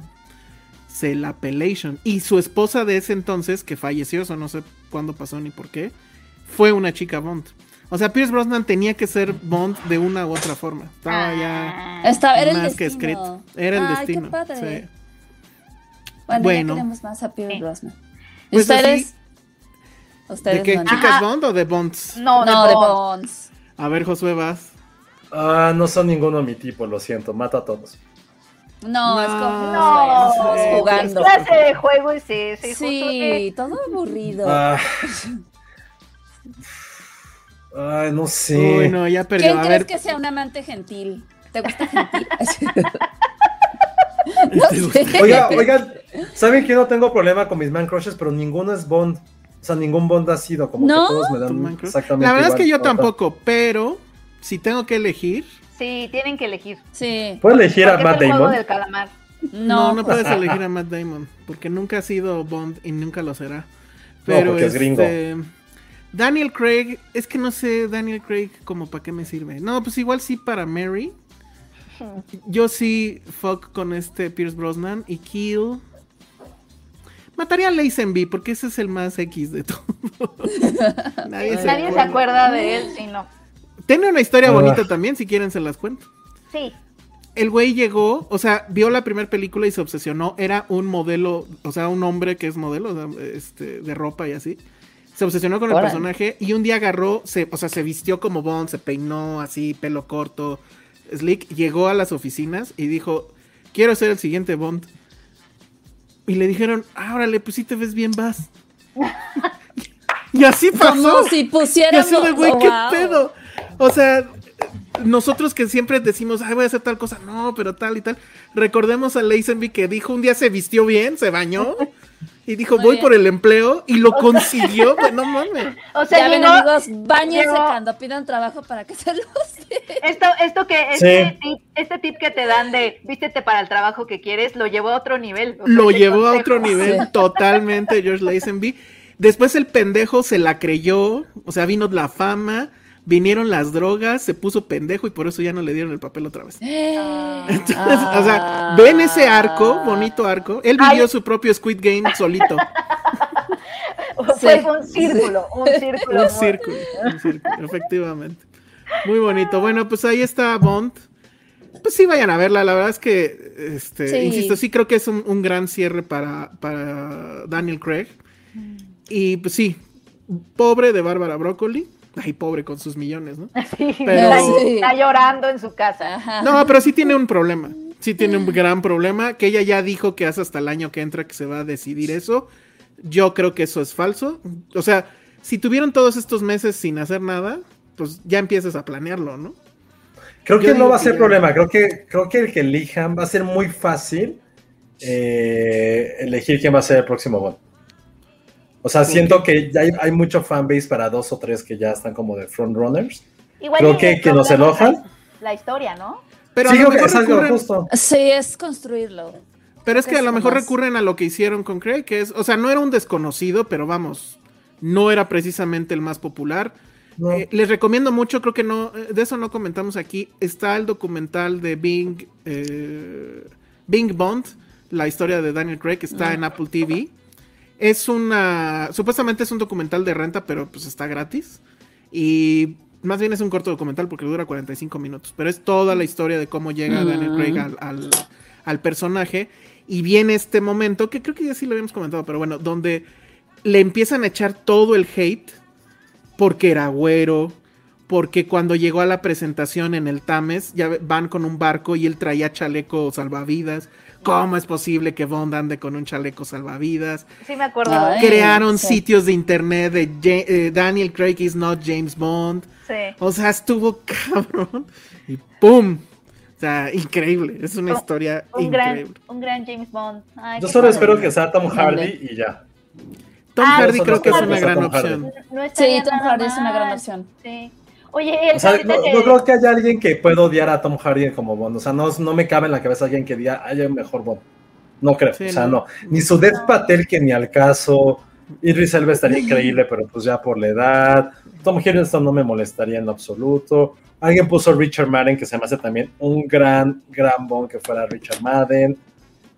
se la pelation. Y su esposa de ese entonces, que falleció, eso no sé cuándo pasó ni por qué, fue una chica Bond. O sea, Pierce Brosnan tenía que ser Bond de una u otra forma. Estaba ya Estaba, era el más que escrito. Era el Ay, destino. Qué padre. sí. Bueno, Bueno. ya queremos más a Pierce Sí. Brosnan. Pues ¿Ustedes? así- ¿Ustedes ¿De qué? no? ¿Chicas Ajá. Bond o de Bonds? no, No, de de Bond. Bonds. A ver, Josué, vas. ah, no son ninguno de mi tipo, lo siento. Mata a todos. No, No, es como No, jugando. clase de juego es ese. justo que- Sí, todo aburrido. Ah. Ay, no sé. Uy, no, ya perdió. ¿Quién A crees ver, que sea un amante gentil? ¿Te gusta gentil? ¿Te no sé. Oiga, oigan, ¿saben que no tengo problema con mis man crushes? Pero ninguno es Bond. O sea, ningún Bond ha sido. Como ¿No? que todos me dan exactamente La verdad es igual. que yo tampoco, pero si tengo que elegir, Sí, tienen que elegir. Sí. ¿Puedo elegir a Matt es el juego Damon? del calamar. no, No, no, puedes elegir a Matt Damon, porque nunca ha sido Bond y nunca lo será. Pero porque es gringo. este, Daniel Craig, es que no sé, Daniel Craig como para qué me sirve. No, pues igual sí para Mary. Yo sí fuck con este Pierce Brosnan y Kill. Mataría a Lazenby porque ese es el más X de todo. Nadie, se, Nadie se acuerda de él, sí, no. Tiene una historia Ah. bonita también, si quieren se las cuento. Sí. el güey llegó, o sea, vio la primera película y se obsesionó. Era un modelo, o sea, un hombre que es modelo o sea, este, de ropa y así. Se obsesionó con el personaje y un día agarró, se, o sea, se vistió como Bond, se peinó así, pelo corto, slick. Llegó a las oficinas y dijo, quiero ser el siguiente Bond. Y le dijeron, ah, órale, pues sí te ves bien, vas. y así pasó. Como si Y así de, güey, oh, ¿qué wow. pedo? O sea, nosotros que siempre decimos, ay, voy a hacer tal cosa, no, pero tal y tal. Recordemos a Lazenby que dijo un día se vistió bien, se bañó y dijo, Muy voy bien. por el empleo y lo consiguió, güey, no mames. O sea, Ya ven, llegó- amigos, bañense llegó- cuando pidan trabajo para que se los Esto, esto que, este, tip, este tip que te dan de vístete para el trabajo que quieres, lo llevó a otro nivel. O sea, Lo llevó a otro nivel Sí. totalmente George Lazenby. Después el pendejo se la creyó, o sea, vino la fama, vinieron las drogas, se puso pendejo y por eso ya no le dieron el papel otra vez. Entonces, o sea, ven ese arco, bonito arco. Él vivió Ay. su propio Squid Game solito. Fue Sí. un círculo, un círculo. Un círculo, un círculo, efectivamente. Muy bonito. Bueno, pues ahí está Bond. Pues sí, vayan a verla. La verdad es que, este, Sí. insisto, sí creo que es un, un gran cierre para, para Daniel Craig. Y pues sí, pobre de Bárbara Broccoli. Ay, pobre con sus millones, ¿no? Sí, Pero- está, Sí. está llorando en su casa. Ajá. No, pero sí tiene un problema. Sí tiene un gran problema. Que ella ya dijo que hace hasta el año que entra que se va a decidir eso. Yo creo que eso es falso. O sea, si tuvieron todos estos meses sin hacer nada, pues ya empiezas a planearlo, ¿no? Creo Yo que no va a ser ya. problema. Creo que, creo que el que elijan va a ser muy fácil eh, elegir quién va a ser el próximo Bond. O sea, siento que ya hay, hay mucho fanbase para dos o tres que ya están como de frontrunners. Igual Creo que que nos enojan. La historia, ¿no? Pero sí, a lo mejor es algo recurren- justo. Sí, es construirlo. Pero es que a lo mejor más- recurren a lo que hicieron con Craig, que es, o sea, no era un desconocido, pero vamos, no era precisamente el más popular. No. Eh, les recomiendo mucho, creo que no, eh, de eso no comentamos aquí. Está el documental de Bing, eh, Bing Bond, la historia de Daniel Craig, que está en Apple TV. Es una, supuestamente es un documental de renta, pero pues está gratis. Y más bien es un corto documental porque dura 45 minutos, pero es toda la historia de cómo llega Daniel Craig al, al- al personaje. Y viene este momento, que creo que ya sí lo habíamos comentado, pero bueno, donde le empiezan a echar todo el hate porque era güero, porque cuando llegó a la presentación en el Tames, ya van con un barco y él traía chaleco salvavidas. ¿Cómo es posible que Bond ande con un chaleco salvavidas? Sí me acuerdo. Ay. Crearon sí. sitios de internet de Ja- eh, Daniel Craig is not James Bond. Sí. O sea, estuvo cabrón. Y ¡pum! O sea, increíble. Es una Un- historia Un gran, increíble. un gran James Bond. Ay, Yo solo padre. espero que sea Tom Hardy y ya. Tom Ah, Hardy creo que es una gran opción. No Sí, Tom Hardy es una gran opción. Sí. Oye, el O sea, no, que- no creo que haya alguien que pueda odiar a Tom Hardy como Bond. O sea, no, no me cabe en la cabeza alguien que diga, hay un mejor Bond. No creo. Sí, o sea, no. no. Ni su Death Patel, que ni al caso. Idris Elba estaría increíble, pero pues ya por la edad. Tom Hiddleston no me molestaría en absoluto. Alguien puso Richard Madden, que se me hace también un gran, gran Bond que fuera Richard Madden.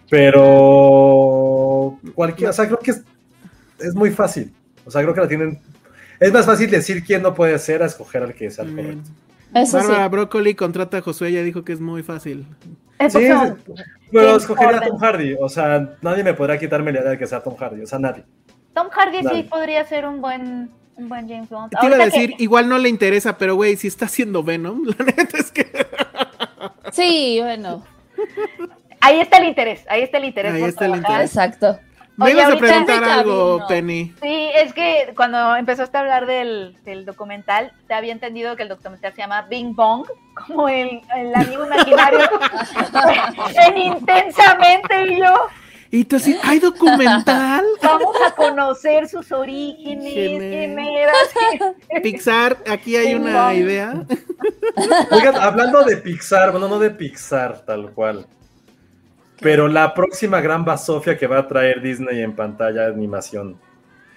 Pero cualquiera, o sea, creo que es, es muy fácil. O sea, creo que la tienen. Es más fácil decir quién no puede ser a escoger al que el Muy bien. correcto. Eso sí. Bárbara Broccoli contrata a Josué, ella dijo que es muy fácil. Sí, pero escogería a. Tom Hardy. O sea, nadie me podrá quitarme la idea de que sea Tom Hardy. O sea, nadie. Tom Hardy sí podría ser un buen, un buen James Bond. Te iba a Ahorita que- decir, igual no le interesa, pero güey, si está haciendo Venom, la neta es que Sí, bueno, Ahí está el interés, ahí está el interés. Ahí está el trabajar. exacto. Me Oye, ibas a preguntar algo. Penny. Sí, es que cuando empezaste a hablar del, del documental, te había entendido que el documental se llama Bing Bong, como el, el amigo imaginario en intensamente y yo. Y tú así, ¿hay documental? Vamos a conocer sus orígenes, quién era. Pixar, aquí hay Bing una Bong. idea. Oigan, hablando de Pixar, bueno, no de Pixar tal cual. Pero la próxima gran basofia que va a traer Disney en pantalla de animación.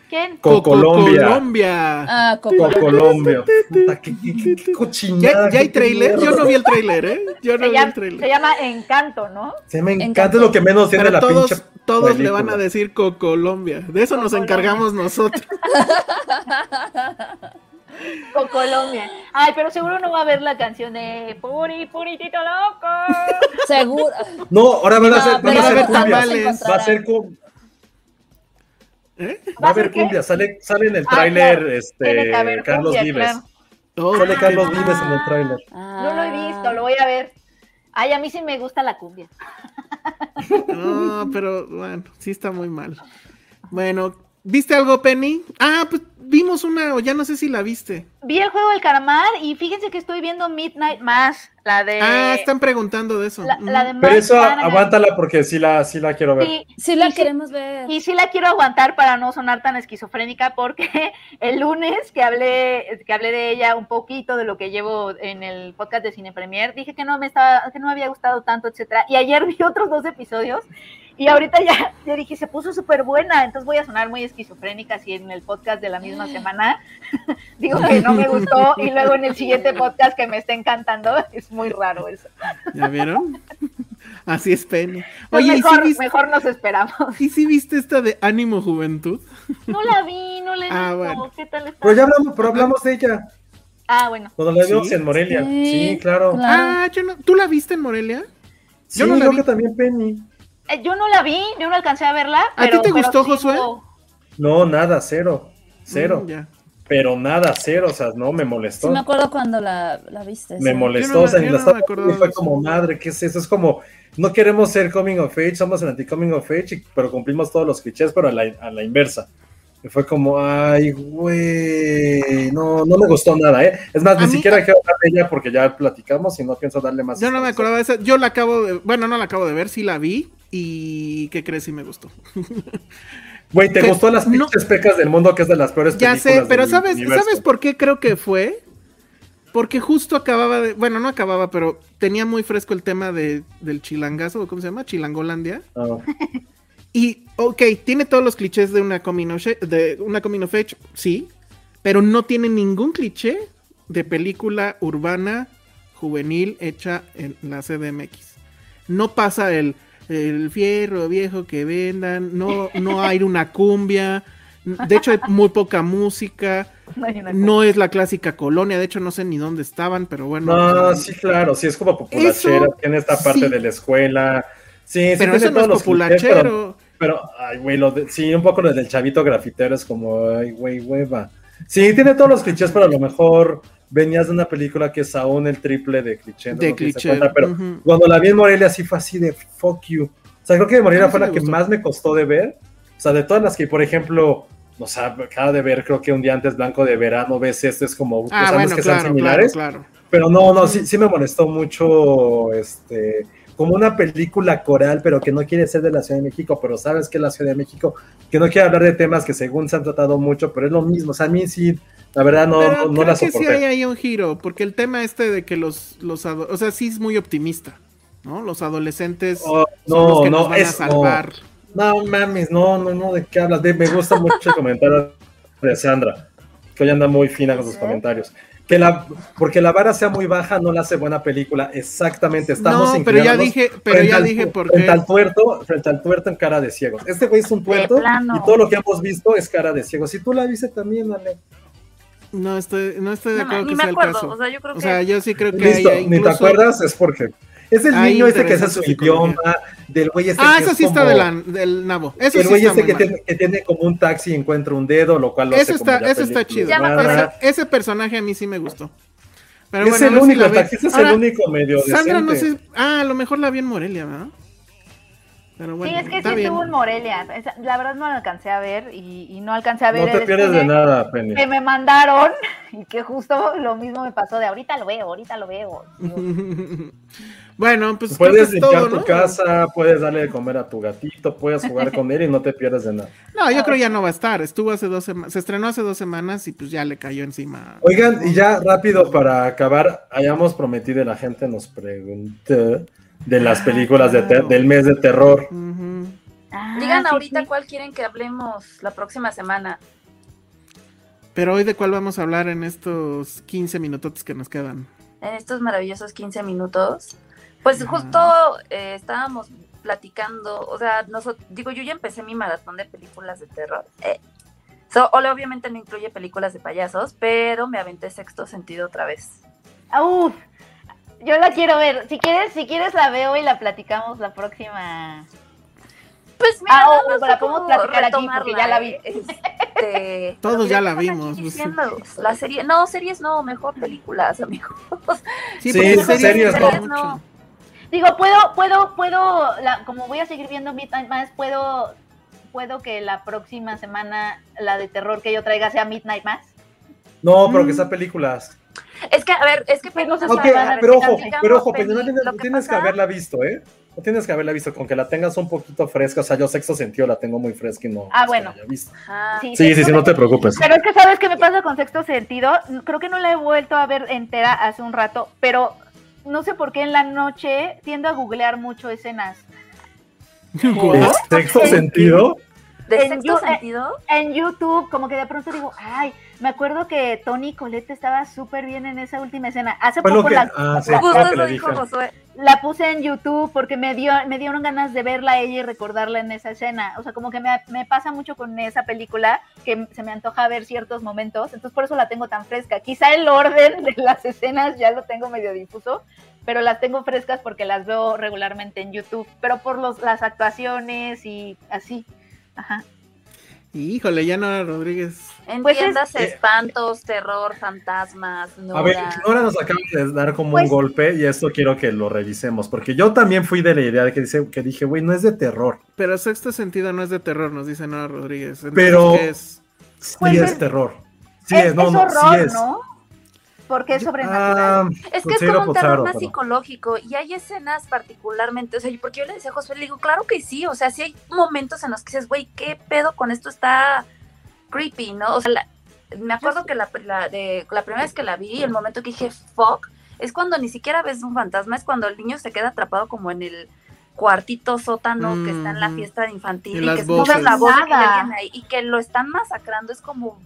¿Quién? Colombia. Colombia. Ah. Colombia. Qué, qué- qué- qué ¿Ya, cochinada. ya hay trailer? Yo no vi el trailer, ¿eh? Yo no vi llama, el trailer. se llama Encanto, ¿no? Se me Encanto. encanta lo que menos tiene la todos, pinche. todos le van a decir Colombia. De eso nos encargamos nosotros. Colombia. Ay, pero seguro no va a haber la canción de Puri, Puritito Loco. Seguro. No, ahora van a No, hacer, van a tamales. cumbias. Va a ser cum- ¿Eh? Va a haber ¿Va a ser qué? cumbia, sale, sale en el Ah, tráiler claro. este, Carlos cumbia, Vives. claro. Oh, Sale. Carlos Vives en el tráiler. No lo he visto, lo voy a ver. Ay, a mí sí me gusta la cumbia. No, pero bueno, sí está muy mal. Bueno, ¿viste algo, Penny? Ah, pues vimos una, o ya no sé si la viste. Vi el juego del calamar y fíjense que estoy viendo Midnight Mass, la de. Ah, están preguntando de eso. la, la de Pero eso Flanagan. aguántala porque sí la, sí la quiero ver. Sí, Sí la y sí- queremos ver. Y sí la quiero aguantar para no sonar tan esquizofrénica porque el lunes que hablé, que hablé de ella un poquito de lo que llevo en el podcast de Cine Premier, dije que no me estaba, que no me había gustado tanto, etcétera. Y ayer vi otros dos episodios y ahorita ya, ya dije, se puso súper buena, entonces voy a sonar muy esquizofrénica si en el podcast de la misma semana digo que no me gustó y luego en el siguiente podcast que me está encantando, es muy raro eso. ¿Ya vieron? Así es, Penny. Entonces, Oye, ¿y si, mejor, viste, mejor nos esperamos. ¿y si viste esta de Ánimo Juventud? No la vi, no la he Ah, visto. bueno. ¿Qué tal está? Pero ya hablamos, pero hablamos de ella. Ah, bueno. Cuando la vimos ¿Sí? en Morelia. Sí, Sí, claro. claro. Ah, yo no, ¿tú la viste en Morelia? Sí, Yo no la creo vi. que también Penny. Eh, yo no la vi, yo no alcancé a verla. ¿A ti te pero gustó, sí Josué? No, nada, cero. Cero. Mm, ya. Pero nada, cero. O sea, no me molestó. Sí me acuerdo cuando la, la viste. me molestó, no o sea, ni la no estaba y fue como madre, ¿qué es eso? Es como, no queremos ser coming of age, somos el anti-coming of age, y- pero cumplimos todos los clichés, pero a la, a la inversa. Y fue como, ay, güey, no, no me gustó nada, ¿eh? Es más, A ni siquiera quiero hablar de ella porque ya platicamos y no pienso darle más. Yo no me acordaba de esa. Yo la acabo de. Bueno, no la acabo de ver, sí la vi. ¿Y qué crees si me gustó? Güey, ¿te Pe- gustó las no- pinches pecas del mundo que es de las peores Ya películas sé, pero del ¿sabes, universo? ¿sabes por qué creo que fue? Porque justo acababa de. Bueno, no acababa, pero tenía muy fresco el tema de, del chilangazo, ¿cómo se llama? Chilangolandia. Ah, Y, ok, tiene todos los clichés de una coming of, de una coming of age, sí, pero no tiene ningún cliché de película urbana juvenil hecha en la CDMX. No pasa el, el fierro viejo que vendan, no, no hay una cumbia, de hecho hay muy poca música, No es la clásica colonia, de hecho no sé ni dónde estaban, pero bueno. No, sí, claro, sí, es como populachera, Eso, tiene esta parte sí. de la escuela. Sí, sí, pero tiene eso no es todos los pero- populachero. Pero, ay, güey, lo de- sí, un poco lo del chavito grafitero es como, ay, güey, hueva. Sí, tiene todos los clichés, pero a lo mejor venías de una película que es aún el triple de cliché. ¿no? De No cliché, cuenta, pero ujú. cuando la vi en Morelia sí fue así de fuck you. O sea, creo que Morelia fue la que más me costó de ver. O sea, de todas las que, por ejemplo, o sea, acaba de ver, creo que un día antes Blanco de Verano, ves esto, es como, Ah, bueno, que sean claro, claro, similares, claro. pero no, no, sí, sí me molestó mucho, este, como una película coral, pero que no quiere ser de la Ciudad de México, pero sabes que la Ciudad de México, que no quiere hablar de temas que según se han tratado mucho, pero es lo mismo, o sea, a mí sí, la verdad no, Pero no, no creo la que sí soporté. hay ahí un giro, porque el tema este de que los, los o sea, sí es muy optimista, ¿no? Los adolescentes Oh, son los no, nos no, a es, salvar. no, no mames, no, no, no, ¿de qué hablas? De- me gusta mucho el comentario de Sandra, que hoy anda muy fina con sus comentarios. Que la, porque la vara sea muy baja no la hace buena película, exactamente, estamos No, pero ya dije, pero frente ya al- dije por frente qué. al tuerto, frente al tuerto en cara de ciegos. Este güey es un tuerto y todo lo que hemos visto es cara de ciegos. Si tú la viste también, Ale. No estoy, no estoy de No, acuerdo ni que me sea el acuerdo, caso. o sea, yo creo O sea, que yo sí creo que Listo, hay ni te acuerdas, es porque es el hay niño este que hace su idioma, del güey este Ah, que eso es sí está como- de la- del nabo. Eso el sí güey está este que tiene, que tiene como un taxi y encuentra un dedo, lo cual lo Eso hace como está, ya eso está chido. Ya. Ese, ese personaje a mí sí me gustó. Pero es bueno, el si único, el ve. taxista es Ahora, el único medio Sandra no decente. sé. Ah, a lo mejor la vi en Morelia, ¿verdad? Pero bueno, sí, es que sí bien. estuvo en Morelia. La verdad no la alcancé a ver y, y no alcancé a ver No te el pierdes de nada, Penny. que me mandaron y que justo lo mismo me pasó de ahorita lo veo, ahorita lo veo. Bueno, pues Puedes es limpiar todo, tu ¿no? casa, puedes darle de comer a tu gatito, puedes jugar con él y no te pierdes de nada. No, yo creo ya no va a estar. Estuvo hace dos semanas, se estrenó hace dos semanas y pues ya le cayó encima. Oigan, y ya rápido para acabar, hayamos prometido y la gente nos preguntó de las Ah, películas de del mes de terror. Ah, digan sí, ahorita sí. cuál quieren que hablemos la próxima semana. Pero hoy de cuál vamos a hablar en estos 15 minutos que nos quedan. En estos maravillosos 15 minutos. Pues justo eh, estábamos platicando, o sea, nosotros, digo, yo ya empecé mi maratón de películas de terror. eh, So, Ole obviamente no incluye películas de payasos, pero me aventé sexto sentido otra vez. Ah, Uf, yo la quiero ver. Si quieres, si quieres la veo y la platicamos la próxima. Pues mira, Ah, nada o más la podemos platicar aquí porque ya la vi. ¿eh? Este, Todos ya la vimos, pues. diciendo, La serie, no, series no, mejor películas, amigos. Sí, porque series series no. no mucho. Digo, puedo, puedo, puedo, la- como voy a seguir viendo Midnight Mass, puedo, puedo que la próxima semana la de terror que yo traiga sea Midnight Mass. No, pero que Mm. sea películas. Es que, a ver, es que Pues no se Penny- Ok, sabe, pero ojo, pero ojo, Penny, pero no tienes, que tienes que pasa- haberla visto, ¿eh? No tienes que haberla visto, con que la tengas un poquito fresca. O sea, yo sexto sentido la tengo muy fresca y no. Ah, bueno. la visto. Ajá. Sí, sí, sí, no te preocupes. Pero es que sabes qué me pasa con sexto sentido. Creo que no la he vuelto a ver entera hace un rato, pero no sé por qué en la noche tiendo a googlear mucho escenas. ¿De sexto sentido? ¿De sexto you- sentido? En YouTube, como que de pronto digo, ay, me acuerdo que Tony Colette estaba súper bien en esa última escena. Hace poco que. la, Ah, sí, dijo la puse en YouTube porque me dio me dieron ganas de verla a ella y recordarla en esa escena. O sea, como que me, me pasa mucho con esa película que se me antoja ver ciertos momentos, entonces por eso la tengo tan fresca. Quizá el orden de las escenas ya lo tengo medio difuso, pero las tengo frescas porque las veo regularmente en YouTube, pero por los, las actuaciones y así. Ajá. Híjole, ya no Rodríguez. Pues es- Entiendas Eh, espantos, terror, fantasmas, A ver, Nora. Nora nos acaba de dar como Pues- un golpe y esto quiero que lo revisemos, porque yo también fui de la idea de que, dice, que dije, güey, no es de terror, Pero sexto sentido no es de terror, nos dice Nora Rodríguez. Entonces, Pero- sí Pues es, es- terror. Sí es, es, no, es no, horror, sí es. ¿no? Porque es Ah, sobrenatural. Es que es como un terror más psicológico y hay escenas particularmente, o sea, porque yo le decía a Josué, le digo, claro que sí, o sea, sí hay momentos en los que dices, güey, ¿qué pedo con esto está creepy, no? O sea, la- me acuerdo que la, la, de, la primera vez que la vi, el momento que dije, fuck, es cuando ni siquiera ves un fantasma, es cuando el niño se queda atrapado como en el cuartito sótano que está en la Ujú. fiesta infantil Y que escuchas la voz de que ahí y que lo están masacrando, es como,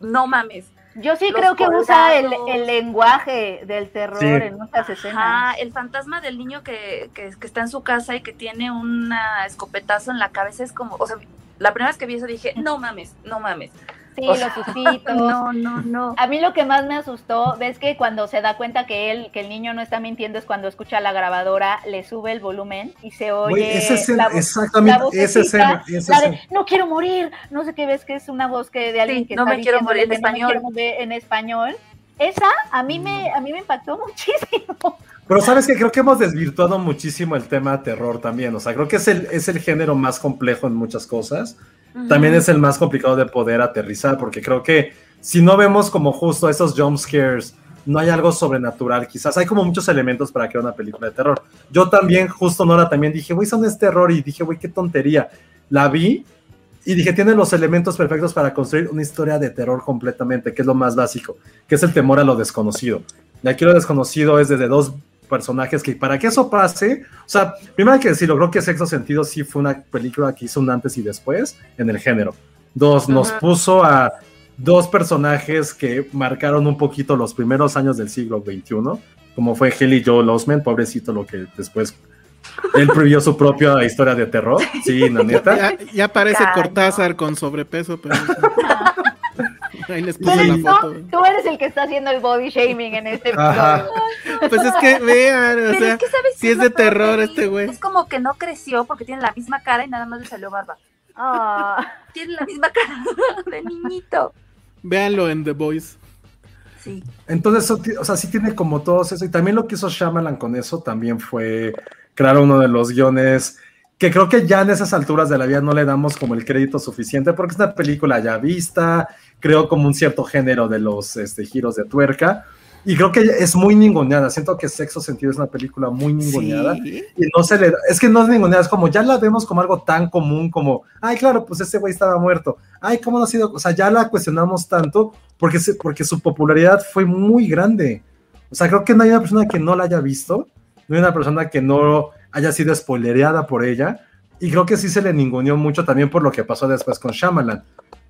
no mames. Yo sí los creo que usa el, el lenguaje del terror Sí. en muchas escenas. Ajá, el fantasma del niño que, que, que está en su casa y que tiene un escopetazo en la cabeza es como, o sea, la primera vez que vi eso dije, no mames, no mames. Sí, o los sustitos. No, no, no. A mí lo que más me asustó, ves que cuando se da cuenta que él, que el niño no está mintiendo es cuando escucha la grabadora, le sube el volumen y se oye esa escena, la, exactamente, la esa escena, vocecita, esa la de, escena. no quiero morir, no sé qué ves que es una voz que de alguien Sí, que no está me quiero morir en que no me español. quiero morir en español. Esa a mí me a mí me impactó muchísimo. Pero sabes que creo que hemos desvirtuado muchísimo el tema terror también. O sea, creo que es el, es el género más complejo en muchas cosas. También es el más complicado de poder aterrizar, porque creo que si no vemos como justo esos jump scares, no hay algo sobrenatural. Quizás hay como muchos elementos para crear una película de terror. Yo también, justo Nora, también dije, güey, eso no es terror. Y dije, güey, qué tontería. La vi y dije, tiene los elementos perfectos para construir una historia de terror completamente, que es lo más básico, que es el temor a lo desconocido. Y aquí lo desconocido es desde dos personajes que para que eso pase, o sea, primero hay que decirlo, creo que Sexto Sentido sí fue una película que hizo un antes y después en el género. Dos, nos puso a dos personajes que marcaron un poquito los primeros años del siglo XXI, como fue Haley Joel Osment, pobrecito lo que después él previó su propia historia de terror, sí, la neta. Ya, ya parece. Cortázar con sobrepeso, pero. Ahí les Tú puse eres, la foto. tú- tú eres el que está haciendo el body shaming en este Ajá. episodio. Pues es que vean, o Pero sea, es que, ¿sabes si es de terror este güey. Es como que no creció porque tiene la misma cara y nada más le salió barba. Ah. Tiene la misma cara de niñito. Véanlo en The Voice. Sí. Entonces, o sea, sí tiene como todos eso. Y también lo que hizo Shyamalan con eso también fue crear uno de los guiones que creo que ya en esas alturas de la vida no le damos como el crédito suficiente porque es una película ya vista, creo como un cierto género de los este, giros de tuerca. Y creo que es muy ninguneada. Siento que Sexo Sentido es una película muy ninguneada. Sí. Y no se le es que no es ninguneada, es como ya la vemos como algo tan común como, ay, claro, pues ese güey estaba muerto. Ay, ¿cómo no ha sido? O sea, ya la cuestionamos tanto porque, se- porque su popularidad fue muy grande. O sea, creo que no hay una persona que no la haya visto, no hay una persona que no haya sido spoilereada por ella. Y creo que sí se le ninguneó mucho también por lo que pasó después con Shyamalan.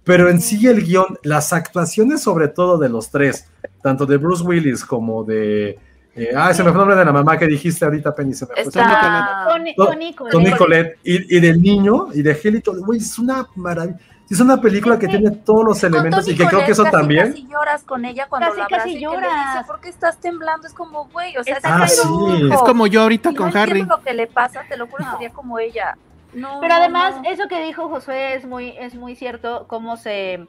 Pero en sí el guion, las actuaciones sobre todo de los tres, tanto de Bruce Willis como de... eh, ah, se me fue el nombre de la mamá que dijiste ahorita, Penny, se me fue. Está... Tony, To- Tony Colette. Tony Colette y, y del niño y de Joel, güey, es una maravilla. Es una película que Sí. tiene todos los Con elementos Toni y que creo que eso casi, también. Casi lloras con ella cuando Casi, la casi y que le lloras. dice, ¿por qué estás temblando? Es como, güey, o sea, Ah, es sí. Es como yo ahorita Y no con entiendo Harry. lo que le pasa, te lo juro, sería como ella. No, Pero además, no. eso que dijo Josué es muy, es muy cierto, cómo se,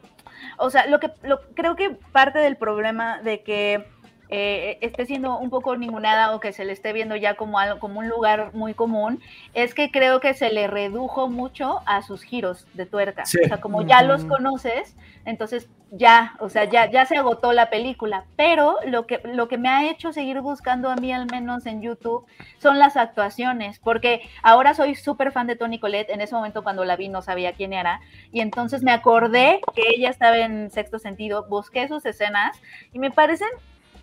o sea, lo que, lo, creo que parte del problema de que eh, esté siendo un poco ningunada o que se le esté viendo ya como algo, como un lugar muy común, es que creo que se le redujo mucho a sus giros de tuerca. Sí. O sea, como ya los Ujú. conoces, entonces ya, o sea, ya, ya se agotó la película. Pero lo que, lo que me ha hecho seguir buscando a mí, al menos en YouTube, son las actuaciones, porque ahora soy súper fan de Toni Collette, en ese momento cuando la vi no sabía quién era, y entonces me acordé que ella estaba en sexto sentido, busqué sus escenas y me parecen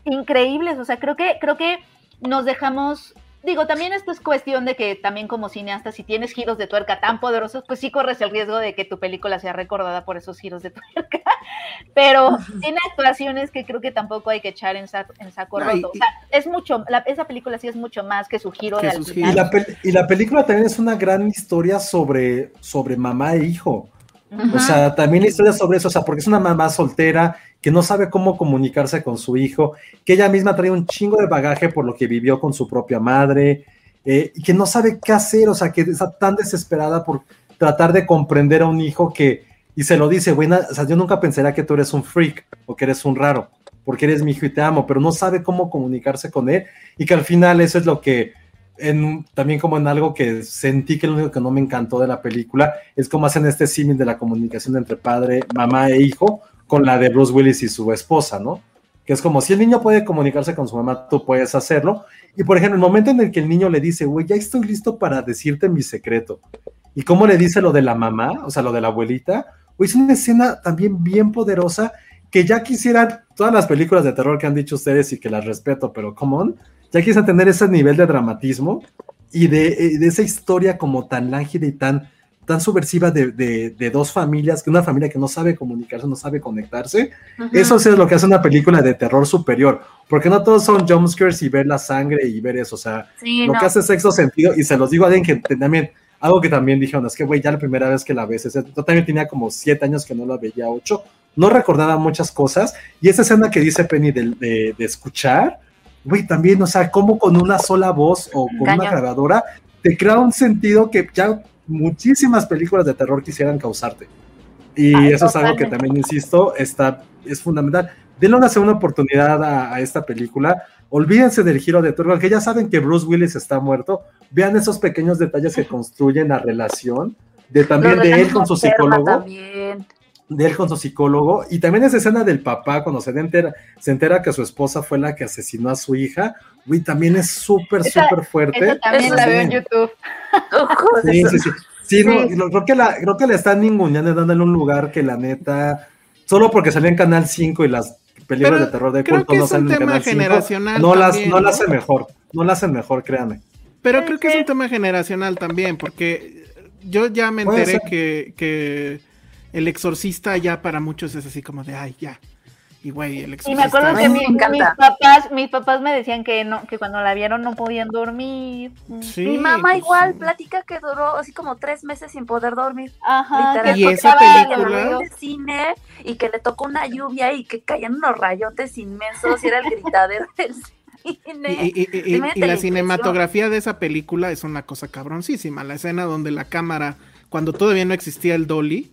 increíbles, o sea, creo que, creo que nos dejamos... Digo, también esto es cuestión de que también como cineasta, si tienes giros de tuerca tan poderosos, pues sí corres el riesgo de que tu película sea recordada por esos giros de tuerca. Pero tiene actuaciones que creo que tampoco hay que echar en saco, en saco No, y- roto. O sea, es mucho, la- esa película sí es mucho más que su giro Que de al final. Y la, y la película también es una gran historia sobre, sobre mamá e hijo. O sea, también la historia sobre eso, o sea, porque es una mamá soltera que no sabe cómo comunicarse con su hijo, que ella misma trae un chingo de bagaje por lo que vivió con su propia madre, eh, y que no sabe qué hacer, o sea, que está tan desesperada por tratar de comprender a un hijo que, y se lo dice, buena, o sea, yo nunca pensaría que tú eres un freak o que eres un raro, porque eres mi hijo y te amo, pero no sabe cómo comunicarse con él, y que al final eso es lo que en, también como en algo que sentí que lo único que no me encantó de la película es cómo hacen este símil de la comunicación entre padre, mamá e hijo con la de Bruce Willis y su esposa, ¿no? Que es como si el niño puede comunicarse con su mamá, tú puedes hacerlo. Y por ejemplo, el momento en el que el niño le dice, güey, ya estoy listo para decirte mi secreto. Y cómo le dice lo de la mamá, o sea, lo de la abuelita, güey, es una escena también bien poderosa que ya quisieran todas las películas de terror que han dicho ustedes y que las respeto, pero come on, ya quisieran tener ese nivel de dramatismo y de, eh, de esa historia como tan lángida y tan, tan subversiva de, de- de dos familias, que una familia que no sabe comunicarse, no sabe conectarse. Eso sí es lo que hace una película de terror superior, porque no todos son jumpscares y ver la sangre y ver eso, o sea, Sí, lo no. que hace sexo sentido, y se los digo a alguien que también, algo que también dijeron, es que, güey, ya la primera vez que la ves, es- yo también tenía como siete años que no la veía, ocho, no recordaba muchas cosas, y esa escena que dice Penny de- de escuchar, güey, también, o sea, como con una sola voz o con una Cañón. grabadora, te crea un sentido que ya muchísimas películas de terror quisieran causarte. Y Ay, eso es algo que también, insisto, está, es fundamental. Denle una segunda oportunidad a, a esta película. Olvídense del giro de tuerca, que ya saben que Bruce Willis está muerto. Vean esos pequeños detalles que construyen la relación, de también de él con su psicólogo, También. De él con su psicólogo, y también esa escena del papá cuando se entera, se entera que su esposa fue la que asesinó a su hija, güey, también es súper, súper fuerte. Esa también la veo en YouTube. Sí, sí, sí. Sí, no, Sí. lo- creo, que la, creo que le están ninguneando dándole un lugar que la neta, solo porque salió en Canal 5 y las películas Pero de terror de culto no salen en Canal 5, generacional no las, también, no la ¿no? hacen mejor, no la hacen mejor, créanme. Pero creo que es un tema generacional también, porque yo ya me enteré que, que el exorcista ya para muchos es así como de, ay, ya. Y güey, el Y exorcista... me acuerdo que mi- me mis papás, mis papás me decían que no, que cuando la vieron no podían dormir. Sí, Mi mamá pues, igual sí. platica que duró así como tres meses sin poder dormir. Ajá. Literal. Y esa película- de ruidos. cine y que le tocó una lluvia y que caían unos rayotes inmensos y era el gritadero del cine. Y, y- y- y- y la cinematografía de esa película es una cosa cabroncísima. La escena donde la cámara, cuando todavía no existía el dolly,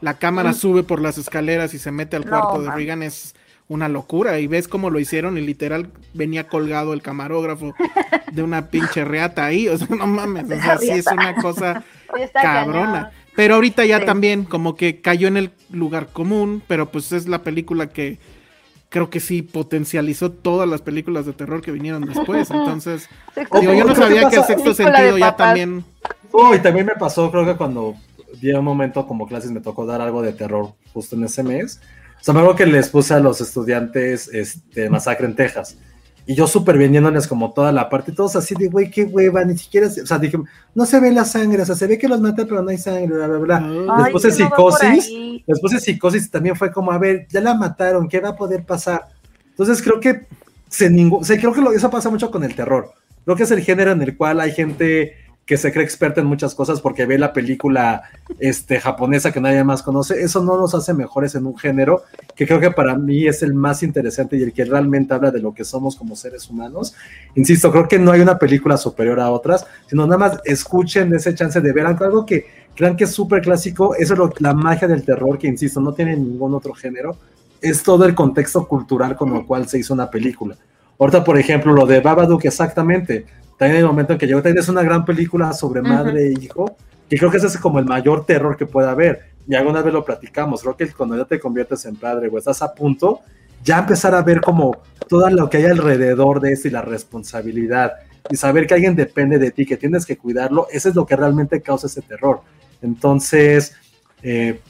la cámara sube por las escaleras y se mete al No, cuarto de man. Reagan es una locura. Y ves cómo lo hicieron y literal venía colgado el camarógrafo de una pinche reata ahí. O sea, no mames, o sea, sí es una cosa cabrona. Pero ahorita ya Sí. también como que cayó en el lugar común, pero pues es la película que creo que sí potencializó todas las películas de terror que vinieron después. Entonces, Sexto digo, yo no sabía que el sexto sentido ya también... Oh, y también me pasó, creo que cuando di un momento como clases me tocó dar algo de terror justo en ese mes. O sea, me acuerdo que les puse a los estudiantes este, Masacre en Texas. Y yo súper vendiéndoles como toda la parte, y todos así de, güey, qué hueva, ni siquiera, se- o sea, dije, no se ve la sangre, o sea, se ve que los mata, pero no hay sangre, bla, bla, bla. Ay, Les puse que no va por psicosis, psicosis también fue como, a ver, ya la mataron, ¿qué va a poder pasar? Entonces creo que se ningún, o sea, creo que lo- eso pasa mucho con el terror. Creo que es el género en el cual hay gente que se cree experta en muchas cosas porque ve la película este, japonesa que nadie más conoce, eso no nos hace mejores en un género que creo que para mí es el más interesante y el que realmente habla de lo que somos como seres humanos. Insisto, creo que no hay una película superior a otras, sino nada más escuchen ese chance de ver algo que crean que es súper clásico, eso es lo, la magia del terror que, insisto, no tiene ningún otro género, es todo el contexto cultural con el cual se hizo una película. Ahorita, por ejemplo, lo de Babadook, exactamente también en el momento en que llegó, también es una gran película sobre madre e hijo, que creo que ese es como el mayor terror que puede haber. Y alguna vez lo platicamos, creo que cuando ya te conviertes en padre o estás a punto, ya empezar a ver como todo lo que hay alrededor de eso y la responsabilidad y saber que alguien depende de ti, que tienes que cuidarlo, eso es lo que realmente causa ese terror. Entonces, eh,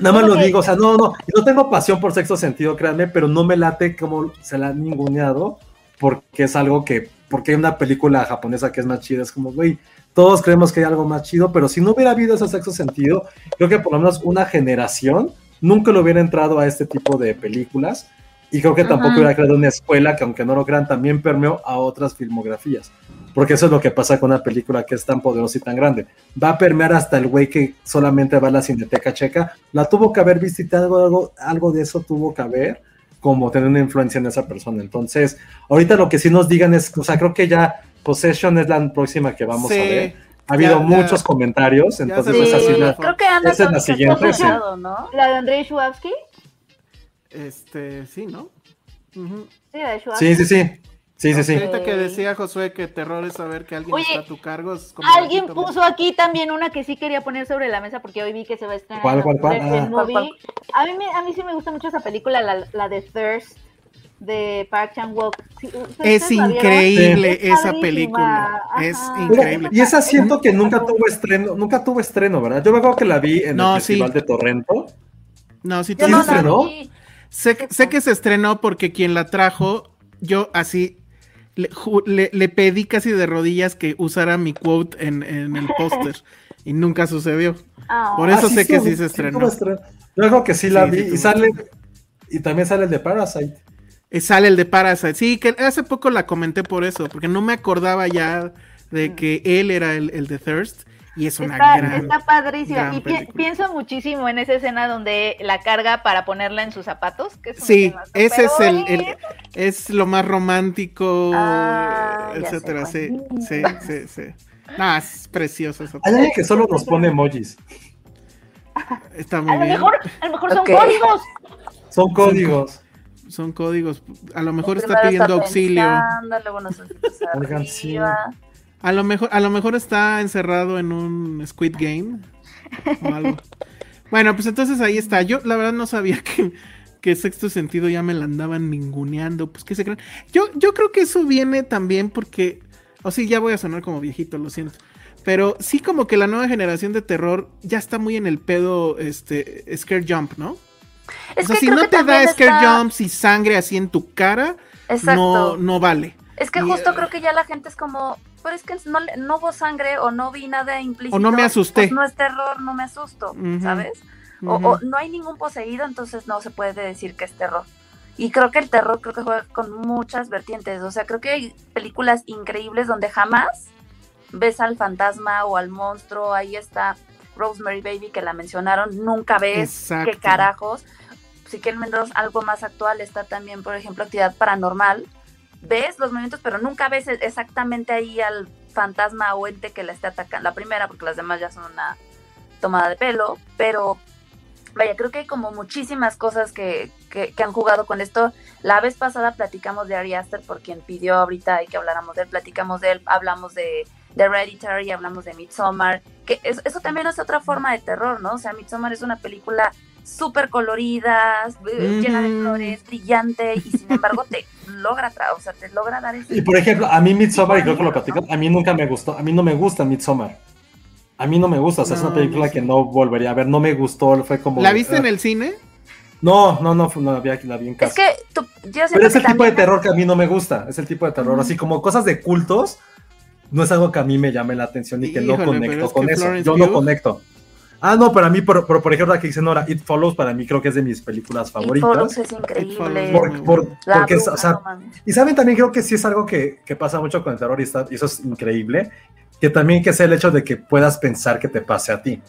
nada más lo digo, o sea, no, no, no tengo pasión por sexto sentido, créanme, pero no me late como se la han ninguneado, porque es algo que porque hay una película japonesa que es más chida, es como, güey, todos creemos que hay algo más chido, pero si no hubiera habido ese sexo sentido, creo que por lo menos una generación nunca lo hubiera entrado a este tipo de películas y creo que tampoco hubiera creado una escuela que aunque no lo crean también permeó a otras filmografías. Porque eso es lo que pasa con una película que es tan poderosa y tan grande. Va a permear hasta el güey que solamente va a la cineteca checa. La tuvo que haber visto y algo, algo, algo de eso tuvo que haber como tener una influencia en esa persona. Entonces, ahorita lo que sí nos digan es, o sea, creo que ya Possession es la próxima que vamos a ver. Ha habido muchos comentarios, entonces sí, así la, creo que anda esa es la siguiente. Sí. ¿no? La de Andrei Schwabsky. Este, sí, ¿no? Uh -huh. Sí, la de Schwabsky. Sí, sí, sí. Sí, sí, sí. Ahorita que decía Josué que terror es saber que alguien Oye, está a tu cargo. Es como alguien puso aquí también una que sí quería poner sobre la mesa porque hoy vi que se va a estrenar. ¿Cuál, cuál, cuál? Ah. ¿Cuál, cuál? A, mí, a mí sí me gusta mucho esa película, la, la de Thirst de Park Chan Wook. Sí, es increíble sí. esa película. Ajá. Es increíble. Y esa siento que nunca tuvo estreno, nunca tuvo estreno, ¿verdad? Yo me acuerdo que la vi en no, el Festival sí. de Torrento. No, sí, ¿Sí se estrenó. Sé, sé que se estrenó porque quien la trajo, yo así le, le, le, pedí casi de rodillas que usara mi quote en, en el póster y nunca sucedió. Oh. Por eso ah, sé sí, que sí, sí se estrenó. Yo creo que sí la vi y sale y también sale el de Parasite. Y sale el de Parasite. Sí, que hace poco la comenté por eso, porque no me acordaba ya de que él era el, el de Thirst. Y es una está, gran, está padrísima. gran y pi película. pienso muchísimo en esa escena donde la carga para ponerla en sus zapatos. Que es Sí, ese es el, es lo más romántico, Ah, etcétera. sé Sí, sí, sí, sí. No, es precioso esa Hay alguien que solo nos pone emojis. Está muy A lo bien. mejor, a lo mejor son códigos. Son códigos. Son códigos. A lo mejor está pidiendo auxilio. pensando, luego nos empieza Oigan, sí. A lo mejor, a lo mejor está encerrado en un Squid Game o algo. Bueno, pues entonces ahí está. Yo la verdad no sabía que, que sexto sentido ya me la andaban ninguneando. Pues que se creen. Yo, yo creo que eso viene también porque. O sí, ya voy a sonar como viejito, lo siento. Pero sí como que la nueva generación de terror ya está muy en el pedo este Scare Jump, ¿no? Es o sea, que si creo no que te da Scare está- Jumps y sangre así en tu cara, Exacto. no, no vale. Es que justo eh, creo que ya la gente es como, pero es que no, no hubo sangre o no vi nada implícito. O no me asusté. Pues no es terror, no me asusto. ¿sabes? O no hay ningún poseído, entonces no se puede decir que es terror. Y creo que el terror creo que juega con muchas vertientes. O sea, creo que hay películas increíbles donde jamás ves al fantasma o al monstruo. Ahí está Rosemary Baby que la mencionaron. Nunca ves Exacto. qué carajos. Si quieren menos algo más actual, está también, por ejemplo, actividad paranormal. Ves los movimientos, pero nunca ves e- exactamente ahí al fantasma o ente que la esté atacando. La primera, porque las demás ya son una tomada de pelo, pero vaya, creo que hay como muchísimas cosas que, que, que han jugado con esto. La vez pasada platicamos de Ari Aster, por quien pidió ahorita que habláramos de él, platicamos de él, hablamos de, de Hereditary, hablamos de Midsommar, que es- eso también es otra forma de terror, ¿no? O sea, Midsommar es una película súper colorida, eh, llena de flores, brillante, y sin embargo te logra, tra- o sea, te logra dar ese... Y por ejemplo, a mí Midsommar, y creo que lo platico, a mí nunca me gustó, a mí no me gusta Midsommar. A mí no me gusta, o sea, es una película no sé. que no volvería a ver, no me gustó, fue como... ¿La viste en ah, el cine? No, no, no, no la vi, la vi en casa. Es que tú, yo Pero es que el tipo de terror que a mí no me gusta, es el tipo de terror, así como cosas de cultos, no es algo que a mí me llame la atención y que no Híjole, conecto es con eso. Yo no conecto. Ah, no, para mí, por, por, por ejemplo, la que dice Nora, It Follows, para mí creo que es de mis películas It favoritas. Follows es Follows. increíble. Por- por- porque, es- bruja, o sea, no y saben también creo que sí es algo que, que pasa mucho con el terror y, está- y eso es increíble, que también que sea el hecho de que puedas pensar que te pase a ti.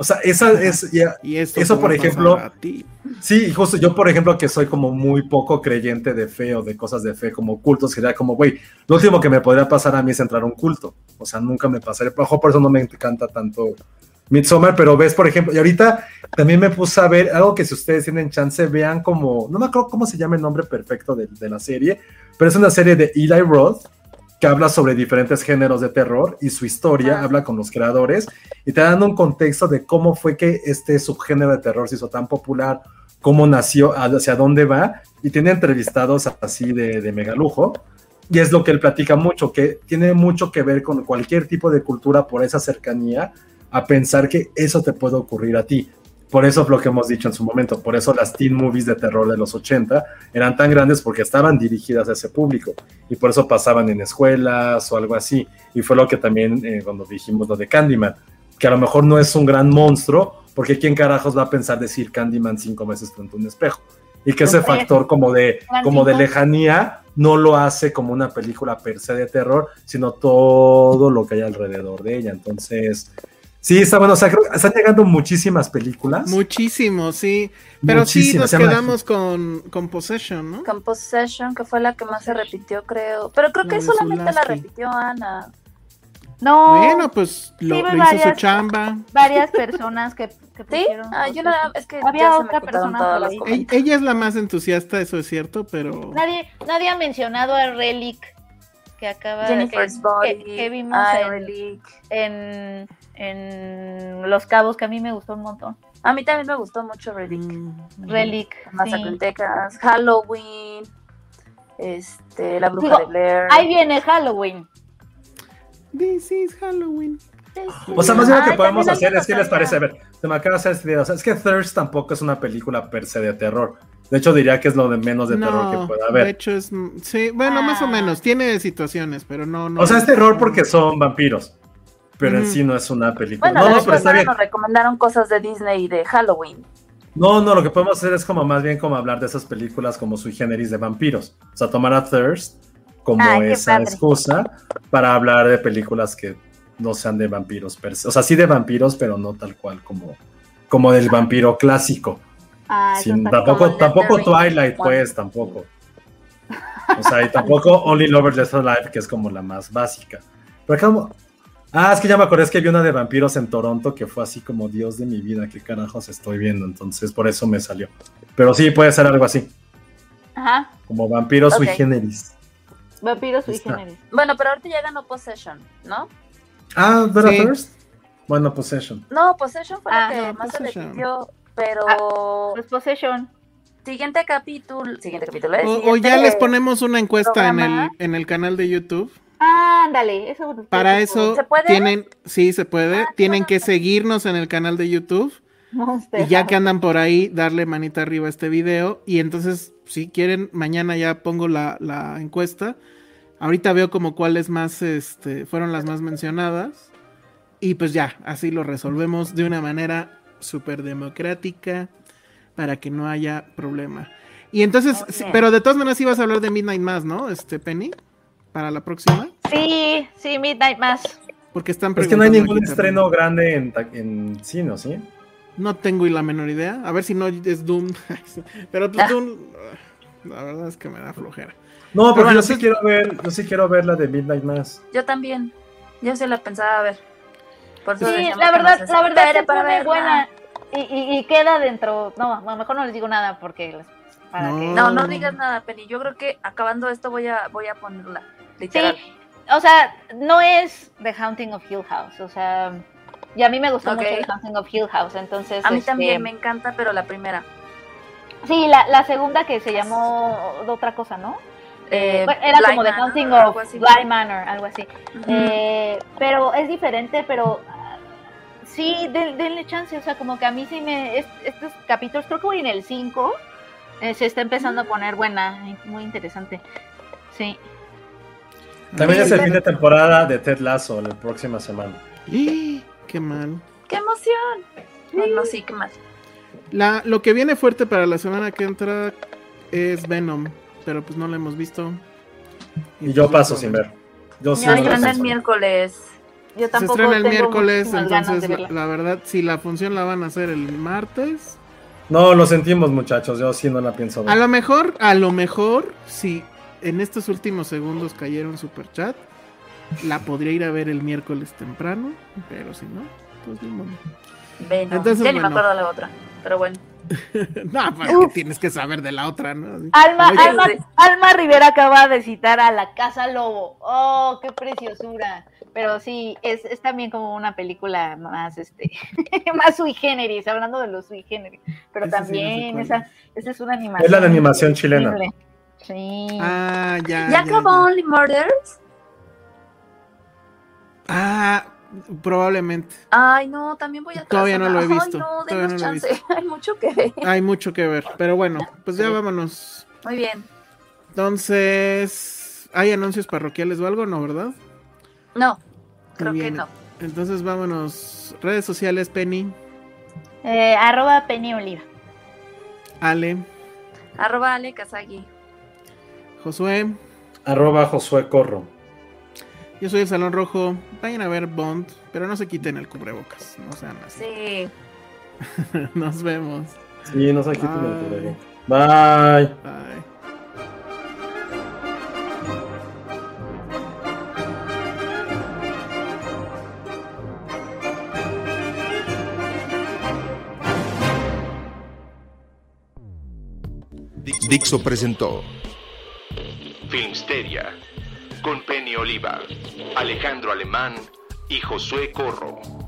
O sea, esa es ya- Y esto Eso, por ejemplo, a ti. Sí, justo yo, por ejemplo, que soy como muy poco creyente de fe o de cosas de fe, como cultos, que era como, güey, lo último que me podría pasar a mí es entrar a un culto. O sea, nunca me pasaría. Ojo, por eso no me encanta tanto Midsommar, pero ves, por ejemplo, y ahorita también me puse a ver algo que si ustedes tienen chance, vean como, no me acuerdo cómo se llama el nombre perfecto de, de la serie, pero es una serie de Eli Roth que habla sobre diferentes géneros de terror y su historia, habla con los creadores y te dan un contexto de cómo fue que este subgénero de terror se hizo tan popular, cómo nació, hacia dónde va, y tiene entrevistados así de, de mega lujo. Y es lo que él platica mucho, que tiene mucho que ver con cualquier tipo de cultura por esa cercanía a pensar que eso te puede ocurrir a ti. Por eso es lo que hemos dicho en su momento, por eso las teen movies de terror de los 80 eran tan grandes porque estaban dirigidas a ese público y por eso pasaban en escuelas o algo así. Y fue lo que también eh, cuando dijimos lo de Candyman, que a lo mejor no es un gran monstruo, porque quién carajos va a pensar decir Candyman cinco veces frente a un espejo. Y que ese factor como de, como de lejanía no lo hace como una película per se de terror, sino todo lo que hay alrededor de ella. Entonces, sí, está bueno. O sea, creo que están llegando muchísimas películas. Muchísimo, sí. Pero sí nos quedamos con, con Possession, ¿no? Con Possession, que fue la que más se repitió, creo. Pero creo que de solamente la repitió Ana. No, Bueno, pues lo, Sí, lo hizo su varias. chamba. varias personas que, que ¿Sí? pusieron Ah, yo es que Había otra persona las. Ella, ella es la más entusiasta, eso es cierto, pero Nadie, nadie ha mencionado a Relic que acaba Jennifer's que, Body. que- que vimos Ay, en, Relic. en, en Los Cabos, que a mí me gustó un montón. A mí también me gustó mucho Relic. mm, Relic. En sí. Halloween, este, La Bruja Digo, de Blair. Ahí viene Halloween. This is Halloween. O sea, más bien lo que Ay, podemos hacer es que les parece, a ver, se me acaba de hacer esta idea. O sea, es que Thirst tampoco es una película per se de terror. De hecho, diría que es lo de menos de terror que pueda de haber. hecho es... Sí, bueno, más o Ah. menos. Tiene situaciones, pero no... no O sea, es terror porque son vampiros. Pero en sí no es una película. Bueno, no, no, pero está bien. nos recomendaron cosas de Disney y de Halloween. No, no, lo que podemos hacer es como más bien como hablar de esas películas como sui generis de vampiros. O sea, tomar a Thirst como esa padre. excusa para hablar de películas que no sean de vampiros per se. O sea, sí de vampiros, pero no tal cual como, como del vampiro clásico. Ah, Sin- tampoco, tampoco. Twilight, pues, tampoco. O sea, y tampoco Only Lovers Left Alive, que es como la más básica. Pero como... Ah, es que ya me acordé, es que vi una de vampiros en Toronto que fue así como Dios de mi vida, qué carajos estoy viendo, entonces por eso me salió. Pero sí, puede ser algo así, Ajá. como vampiros sui Ok. generis. Vampiros sui generis. Bueno, pero ahorita ya ganó Possession, ¿no? Ah, ¿verdad, Sí. Thirst? Bueno, Possession. No, Possession fue Ah, la que no, más se Possession. repitió, pero Pues Possession. siguiente capítulo, siguiente capítulo, ¿eh? O, ya les ponemos una encuesta en el, en el canal de YouTube. Ándale. Eso Para eso ¿Se puede? tienen, sí se puede, Ah, tienen que seguirnos en el canal de YouTube Monster y ya que andan por ahí, darle manita arriba a este video y entonces si quieren mañana ya pongo la, la encuesta. Ahorita veo como cuáles más este, fueron las más mencionadas y pues ya, así lo resolvemos de una manera súper democrática para que no haya problema. Y entonces, pero de todas maneras ibas a hablar de Midnight Mass, ¿no? Este Penny, para la próxima, Sí, sí, Midnight Mass. porque están Es que no hay ningún estreno también. grande en, en cine, ¿sí? No tengo la menor idea. A ver si no es Doom. Pero pues Doom, ah, la verdad es que me da flojera. No, pero bueno, yo sí entonces- quiero ver, yo sí quiero ver la de Midnight Mass. Yo también. Yo sí la pensaba ver. Por Sí, la verdad, la verdad se para buena. Y, y, y queda dentro. No, a lo mejor no les digo nada porque. Para No. que... No, no digas nada, Penny. Yo creo que acabando esto voy a voy a ponerla. Sí, o sea, no es The Haunting of Hill House. O sea, y a mí me gustó mucho The Haunting of Hill House. Entonces, A mí este, también me encanta, pero la primera. Sí, la, la segunda que se llamó de otra cosa, ¿no? Eh, Bueno, era como The Haunting of. Bly Manor, algo así. Eh, pero es diferente, pero ah, sí, den- denle chance, o sea, como que a mí sí me, est- estos capítulos, creo que voy en el 5, eh, se está empezando a poner buena, muy interesante. Sí. También es el fin de temporada de Ted Lasso la próxima semana. ¡Ih! ¡Qué mal! ¡Qué emoción! No, no, sí, qué mal. La, lo que viene fuerte para la semana que entra es Venom, pero pues no lo hemos visto. Y yo paso sin ver. Yo sí No, Se el miércoles. Yo Se tampoco estrena el tengo miércoles, entonces la, verdad, si la función la van a hacer el martes, No, lo sentimos, muchachos. Yo sí no la pienso a ver. lo mejor, a lo mejor, si en estos últimos segundos cayera un super chat, la podría ir a ver el miércoles temprano, pero si no, pues ni modo. Ve, no. Entonces, ya ni me bueno. acuerdo de la otra. Pero bueno. no, pues es que tienes que saber de la otra, ¿no? Alma, Oye, Alma, sí. Alma Rivera acaba de citar a La Casa Lobo. ¡Oh, qué preciosura! Pero sí, es, es también como una película más, este, más sui generis, hablando de los sui generis. Pero Esa sí no sé también, esa, esa es una animación. Es la de animación chilena. increíble. Sí. Ah, ya. ¿Ya acabó ya. Only Murders? Ah, probablemente. Ay, no, también voy a Todavía no lo he Ay, visto, no, todavía no lo he chance. Hay mucho que ver. Hay mucho que ver, pero bueno, pues ya Sí. vámonos. Muy bien. Entonces, ¿hay anuncios parroquiales o algo? No, ¿verdad? No, creo que no. Entonces vámonos. Redes sociales, Penny, Eh, arroba Penny Oliva. Ale, Arroba Ale Kazagi. Josué. Arroba Josué Corro. Yo soy el Salón Rojo. Vayan a ver Bond, pero no se quiten el cubrebocas. No sean así. Sí. Nos vemos. Sí, no sé qué Bye. Bye. Bye. Dixo presentó Filmsteria con Penny Oliva, Alejandro Alemán y Josué Corro.